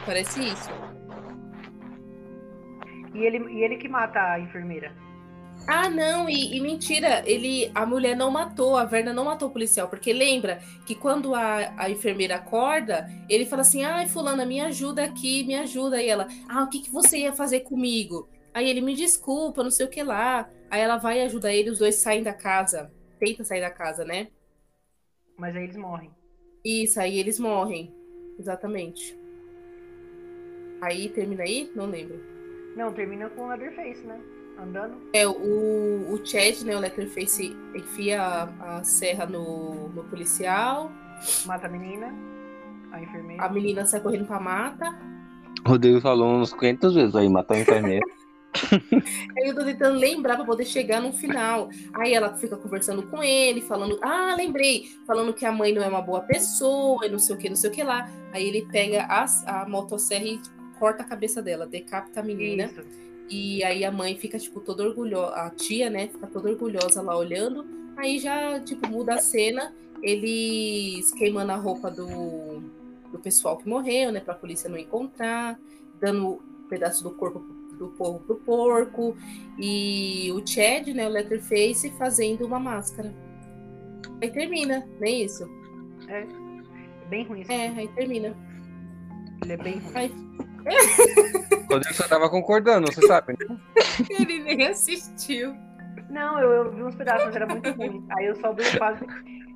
Speaker 1: Parece isso.
Speaker 2: E ele, e ele que mata a enfermeira.
Speaker 1: Ah, não, e, e, mentira, ele, a mulher não matou, a Verna não matou o policial, porque lembra que quando a, a enfermeira acorda, ele fala assim: ai, fulana, me ajuda aqui, me ajuda. E ela, ah, o que, que você ia fazer comigo? Aí ele me desculpa, não sei o que lá. Aí ela vai ajudar ele, os dois saem da casa. Tenta sair da casa, né?
Speaker 2: Mas aí eles morrem.
Speaker 1: Isso, aí eles morrem. Exatamente. Aí termina aí? Não lembro.
Speaker 2: Não, termina com o Leatherface, né? Andando.
Speaker 1: É, o, o Chad, né, o Letterface, enfia a, a serra no, no policial.
Speaker 2: Mata a menina, a enfermeira.
Speaker 1: A menina sai correndo pra mata.
Speaker 3: Rodrigo falou uns 500 vezes aí, matar a enfermeira.
Speaker 1: Aí eu tô tentando lembrar pra poder chegar no final. Aí ela fica conversando com ele, falando, ah, lembrei, falando que a mãe não é uma boa pessoa, e não sei o que, não sei o que lá. Aí ele pega a, a motosserra e corta a cabeça dela, decapita a menina.
Speaker 2: Isso.
Speaker 1: E aí a mãe fica, tipo, toda orgulhosa, a tia, né, fica toda orgulhosa lá olhando. Aí já, tipo, muda a cena, eles queimando a roupa do, do pessoal que morreu, né, pra polícia não encontrar, dando um pedaço do corpo do povo pro porco, e o Chad, né, o Letterface, fazendo uma máscara. Aí termina, nem isso.
Speaker 2: É. Bem ruim esse
Speaker 1: É, aí termina.
Speaker 2: Ele é bem ruim.
Speaker 1: Aí,
Speaker 3: Rodrigo só tava concordando, você sabe, né?
Speaker 1: ele nem assistiu.
Speaker 2: Não, eu, eu vi uns pedaços, mas era muito ruim. Aí eu só vi quase.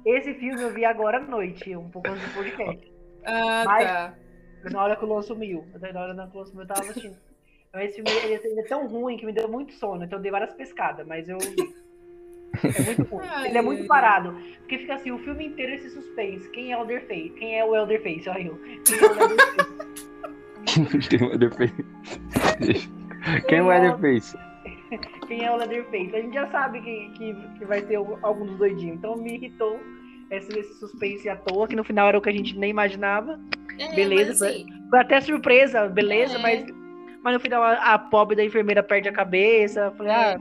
Speaker 2: Esse filme eu vi agora à noite, um pouco antes do podcast.
Speaker 1: Ah,
Speaker 2: Mas-
Speaker 1: tá.
Speaker 2: Na hora que o Luan sumiu. Até Na hora que o Luan sumiu, eu tava assistindo. Então, esse filme ele, ele é tão ruim que me deu muito sono. Então eu dei várias pescadas, mas eu vi. É muito ruim.
Speaker 1: Ai,
Speaker 2: Ele é muito parado. Porque fica assim, o filme inteiro esse suspense. Quem é o Elderface? Quem é o Elderface? Olha eu. Quem é o Elderface?
Speaker 3: Tem o Leatherface. Quem é o Leatherface?
Speaker 2: Quem é o Leatherface? A gente já sabe que, que, que vai ter algum dos doidinhos. Então me irritou esse, esse suspense à toa, que no final era o que a gente nem imaginava.
Speaker 1: É,
Speaker 2: Beleza,
Speaker 1: mas, assim,
Speaker 2: Foi até surpresa, beleza,
Speaker 1: É.
Speaker 2: mas, mas no final a, a pobre da enfermeira perde a cabeça. Eu Falei, ah,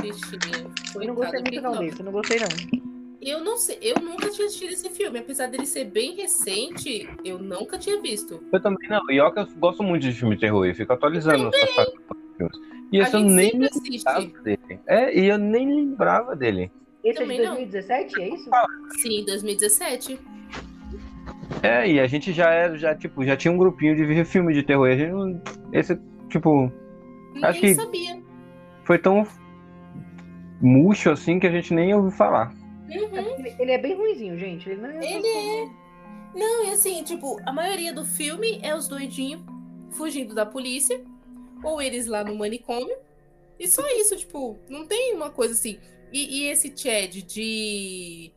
Speaker 1: bichinho,
Speaker 2: eu não gostei muito não desse, eu não gostei não.
Speaker 1: Eu não sei, eu nunca tinha assistido esse filme, apesar dele ser bem recente, eu nunca tinha visto.
Speaker 3: Eu também não. E olha que eu gosto muito de filme de terror. Eu fico atualizando os filmes. E esse eu nem lembrava dele. É, e eu nem lembrava dele.
Speaker 2: Esse é de
Speaker 1: Também não.
Speaker 2: 2017, é isso?
Speaker 1: Sim, 2017.
Speaker 3: É, e a gente já era, já, tipo, já tinha um grupinho de ver filme de terror. E a gente não. Esse, tipo,
Speaker 1: Ninguém
Speaker 3: Acho que-
Speaker 1: sabia.
Speaker 3: foi tão murcho assim que a gente nem ouviu falar.
Speaker 1: Uhum.
Speaker 2: Ele, ele é bem ruinzinho, gente. Ele não é.
Speaker 1: Ele é. Não, e assim, tipo, a maioria do filme é os doidinhos fugindo da polícia, ou eles lá no manicômio. E só isso, tipo, não tem uma coisa assim. E, e esse Chad de.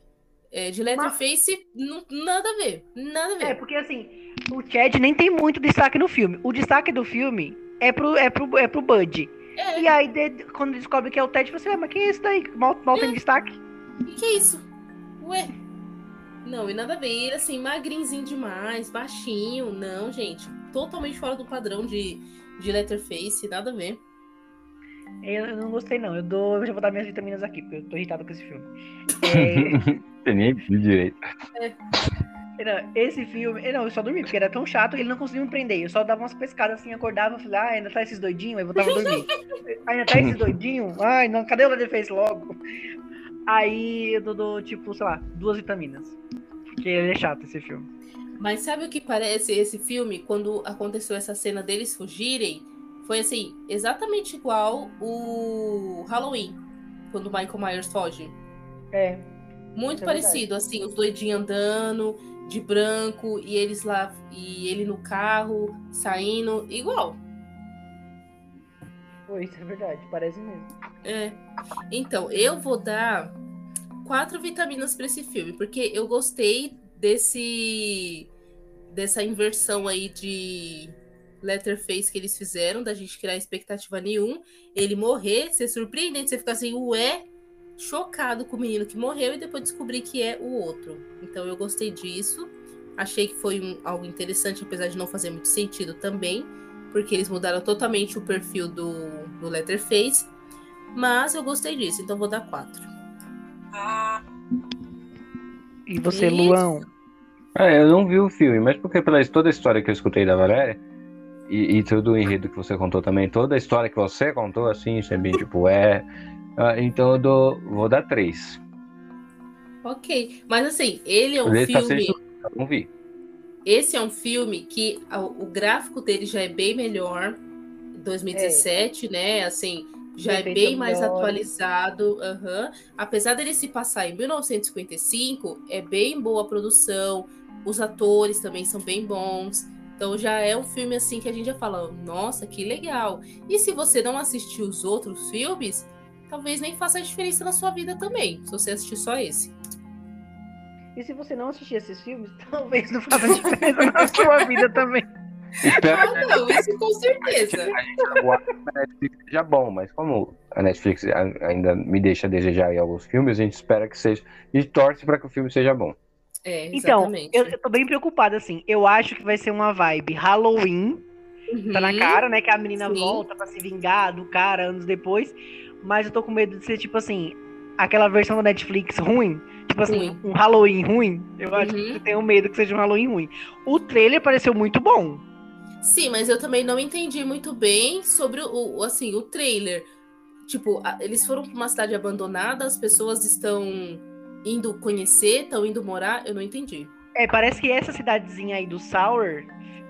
Speaker 1: é, de Letterface, não- nada a ver. Nada a ver.
Speaker 2: É, porque assim, o Chad nem tem muito destaque no filme. O destaque do filme é pro, é pro, é pro Bud.
Speaker 1: É,
Speaker 2: E aí, de- quando descobre que é o Ted, você, ah, mas quem é esse daí? Mal, mal tem destaque.
Speaker 1: E que é isso? Ué? Não, e nada a ver. Ele, assim, magrinzinho demais, baixinho. Não, gente. Totalmente fora do padrão de, de Letterface, nada a ver.
Speaker 2: Eu, não gostei, não. Eu, dou, eu já vou dar minhas vitaminas aqui, porque eu tô irritado com esse filme. É,
Speaker 3: Eu nem vi direito.
Speaker 2: não, esse filme. Não, eu só dormi, porque era tão chato que ele não conseguia me prender. Eu só dava umas pescadas assim, acordava, falei, ah, ainda tá esses doidinhos, aí voltava a dormir. ainda tá esses doidinhos? Ai, não, cadê o Leatherface logo? Aí eu dou, tipo, sei lá, duas vitaminas. Porque ele é chato esse filme.
Speaker 1: Mas sabe o que parece esse filme? Quando aconteceu essa cena deles fugirem, foi assim, exatamente igual o Halloween, quando o Michael Myers foge.
Speaker 2: É.
Speaker 1: Muito
Speaker 2: é
Speaker 1: parecido, assim, os doidinhos andando de branco e eles lá e ele no carro saindo, igual.
Speaker 2: Foi, isso é verdade, parece mesmo.
Speaker 1: É. Então, eu vou dar quatro vitaminas para esse filme, porque eu gostei desse dessa inversão aí de Letterface que eles fizeram, da gente criar expectativa nenhum, ele morrer, ser surpreendente, você ficar assim, ué, chocado com o menino que morreu e depois descobrir que é o outro. Então eu gostei disso. Achei que foi um- algo interessante, apesar de não fazer muito sentido também, porque eles mudaram totalmente o perfil do, do Letterface. Mas eu gostei disso, então vou dar quatro.
Speaker 2: E você,
Speaker 1: Isso.
Speaker 2: Luão?
Speaker 3: É, eu não vi o filme, mas porque pela toda a história que eu escutei da Valéria, e, e todo o enredo que você contou também, toda a história que você contou, assim, isso é bem tipo, é. ah, então eu dou, vou dar três.
Speaker 1: Ok, mas assim, ele é um
Speaker 3: Ele tá
Speaker 1: filme.
Speaker 3: sendo- Eu não vi.
Speaker 1: Esse é um filme que o gráfico dele já é bem melhor. 2017, né? Assim, já é bem mais atualizado. aham. Apesar dele se passar em 1955, é bem boa a produção. Os atores também são bem bons. Então já é um filme assim que a gente já fala, nossa, que legal. E se você não assistiu os outros filmes, talvez nem faça diferença na sua vida também, se você assistir só esse.
Speaker 2: E se você não assistir esses filmes, talvez não faça diferença na sua vida também.
Speaker 3: Espero
Speaker 1: Ah, não, isso com certeza.
Speaker 3: que a Netflix seja bom, mas como a Netflix a- ainda me deixa a desejar em alguns filmes, a gente espera que seja. E torce para que o filme seja bom.
Speaker 1: É,
Speaker 2: Então, eu, eu tô bem preocupada, assim. Eu acho que vai ser uma vibe Halloween, tá na
Speaker 1: Uhum.
Speaker 2: cara, né? Que a menina
Speaker 1: Sim.
Speaker 2: volta pra se vingar do cara anos depois. Mas eu tô com medo de ser, tipo assim, aquela versão da Netflix ruim. Tipo assim,
Speaker 1: Ruim.
Speaker 2: um Halloween ruim. Eu acho
Speaker 1: Uhum.
Speaker 2: que eu tenho medo que seja um Halloween ruim. O trailer pareceu muito bom.
Speaker 1: Sim, mas eu também não entendi muito bem sobre o, o- assim, o trailer. Tipo, a- eles foram pra uma cidade abandonada, as pessoas estão indo conhecer, estão indo morar, eu não entendi.
Speaker 2: É, parece que essa cidadezinha aí do Sour.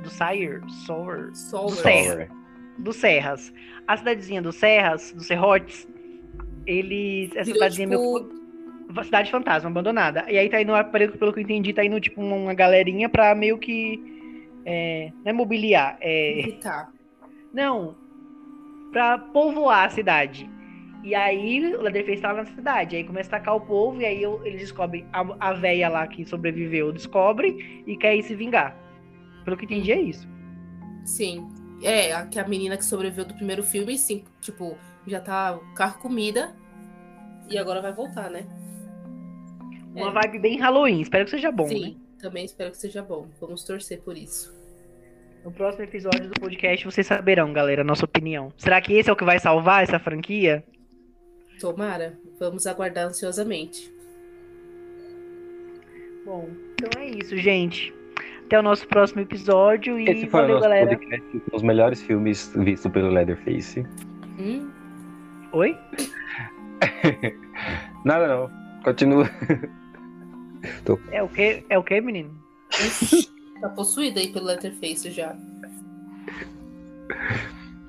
Speaker 2: Do Sire? Sour.
Speaker 1: O
Speaker 2: Do Serra. do Serras. A cidadezinha do Serras, do Serrotes, eles. Essa
Speaker 1: Virou,
Speaker 2: cidadezinha é
Speaker 1: tipo,
Speaker 2: meio. Cidade fantasma, abandonada. E aí tá indo, pelo, pelo que eu entendi, tá indo tipo uma galerinha pra meio que. É, não é mobiliar, é. Não. Pra povoar a cidade. E aí o Leatherface tá lá na cidade. Aí começa a atacar o povo, e aí eles descobrem. A, a véia lá que sobreviveu descobre e quer ir se vingar. Pelo que eu entendi, é isso.
Speaker 1: Sim. É, a, que a menina que sobreviveu do primeiro filme, sim, tipo, já tá carro comida e agora vai voltar, né?
Speaker 2: Uma
Speaker 1: É.
Speaker 2: vibe bem Halloween. Espero que seja bom,
Speaker 1: Sim,
Speaker 2: né?
Speaker 1: também espero que seja bom. Vamos torcer por isso.
Speaker 2: No próximo episódio do podcast vocês saberão, galera, a nossa opinião. Será que esse é o que vai salvar essa franquia?
Speaker 1: Tomara. Vamos aguardar ansiosamente.
Speaker 2: Bom, então é isso, gente. Até o nosso próximo episódio e
Speaker 3: Esse foi
Speaker 2: valeu,
Speaker 3: o nosso
Speaker 2: galera.
Speaker 3: podcast com os melhores filmes vistos pelo Leatherface.
Speaker 1: Hum?
Speaker 2: Oi?
Speaker 3: Nada não. Continua.
Speaker 2: É o que? É o que, menino?
Speaker 1: Ixi, tá possuída aí pelo Letterface já.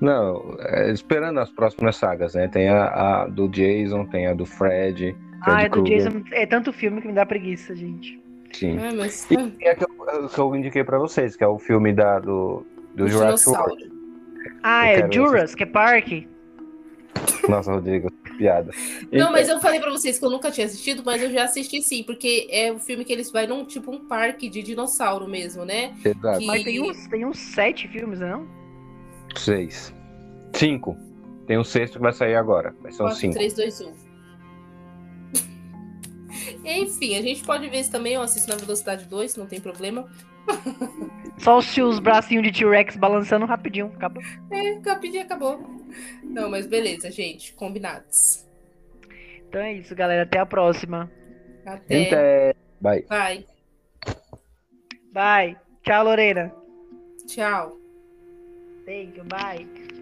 Speaker 3: Não, é, esperando as próximas sagas, né? Tem a, a do Jason, tem a do Fred.
Speaker 2: Ah,
Speaker 3: Fred
Speaker 2: é do. Jason. É tanto filme que me dá preguiça, gente.
Speaker 3: Sim.
Speaker 1: Ah, mas.
Speaker 3: E tem a que eu, que eu indiquei pra vocês, que é o filme da, do, do Jurassic. World.
Speaker 2: Ah,
Speaker 3: Eu
Speaker 2: é
Speaker 3: quero
Speaker 2: Jurassic Park?
Speaker 3: Nossa, Rodrigo, que piada.
Speaker 1: Não, mas eu falei pra vocês que eu nunca tinha assistido, mas eu já assisti sim, porque é o filme que eles vão num tipo um parque de dinossauro mesmo, né?
Speaker 3: Exato.
Speaker 1: que-
Speaker 2: Mas tem uns, tem uns sete filmes, né, não?
Speaker 3: Seis. Cinco. Tem um sexto que vai sair agora, mas são
Speaker 1: 4,
Speaker 3: cinco.
Speaker 1: 3, 2, 1. Enfim, a gente pode ver isso também, eu assisto na velocidade 2, não tem problema.
Speaker 2: Só os, os bracinhos de T-Rex balançando rapidinho. Acaba.
Speaker 1: É, rapidinho acabou. Não, mas beleza, gente, combinados.
Speaker 2: Então é isso, galera. Até a próxima.
Speaker 1: Até.
Speaker 3: Até. Bye.
Speaker 1: Vai.
Speaker 2: Bye. Tchau, Lorena.
Speaker 1: Tchau.
Speaker 2: Thank you. Bye.